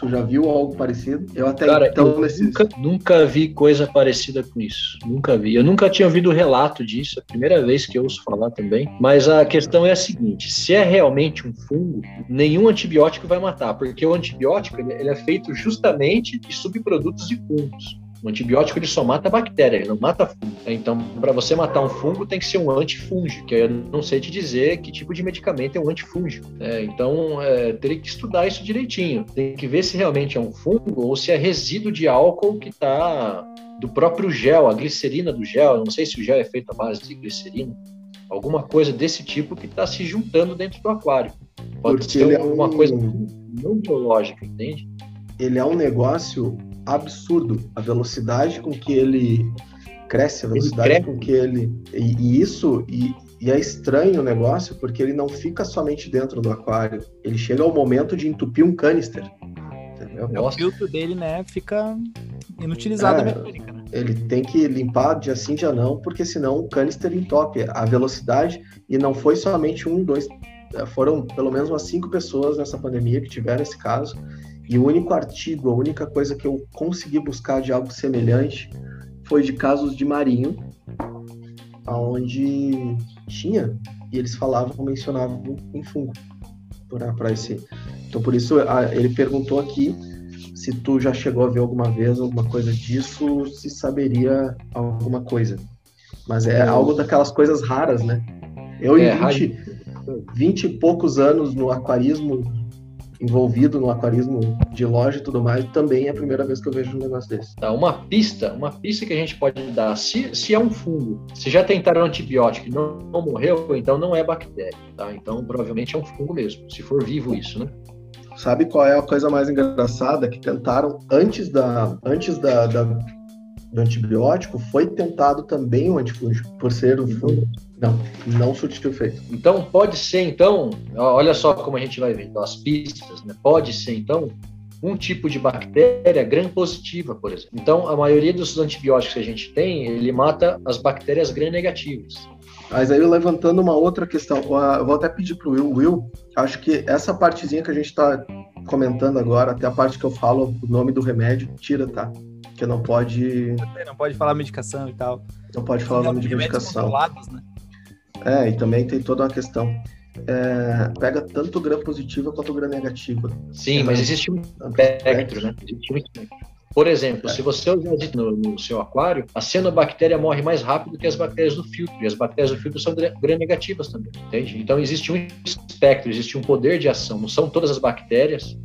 Tu já viu algo parecido? Eu até Cara, então eu nesses... nunca, nunca vi coisa parecida com isso. Nunca vi. Eu nunca tinha ouvido relato disso, é a primeira vez que eu ouço falar também. Mas a questão é a seguinte: se é realmente um fungo, nenhum antibiótico vai matar, porque o antibiótico ele, ele é feito justamente de subprodutos de fungos. O antibiótico ele só mata bactéria, ele não mata fungo. Então, para você matar um fungo, tem que ser um antifúngico, que eu não sei te dizer que tipo de medicamento é um antifúngico. É, então, é, teria que estudar isso direitinho. Tem que ver se realmente é um fungo ou se é resíduo de álcool que está do próprio gel, a glicerina do gel. Eu não sei se o gel é feito à base de glicerina. Alguma coisa desse tipo que está se juntando dentro do aquário. Pode Porque ser alguma é um... coisa não biológica, entende? Ele é um negócio absurdo a velocidade com que ele cresce, a velocidade com que ele. E, e isso, e, e, é estranho o negócio, porque ele não fica somente dentro do aquário. Ele chega ao momento de entupir um canister. Entendeu? É, o filtro dele, né, fica inutilizado é, a mecânica, né? Ele tem que limpar dia sim, dia não, porque senão o canister entope. A velocidade, e não foi somente um, dois, foram pelo menos umas cinco pessoas nessa pandemia que tiveram esse caso e o único artigo, a única coisa que eu consegui buscar de algo semelhante foi de casos de marinho, aonde tinha e eles falavam, mencionavam em fungo. para esse. Então, por isso, a, ele perguntou aqui se tu já chegou a ver alguma vez alguma coisa disso, se saberia alguma coisa. Mas é algo daquelas coisas raras, né? Eu, é, em 20, 20 e poucos anos no aquarismo, envolvido no aquarismo de loja e tudo mais, também é a primeira vez que eu vejo um negócio desse. Tá, uma pista, uma pista que a gente pode dar, se, se é um fungo, se já tentaram antibiótico e não, não morreu, então não é bactéria, tá? Então provavelmente é um fungo mesmo, se for vivo isso, né? Sabe qual é a coisa mais engraçada que tentaram antes da antes da, da do antibiótico foi tentado também o antifúngico por ser um fungo não, não surtiu efeito. Então, pode ser, então, olha só como a gente vai vendo as pistas, né? Pode ser, então, um tipo de bactéria gram-positiva, por exemplo. Então, a maioria dos antibióticos que a gente tem, ele mata as bactérias gram-negativas. Mas aí, levantando uma outra questão, eu vou até pedir para o Will. Will, acho que essa partezinha que a gente está comentando agora, até a parte que eu falo o nome do remédio, tira, tá? Que não pode... Não pode falar medicação e tal. Não pode falar o nome de medicação. Né? É, e também tem toda uma questão. É, pega tanto gram positiva quanto gram negativa. Sim, é mas existe um espectro, né? Existe um espectro. Por exemplo, é. se você usar no, no, seu aquário, a cianobactéria morre mais rápido que as bactérias do filtro, e as bactérias do filtro são gram-negativas também, entende? Então existe um espectro, existe um poder de ação, não são todas as bactérias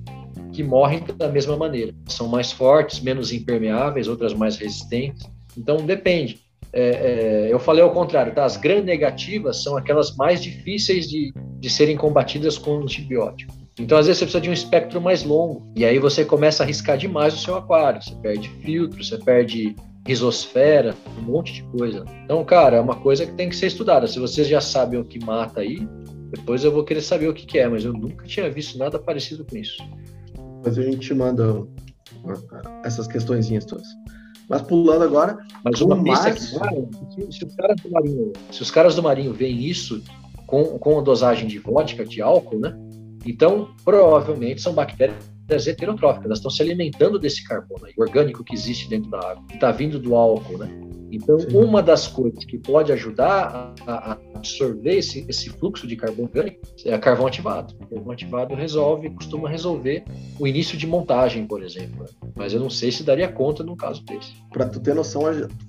que morrem da mesma maneira. São mais fortes, menos impermeáveis, outras mais resistentes. Então depende é, é, eu falei ao contrário, tá? As gram-negativas são aquelas mais difíceis de, de serem combatidas com antibiótico. Então, às vezes, você precisa de um espectro mais longo. E aí você começa a arriscar demais o seu aquário. Você perde filtro, você perde risosfera, um monte de coisa. Então, cara, é uma coisa que tem que ser estudada. Se vocês já sabem o que mata aí, depois eu vou querer saber o que, que é, mas eu nunca tinha visto nada parecido com isso. Depois a gente manda essas questõezinhas todas. Mas pulando agora. Mas uma pista que, se, se, os caras do Marinho, se os caras do Marinho veem isso com, com a dosagem de vodka, de álcool, né? Então, provavelmente são bactérias heterotróficas, elas estão se alimentando desse carbono aí, orgânico que existe dentro da água, que está vindo do álcool, né? Então, Sim. uma das coisas que pode ajudar a, a absorver esse, esse, fluxo de carbono orgânico é carvão ativado. O carvão ativado resolve, costuma resolver o início de montagem, por exemplo. Mas eu não sei se daria conta num caso desse. Para tu ter noção,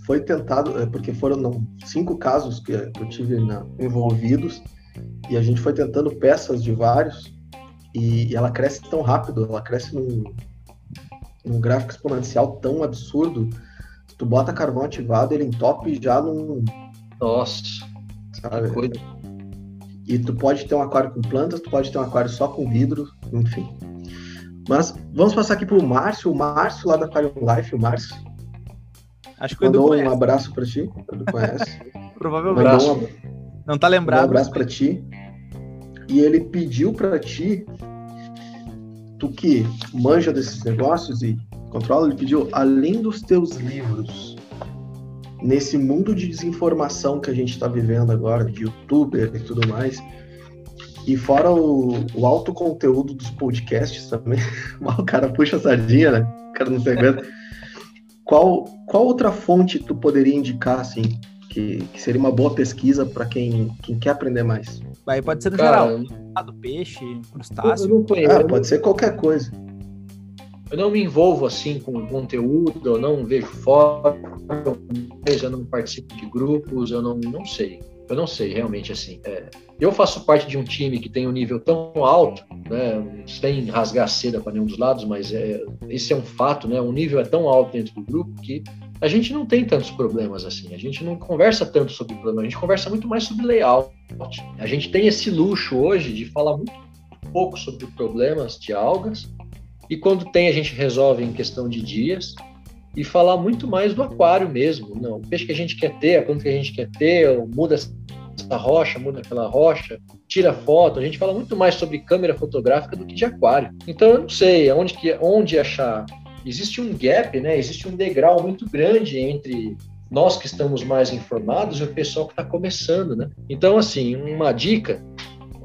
foi tentado, é, porque foram cinco casos que eu tive na, envolvidos, e a gente foi tentando peças de vários, e, e ela cresce tão rápido, ela cresce num, num gráfico exponencial tão absurdo tu bota carvão ativado, ele entope já num. Nossa. Sabe? Coisa. E tu pode ter um aquário com plantas, tu pode ter um aquário só com vidro, enfim. Mas vamos passar aqui pro Márcio, o Márcio lá da Aquarium Life, o Márcio. Acho que Mandou um abraço para ti, tu conhece. Provavelmente. Um, Não tá lembrado. Um abraço para ti. E ele pediu para ti, tu que manja desses negócios e controla, ele pediu, além dos teus livros, nesse mundo de desinformação que a gente está vivendo agora, de youtuber e tudo mais, e fora o, o alto conteúdo dos podcasts também, o cara puxa a sardinha, né? O cara não se aguenta. qual, qual outra fonte tu poderia indicar, assim, que, que seria uma boa pesquisa para quem, quem quer aprender mais? Aí pode ser no cara, geral, do peixe, crustáceo. Ah, pode ser qualquer coisa eu não me envolvo assim com conteúdo, eu não vejo fóruns, eu não participo de grupos, eu não, não sei. Eu não sei realmente assim. É, eu faço parte de um time que tem um nível tão alto, né, sem rasgar seda para nenhum dos lados, mas é, esse é um fato, né? O nível é tão alto dentro do grupo que a gente não tem tantos problemas assim. A gente não conversa tanto sobre problemas, a gente conversa muito mais sobre layout. A gente tem esse luxo hoje de falar muito pouco sobre problemas de algas e quando tem, a gente resolve em questão de dias e falar muito mais do aquário mesmo. Não, o peixe que a gente quer ter, a planta que a gente quer ter, muda essa rocha, muda aquela rocha, tira foto. A gente fala muito mais sobre câmera fotográfica do que de aquário. Então eu não sei onde, que, onde achar. Existe um gap, né? Existe um degrau muito grande entre nós que estamos mais informados e o pessoal que está começando, né? Então, assim, uma dica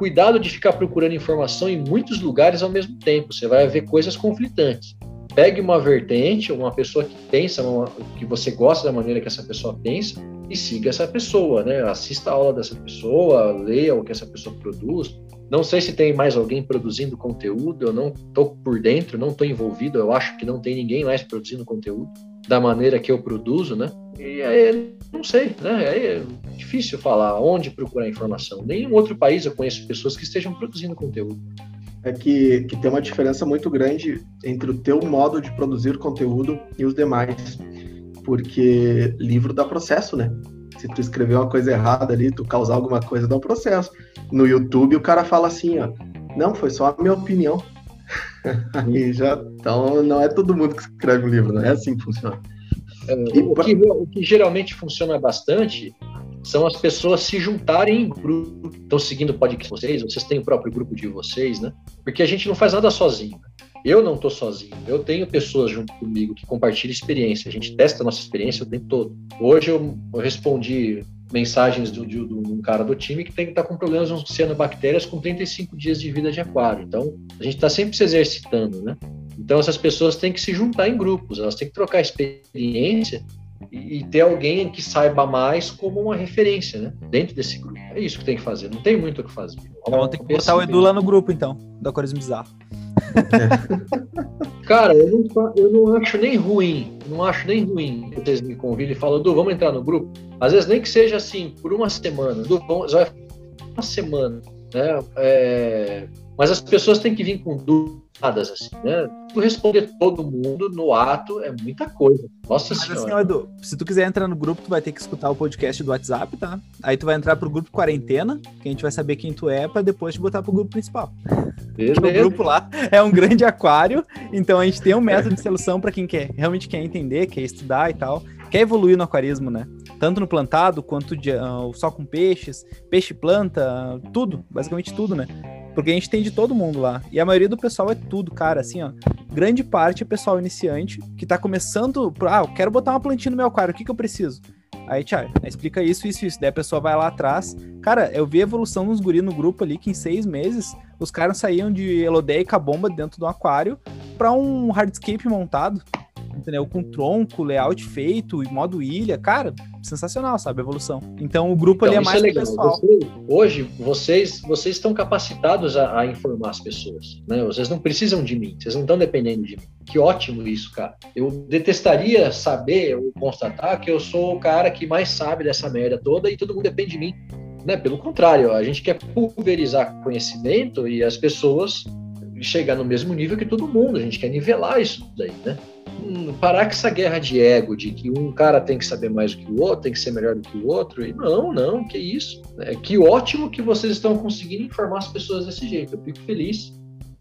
cuidado de ficar procurando informação em muitos lugares ao mesmo tempo. Você vai ver coisas conflitantes. Pegue uma vertente, uma pessoa que pensa, uma, que você gosta da maneira que essa pessoa pensa, e siga essa pessoa, né? Assista a aula dessa pessoa, leia o que essa pessoa produz, Não sei se tem mais alguém produzindo conteúdo, eu não estou por dentro, não estou envolvido, eu acho que não tem ninguém mais produzindo conteúdo da maneira que eu produzo, né? E aí, não sei, né? É difícil falar onde procurar informação. Nenhum outro país eu conheço pessoas que estejam produzindo conteúdo. É que, que tem uma diferença muito grande entre o teu modo de produzir conteúdo e os demais. Porque livro dá processo, né? Se tu escrever uma coisa errada ali, tu causar alguma coisa, dá um processo. No YouTube o cara fala assim, ó, não, foi só a minha opinião. Aí já, então não é todo mundo que escreve um livro, não é assim que funciona. É, o, que, o que geralmente funciona bastante são as pessoas se juntarem em grupo. Estão seguindo o podcast de vocês, vocês têm o próprio grupo de vocês, né? Porque a gente não faz nada sozinho. Eu não estou sozinho. Eu tenho pessoas junto comigo que compartilham experiência. A gente testa a nossa experiência o tempo todo. Hoje eu, eu respondi mensagens de, um cara do time que tem que estar tá com problemas com cianobactérias com 35 dias de vida de aquário. Então, a gente está sempre se exercitando, né? Então, essas pessoas têm que se juntar em grupos, elas têm que trocar experiência e, e ter alguém que saiba mais como uma referência, né? Dentro desse grupo. É isso que tem que fazer, não tem muito o que fazer. Então, tem que botar o Edu lá no grupo, então, da Aquarismo Bizarro. Cara, eu não, eu não acho nem ruim, não acho nem ruim que vocês me convidem e falam, Du, vamos entrar no grupo? Às vezes nem que seja assim, por uma semana, Du, vamos, vai uma semana, né? É, mas as pessoas têm que vir com dúvidas, assim, né? Tu responder todo mundo no ato é muita coisa. Nossa Mas senhora. Assim, Edu, se tu quiser entrar no grupo, tu vai ter que escutar o podcast do WhatsApp, tá? Aí tu vai entrar pro grupo quarentena, que a gente vai saber quem tu é, para depois te botar pro grupo principal. Beleza. O grupo lá é um grande aquário, então a gente tem um método de solução para quem quer, realmente quer entender, quer estudar e tal, quer evoluir no aquarismo, né? Tanto no plantado quanto de, uh, só com peixes, peixe planta, tudo, basicamente tudo, né? Porque a gente tem de todo mundo lá. E a maioria do pessoal é tudo, cara. Assim, ó. Grande parte é pessoal iniciante que tá começando. Ah, eu quero botar uma plantinha no meu aquário. O que, que eu preciso? Aí, Thiago, explica isso, isso, isso. Daí a pessoa vai lá atrás. Cara, eu vi a evolução dos guri no grupo ali, que em seis meses os caras saíam de elodeica bomba dentro do aquário para um hardscape montado entendeu? Com tronco, layout feito, modo ilha, cara, sensacional, sabe, a evolução. Então o grupo então, ali é mais é legal. pessoal. Você, hoje, vocês, vocês estão capacitados a, a, informar as pessoas, né? Vocês não precisam de mim, vocês não estão dependendo de mim. Que ótimo isso, cara. Eu detestaria saber ou constatar que eu sou o cara que mais sabe dessa merda toda e todo mundo depende de mim. Né? Pelo contrário, a gente quer pulverizar conhecimento e as pessoas chegar no mesmo nível que todo mundo. A gente quer nivelar isso daí, né? Parar com essa guerra de ego, de que um cara tem que saber mais do que o outro, tem que ser melhor do que o outro. E não, não, que isso. É, que ótimo que vocês estão conseguindo informar as pessoas desse jeito. Eu fico feliz,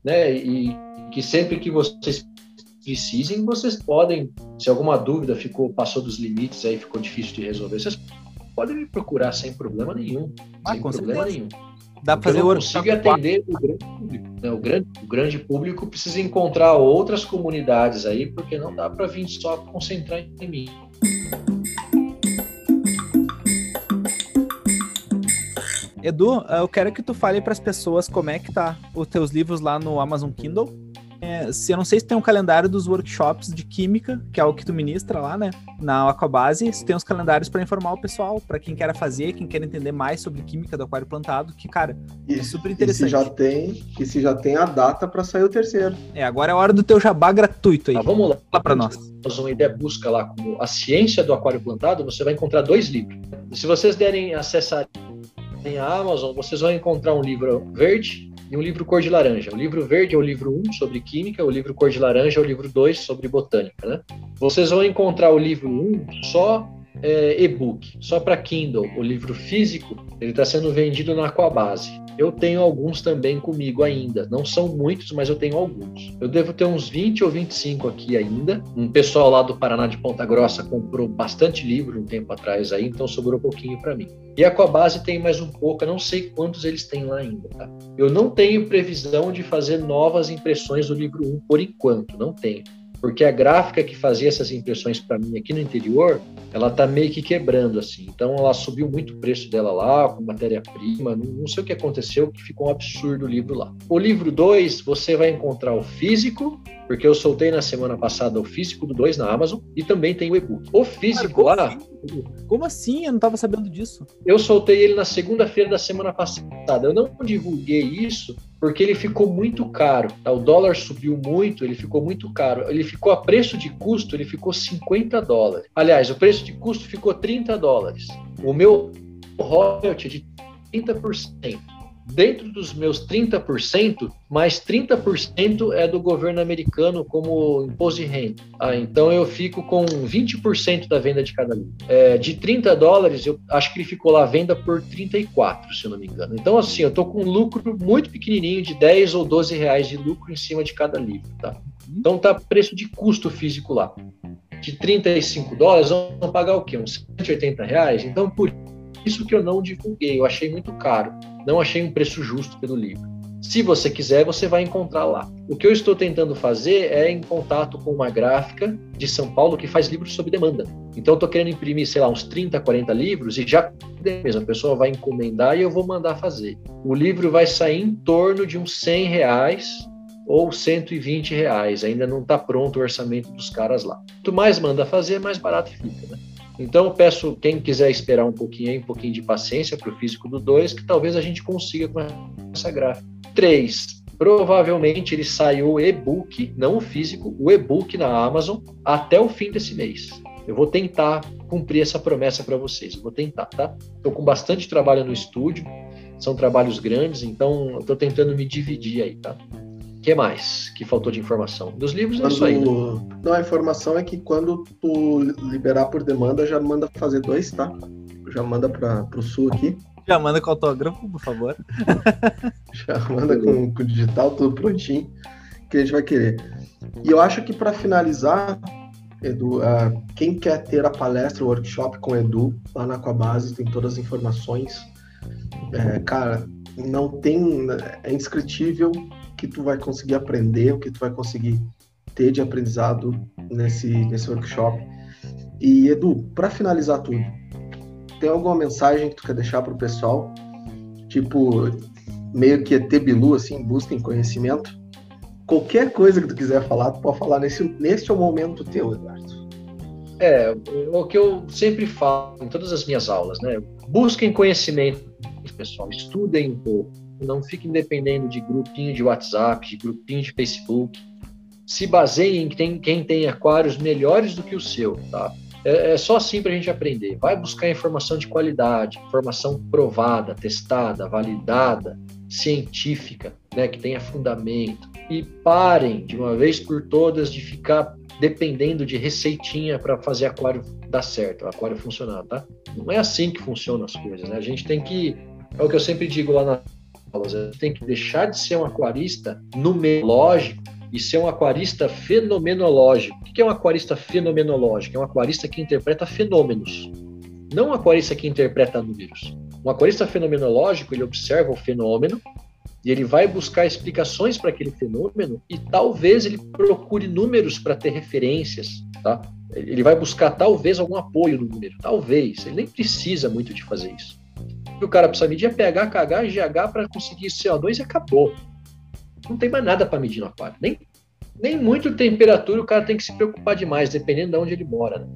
né? E que sempre que vocês precisem, vocês podem, se alguma dúvida ficou, passou dos limites aí, ficou difícil de resolver, vocês podem me procurar sem problema nenhum. Ah, sem problema certeza. nenhum. Dá para fazer o consigo atender o grande público. Né? O, grande, o grande público precisa encontrar outras comunidades aí, porque não dá para vir só concentrar em mim. Edu, eu quero que tu fale para as pessoas como é que tá os teus livros lá no Amazon Kindle é, se eu não sei se tem um calendário dos workshops de química, que é o que tu ministra lá, né? Na Aquabase, se tem os calendários para informar o pessoal, para quem quer fazer, quem quer entender mais sobre química do aquário plantado, que, cara, e, é super interessante. E se já tem, e se já tem a data para sair o terceiro. É, agora é a hora do teu jabá gratuito aí. Tá, vamos lá. lá para nós. Uma ideia busca lá como a ciência do aquário plantado, você vai encontrar dois livros. Se vocês derem acessar em Amazon, vocês vão encontrar um livro verde e um livro cor de laranja. O livro verde é o livro 1 sobre química, o livro cor de laranja é o livro 2 sobre botânica. Né? Vocês vão encontrar o livro 1 só é, e-book, só para Kindle. O livro físico ele está sendo vendido na Aquabase. Eu tenho alguns também comigo ainda. Não são muitos, mas eu tenho alguns. Eu devo ter uns 20 ou 25 aqui ainda. Um pessoal lá do Paraná de Ponta Grossa comprou bastante livro um tempo atrás aí, então sobrou pouquinho para mim. E a Coabase tem mais um pouco, eu não sei quantos eles têm lá ainda, tá? Eu não tenho previsão de fazer novas impressões do livro 1 por enquanto, não tenho. Porque a gráfica que fazia essas impressões para mim aqui no interior, ela tá meio que quebrando assim. Então ela subiu muito o preço dela lá, com matéria-prima, não, não, sei o que aconteceu, que ficou um absurdo o livro lá. O livro 2, você vai encontrar o físico, porque eu soltei na semana passada o físico do 2 na Amazon e também tem o e-book. O físico Cara, lá. Como assim? Eu não estava sabendo disso. Eu soltei ele na segunda-feira da semana passada. Eu não divulguei isso porque ele ficou muito caro. Tá? O dólar subiu muito, ele ficou muito caro. Ele ficou a preço de custo, ele ficou 50 dólares. Aliás, o preço de custo ficou 30 dólares. O meu royalty é de 30% dentro dos meus 30%, mais 30% é do governo americano como imposto de renda. Ah, então eu fico com 20% da venda de cada livro. É, de 30 dólares, eu acho que ele ficou lá à venda por 34, se eu não me engano. Então, assim, eu estou com um lucro muito pequenininho de 10 ou 12 reais de lucro em cima de cada livro, tá? Então tá preço de custo físico lá. De 35 dólares, vão pagar o quê? Uns 180 reais? Então, por isso que eu não divulguei, eu achei muito caro. Não achei um preço justo pelo livro. Se você quiser, você vai encontrar lá. O que eu estou tentando fazer é em contato com uma gráfica de São Paulo que faz livros sob demanda. Então, eu estou querendo imprimir, sei lá, uns 30, 40 livros e já mesmo, a pessoa vai encomendar e eu vou mandar fazer. O livro vai sair em torno de uns 100 reais ou 120 reais. Ainda não está pronto o orçamento dos caras lá. Quanto mais manda fazer, mais barato fica, né? Então, eu peço quem quiser esperar um pouquinho aí, um pouquinho de paciência para o físico do 2, que talvez a gente consiga com essa gráfica. 3. Provavelmente ele saiu o e-book, não o físico, o e-book na Amazon até o fim desse mês. Eu vou tentar cumprir essa promessa para vocês. Eu vou tentar, tá? Estou com bastante trabalho no estúdio, são trabalhos grandes, então estou tentando me dividir aí, tá? Que mais que faltou de informação? Dos livros quando, é isso aí. Né? Não, a informação é que quando tu liberar por demanda, já manda fazer dois, tá? Já manda para o sul aqui. Já manda com autógrafo, por favor. já manda com, com digital, tudo prontinho, que a gente vai querer. E eu acho que para finalizar, Edu, uh, quem quer ter a palestra, o workshop com o Edu, lá na Aquabase, tem todas as informações. É, cara, não tem. É inscritível que tu vai conseguir aprender, o que tu vai conseguir ter de aprendizado nesse, nesse workshop. E Edu, para finalizar tudo, tem alguma mensagem que tu quer deixar para o pessoal? Tipo, meio que ET Bilu, assim, busquem conhecimento? Qualquer coisa que tu quiser falar, tu pode falar nesse, neste é o momento teu, Eduardo. É, o que eu sempre falo em todas as minhas aulas, né? Busquem conhecimento, pessoal, estudem um pouco, não fiquem dependendo de grupinho de WhatsApp, de grupinho de Facebook. Se baseiem em quem, quem tem aquários melhores do que o seu, tá? É, é só assim para a gente aprender. Vai buscar informação de qualidade, informação provada, testada, validada, científica, né, que tenha fundamento. E parem de uma vez por todas de ficar dependendo de receitinha para fazer aquário dar certo, aquário funcionar, tá? Não é assim que funcionam as coisas, né? A gente tem que, é o que eu sempre digo lá na tem que deixar de ser um aquarista numerológico e ser um aquarista fenomenológico. O que é um aquarista fenomenológico? É um aquarista que interpreta fenômenos, não um aquarista que interpreta números. Um aquarista fenomenológico, ele observa o fenômeno e ele vai buscar explicações para aquele fenômeno e talvez ele procure números para ter referências, tá? Ele vai buscar talvez algum apoio no número, talvez. Ele nem precisa muito de fazer isso que o cara precisa medir é pH, KH, GH para conseguir CO2 e acabou. Não tem mais nada para medir no aquário. Nem, nem muito temperatura o cara tem que se preocupar demais, dependendo de onde ele mora. Né?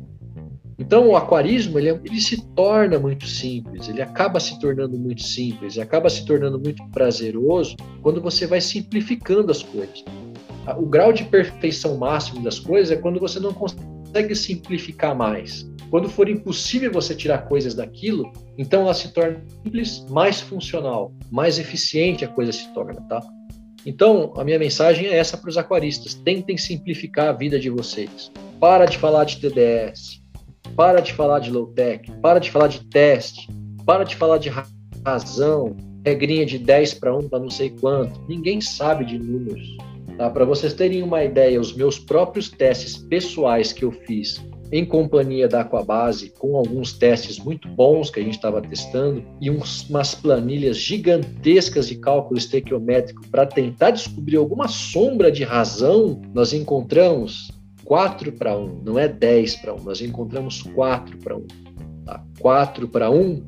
Então, o aquarismo ele, ele, se torna muito simples, ele acaba se tornando muito simples, acaba se tornando muito prazeroso quando você vai simplificando as coisas. O grau de perfeição máximo das coisas é quando você não consegue simplificar mais. Quando for impossível você tirar coisas daquilo, então ela se torna simples, mais funcional, mais eficiente a coisa se torna, tá? Então, a minha mensagem é essa para os aquaristas: tentem simplificar a vida de vocês. Para de falar de TDS, para de falar de low-tech, para de falar de teste, para de falar de razão, regrinha de 10 para 1 para não sei quanto. Ninguém sabe de números. Tá? Para vocês terem uma ideia, os meus próprios testes pessoais que eu fiz em companhia da Aquabase, com alguns testes muito bons que a gente estava testando e uns, umas planilhas gigantescas de cálculo estequiométrico para tentar descobrir alguma sombra de razão, nós encontramos 4 para 1, não é 10 para 1, nós encontramos 4 para 1. Tá? 4 para 1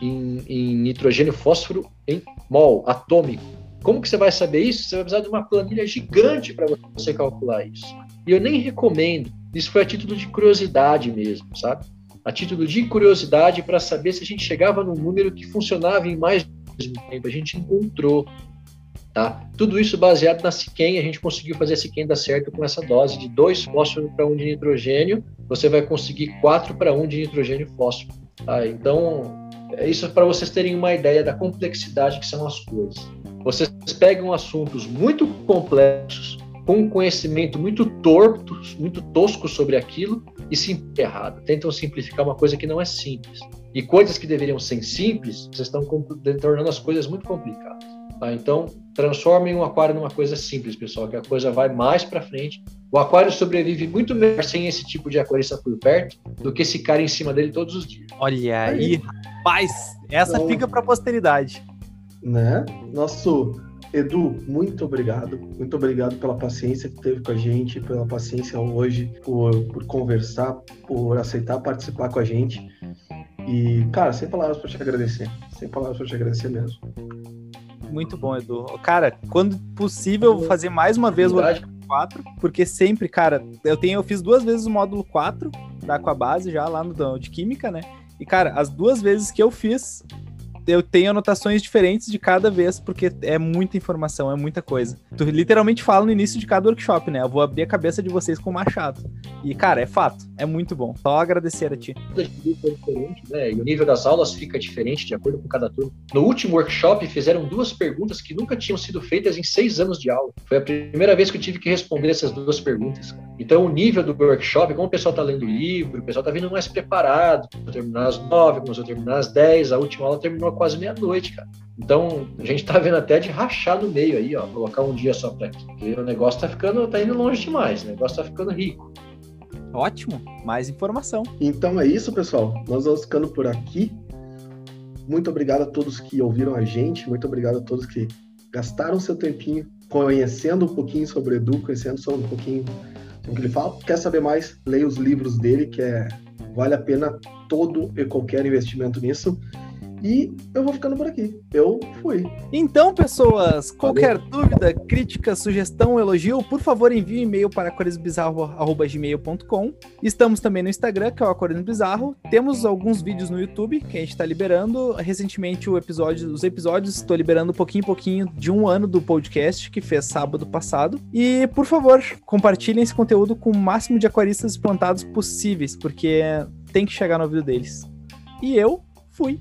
em, em nitrogênio fósforo em mol atômico. Como que você vai saber isso? Você vai precisar de uma planilha gigante para você calcular isso. E eu nem recomendo. Isso foi a título de curiosidade mesmo, sabe? A título de curiosidade para saber se a gente chegava num número que funcionava em mais tempo. A gente encontrou. Tá? Tudo isso baseado na Siquem, a gente conseguiu fazer a Siquem dar certo com essa dose de 2 fósforo para 1 um de nitrogênio, você vai conseguir 4 para 1 um de nitrogênio fósforo. Tá? Então, é isso para vocês terem uma ideia da complexidade que são as coisas. Vocês pegam assuntos muito complexos, com um conhecimento muito torto, muito tosco sobre aquilo e se errado. Tentam simplificar uma coisa que não é simples. E coisas que deveriam ser simples, vocês estão tornando as coisas muito complicadas. Tá? Então, transformem um aquário numa coisa simples, pessoal, que a coisa vai mais para frente. O aquário sobrevive muito melhor sem esse tipo de aquarista por perto do que esse cara em cima dele todos os dias. Olha aí, rapaz, essa então, fica para a posteridade. Né? Nosso Edu, muito obrigado. Muito obrigado pela paciência que teve com a gente, pela paciência hoje, por, por conversar, por aceitar participar com a gente. E, cara, sem palavras para te agradecer. Sem palavras para te agradecer mesmo. Muito bom, Edu. Cara, quando possível, fazer mais uma vez o módulo 4, porque sempre, cara, eu tenho, eu fiz duas vezes o módulo 4 da com a base já lá no de química, né? E, cara, as duas vezes que eu fiz, eu tenho anotações diferentes de cada vez, porque é muita informação, é muita coisa. Tu literalmente fala no início de cada workshop, né? Eu vou abrir a cabeça de vocês com o machado. E, cara, é fato, é muito bom. Só agradecer a ti. Né? E o nível das aulas fica diferente de acordo com cada turno. No último workshop, fizeram duas perguntas que nunca tinham sido feitas em seis anos de aula. Foi a primeira vez que eu tive que responder essas duas perguntas. Então, o nível do workshop, como o pessoal está lendo livro, o pessoal está vindo mais preparado. Vou terminar às nove, começou a terminar às dez, a última aula terminou quase meia-noite, cara. Então, a gente tá vendo até de rachar no meio aí, ó, colocar um dia só para aqui. Porque o negócio tá ficando, tá indo longe demais, o negócio tá ficando rico. Ótimo, mais informação. Então é isso, pessoal. Nós vamos ficando por aqui. Muito obrigado a todos que ouviram a gente, muito obrigado a todos que gastaram seu tempinho conhecendo um pouquinho sobre o Edu, conhecendo só um pouquinho sobre o que ele fala. Quer saber mais? Leia os livros dele, que é vale a pena todo e qualquer investimento nisso. E eu vou ficando por aqui. Eu fui. Então, pessoas, qualquer Valeu. dúvida, crítica, sugestão, elogio, por favor, envie um e-mail para aquarisbizarro.gmail.com. Estamos também no Instagram, que é o Aquarismo Bizarro. Temos alguns vídeos no YouTube que a gente está liberando. Recentemente, o episódio, os episódios estou liberando um pouquinho em pouquinho de um ano do podcast que fez sábado passado. E, por favor, compartilhem esse conteúdo com o máximo de aquaristas plantados possíveis, porque tem que chegar no ouvido deles. E eu fui.